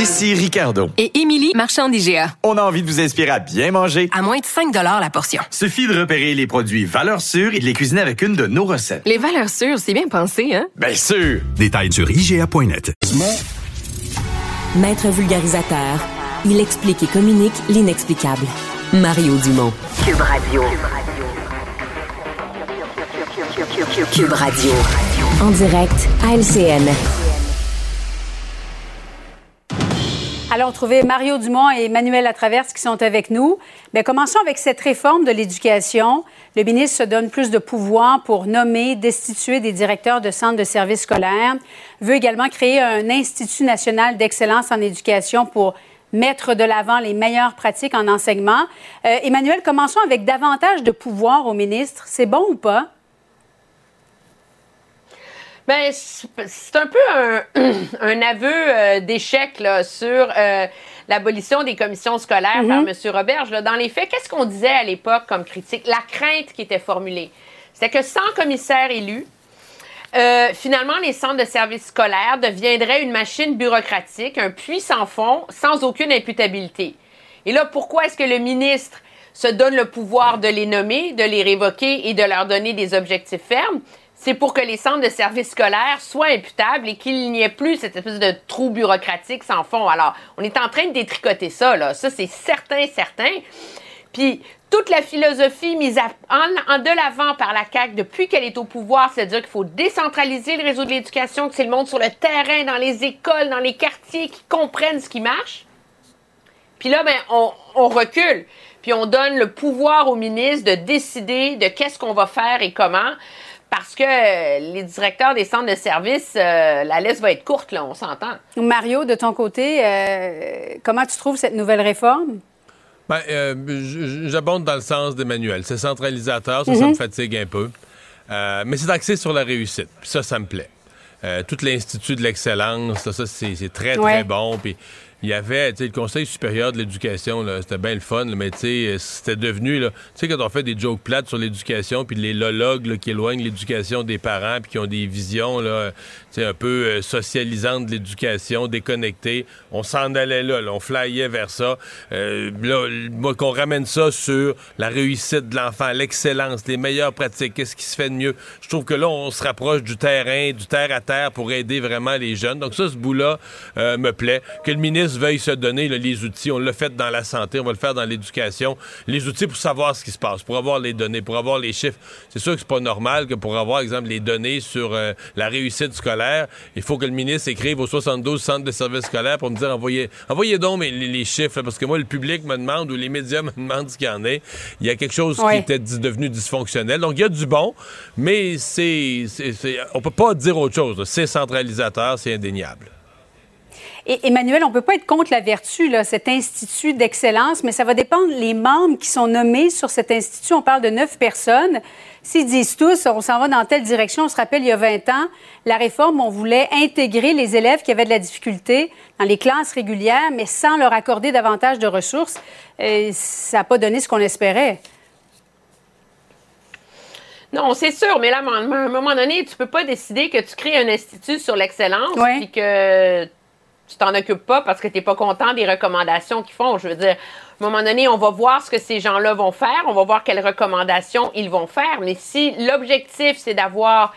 Ici Ricardo. Et Émilie, marchand d'IGA. On a envie de vous inspirer à bien manger. À moins de 5 la portion. Suffit de repérer les produits valeurs sûres et de les cuisiner avec une de nos recettes. Les valeurs sûres, c'est bien pensé, hein? Bien sûr! Détails sur IGA.net. Maître vulgarisateur, il explique et communique l'inexplicable. Mario Dumont. Cube Radio. Cube Radio. En direct à LCN. Allons trouver Mario Dumont et Emmanuel Latraverse qui sont avec nous. Bien, commençons avec cette réforme de l'éducation. Le ministre se donne plus de pouvoir pour nommer, destituer des directeurs de centres de services scolaires. Veut également créer un Institut national d'excellence en éducation pour mettre de l'avant les meilleures pratiques en enseignement. Euh, Emmanuel, commençons avec davantage de pouvoir au ministre. C'est bon ou pas? Ben, c'est un peu un, un aveu euh, d'échec sur euh, l'abolition des commissions scolaires par M. Roberge. là. Dans les faits, qu'est-ce qu'on disait à l'époque comme critique? La crainte qui était formulée, c'était que sans commissaire élu, euh, finalement, les centres de services scolaires deviendraient une machine bureaucratique, un puits sans fond, sans aucune imputabilité. Et là, pourquoi est-ce que le ministre se donne le pouvoir de les nommer, de les révoquer et de leur donner des objectifs fermes? C'est pour que les centres de services scolaires soient imputables et qu'il n'y ait plus cette espèce de trou bureaucratique sans fond. Alors, on est en train de détricoter ça, là. Ça, c'est certain, certain. Puis, toute la philosophie mise en, en de l'avant par la CAQ depuis qu'elle est au pouvoir, c'est-à-dire qu'il faut décentraliser le réseau de l'éducation, que c'est le monde sur le terrain, dans les écoles, dans les quartiers, qui comprennent ce qui marche. Puis là, ben, on, on recule. Puis on donne le pouvoir au ministre de décider de qu'est-ce qu'on va faire et comment. Parce que euh, les directeurs des centres de services, euh, la liste va être courte, là, on s'entend. Mario, de ton côté, euh, comment tu trouves cette nouvelle réforme? Ben, euh, J'abonde dans le sens d'Emmanuel. C'est centralisateur, ça, ça Mhm. me fatigue un peu. Euh, mais c'est axé sur la réussite. Puis ça, ça me plaît. Euh, tout l'Institut de l'excellence, ça, ça, c'est c'est très, très Ouais. bon. Puis il y avait, tu le Conseil supérieur de l'éducation, c'était bien le fun, là, mais tu sais, c'était devenu, tu sais, quand on fait des jokes plates sur l'éducation, puis les lologues qui éloignent l'éducation des parents, puis qui ont des visions, là, un peu euh, socialisantes de l'éducation, déconnectées, on s'en allait là, là, on flyait vers ça. Euh, là, qu'on ramène ça sur la réussite de l'enfant, l'excellence, les meilleures pratiques, qu'est-ce qui se fait de mieux. Je trouve que là, on se rapproche du terrain, du terre à terre pour aider vraiment les jeunes. Donc ça, ce bout-là euh, me plaît. Que le ministre ministre veuille se donner là, les outils. On l'a fait dans la santé, on va le faire dans l'éducation. Les outils pour savoir ce qui se passe, pour avoir les données, pour avoir les chiffres. C'est sûr que c'est pas normal que pour avoir, exemple, les données sur euh, la réussite scolaire, il faut que le ministre écrive aux 72 centres de services scolaires pour me dire envoyez, envoyez donc les, les chiffres, là, parce que moi, le public me demande ou les médias me demandent ce qu'il y en est. Il y a quelque chose Ouais. qui était devenu dysfonctionnel. Donc, il y a du bon, mais c'est, c'est, c'est- on peut pas dire autre chose. là. C'est centralisateur, c'est indéniable. Et Emmanuel, on ne peut pas être contre la vertu, là, cet institut d'excellence, mais ça va dépendre les membres qui sont nommés sur cet institut. On parle de neuf personnes. S'ils disent tous, on s'en va dans telle direction, on se rappelle, il y a 20 ans, la réforme, on voulait intégrer les élèves qui avaient de la difficulté dans les classes régulières, mais sans leur accorder davantage de ressources. Et ça n'a pas donné ce qu'on espérait. Non, c'est sûr, mais là, à un moment- donné, tu peux pas décider que tu crées un institut sur l'excellence Ouais. puis que tu t'en occupes pas parce que tu n'es pas content des recommandations qu'ils font. Je veux dire, à un moment donné, on va voir ce que ces gens-là vont faire, on va voir quelles recommandations ils vont faire, mais si l'objectif, c'est d'avoir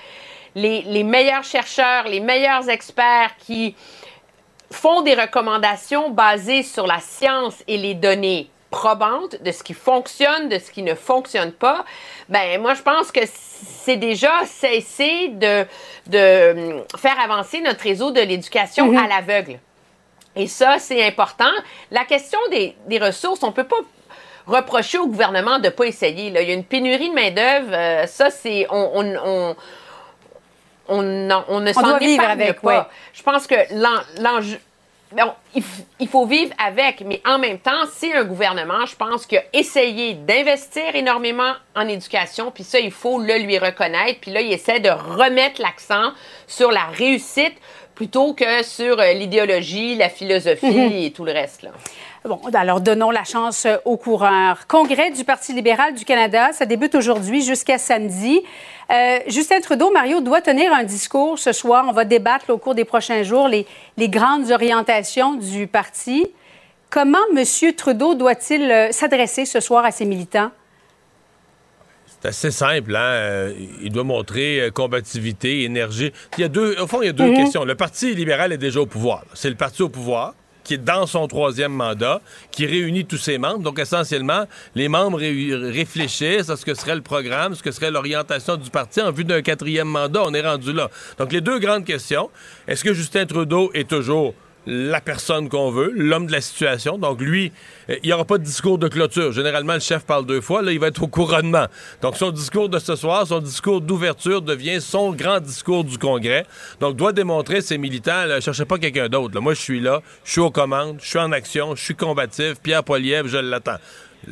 les, les meilleurs chercheurs, les meilleurs experts qui font des recommandations basées sur la science et les données probantes de ce qui fonctionne, de ce qui ne fonctionne pas, ben moi je pense que c'est déjà cesser de, de hum, faire avancer notre réseau de l'éducation à l'aveugle. Et ça, c'est important. La question des, des ressources, on peut pas reprocher au gouvernement de ne pas essayer. là. Il y a une pénurie de main-d'œuvre. euh, ça, c'est. On, on, on, on, ne s'en épargne avec, pas. ouais. Je pense que l'en- l'enjeu. Bon, il, faut vivre avec, mais en même temps, c'est un gouvernement, je pense, qui a essayé d'investir énormément en éducation, puis ça, il faut le lui reconnaître. Puis là, il essaie de remettre l'accent sur la réussite plutôt que sur euh, l'idéologie, la philosophie Mhm. et tout le reste. Là. Bon, alors donnons la chance aux coureurs. Congrès du Parti libéral du Canada, ça débute aujourd'hui jusqu'à samedi. Euh, Justin Trudeau, Mario, doit tenir un discours ce soir. On va débattre là, au cours des prochains jours les, les grandes orientations du parti. Comment M. Trudeau doit-il euh, s'adresser ce soir à ses militants? C'est assez simple, hein? Euh, Il doit montrer combativité, énergie. Il y a deux, au fond, il y a deux Mhm. questions. Le Parti libéral est déjà au pouvoir. C'est le parti au pouvoir qui est dans son troisième mandat, qui réunit tous ses membres. Donc, essentiellement, les membres ré- réfléchissent à ce que serait le programme, ce que serait l'orientation du parti en vue d'un quatrième mandat. On est rendu là. Donc, les deux grandes questions. Est-ce que Justin Trudeau est toujours la personne qu'on veut, l'homme de la situation. Donc, lui, euh, il n'y aura pas de discours de clôture. Généralement, le chef parle deux fois. Là, il va être au couronnement. Donc, son discours de ce soir, son discours d'ouverture devient son grand discours du Congrès. Donc, doit démontrer ses militants, ne cherchez pas quelqu'un d'autre. Moi, je suis là, je suis aux commandes, je suis en action, je suis combatif. Pierre Poilievre, je l'attends.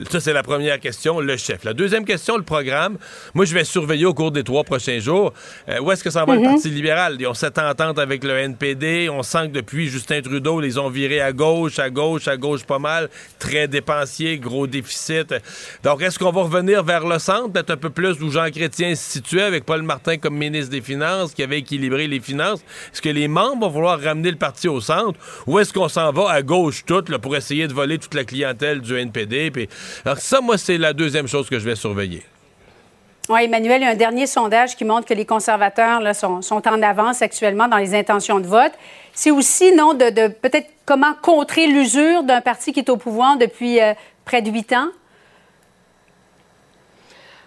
Ça, c'est la première question, le chef. La deuxième question, le programme. Moi, je vais surveiller au cours des trois prochains jours. euh, où est-ce que ça va le Mhm. Parti libéral? Ils ont cette entente avec le NPD. On sent que depuis Justin Trudeau, ils ont viré à gauche, à gauche, à gauche pas mal. Très dépensier, gros déficit. Donc, est-ce qu'on va revenir vers le centre, peut-être un peu plus où Jean Chrétien se situait avec Paul Martin comme ministre des Finances, qui avait équilibré les finances? Est-ce que les membres vont vouloir ramener le parti au centre? Ou est-ce qu'on s'en va à gauche toute là, pour essayer de voler toute la clientèle du NPD? Puis, alors ça, moi, c'est la deuxième chose que je vais surveiller. Oui, Emmanuel, il y a un dernier sondage qui montre que les conservateurs sont, en avance actuellement dans les intentions de vote. C'est aussi, non, de, de peut-être comment contrer l'usure d'un parti qui est au pouvoir depuis euh, près de huit ans?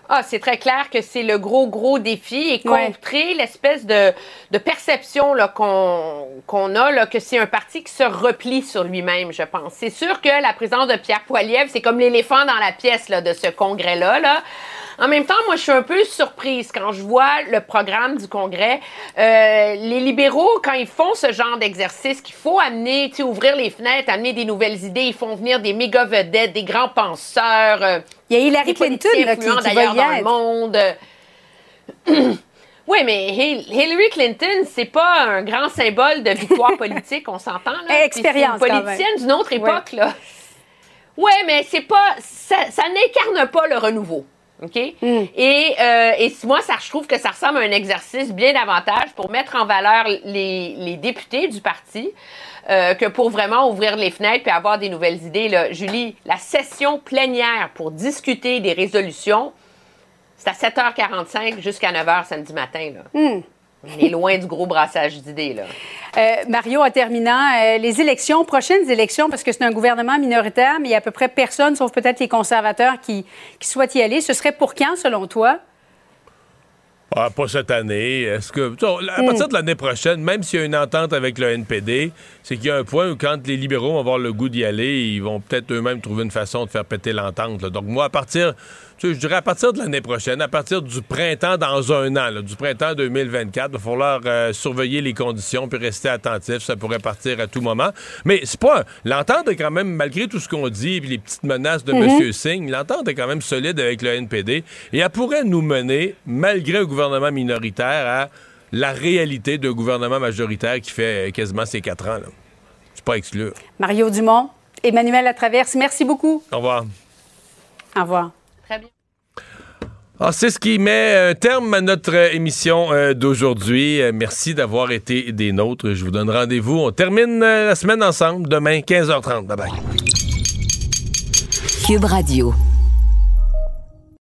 Ah, c'est très clair que c'est le gros, gros défi et Ouais. contrer l'espèce de, de perception là, qu'on, qu'on a, là, que c'est un parti qui se replie sur lui-même, je pense. C'est sûr que la présence de Pierre Poilievre, c'est comme l'éléphant dans la pièce là, de ce congrès-là. Là. En même temps, moi, je suis un peu surprise quand je vois le programme du Congrès. Euh, les libéraux, quand ils font ce genre d'exercice, qu'il faut amener, tu ouvrir les fenêtres, amener des nouvelles idées, ils font venir des méga vedettes, des grands penseurs. euh, Il y a Hillary Clinton là, qui, qui d'ailleurs dans le monde. oui, mais Hil- Hillary Clinton, c'est pas un grand symbole de victoire politique, on s'entend là. Expérience, une politicienne d'une autre époque là. Ouais, mais c'est pas ça, ça n'incarne pas le renouveau. OK? Hmm. Et, euh, et moi, ça, je trouve que ça ressemble à un exercice bien davantage pour mettre en valeur les, les députés du parti euh, que pour vraiment ouvrir les fenêtres et avoir des nouvelles idées. Là. Julie, la session plénière pour discuter des résolutions, c'est à 7h45 jusqu'à 9h samedi matin. Là. Hmm. On est loin du gros brassage d'idées, là. Euh, Mario, en terminant, euh, les élections, prochaines élections, parce que c'est un gouvernement minoritaire, mais il y a à peu près personne, sauf peut-être les conservateurs, qui, qui souhaitent y aller. Ce serait pour quand, selon toi? Ah, pas cette année. Est-ce que. so, À partir de l'année prochaine, même s'il y a une entente avec le NPD, c'est qu'il y a un point où quand les libéraux vont avoir le goût d'y aller, ils vont peut-être eux-mêmes trouver une façon de faire péter l'entente. Donc, moi, à partir. Tu sais, je dirais à partir de l'année prochaine, à partir du printemps dans un an, là, du printemps 2024, il va falloir euh, surveiller les conditions puis rester attentif. Ça pourrait partir à tout moment. Mais c'est pas. L'entente est quand même, malgré tout ce qu'on dit puis les petites menaces de Mhm. M. Singh, l'entente est quand même solide avec le NPD et elle pourrait nous mener, malgré un gouvernement minoritaire, à la réalité d'un gouvernement majoritaire qui fait euh, quasiment ses quatre ans. C'est pas exclu. Mario Dumont, Emmanuel Latraverse, merci beaucoup. Au revoir. Au revoir. Ah, c'est ce qui met un terme à notre euh, émission euh, d'aujourd'hui. Euh, merci d'avoir été des nôtres. Je vous donne rendez-vous. On termine euh, la semaine ensemble demain, 15h30. Bye bye. Cube Radio.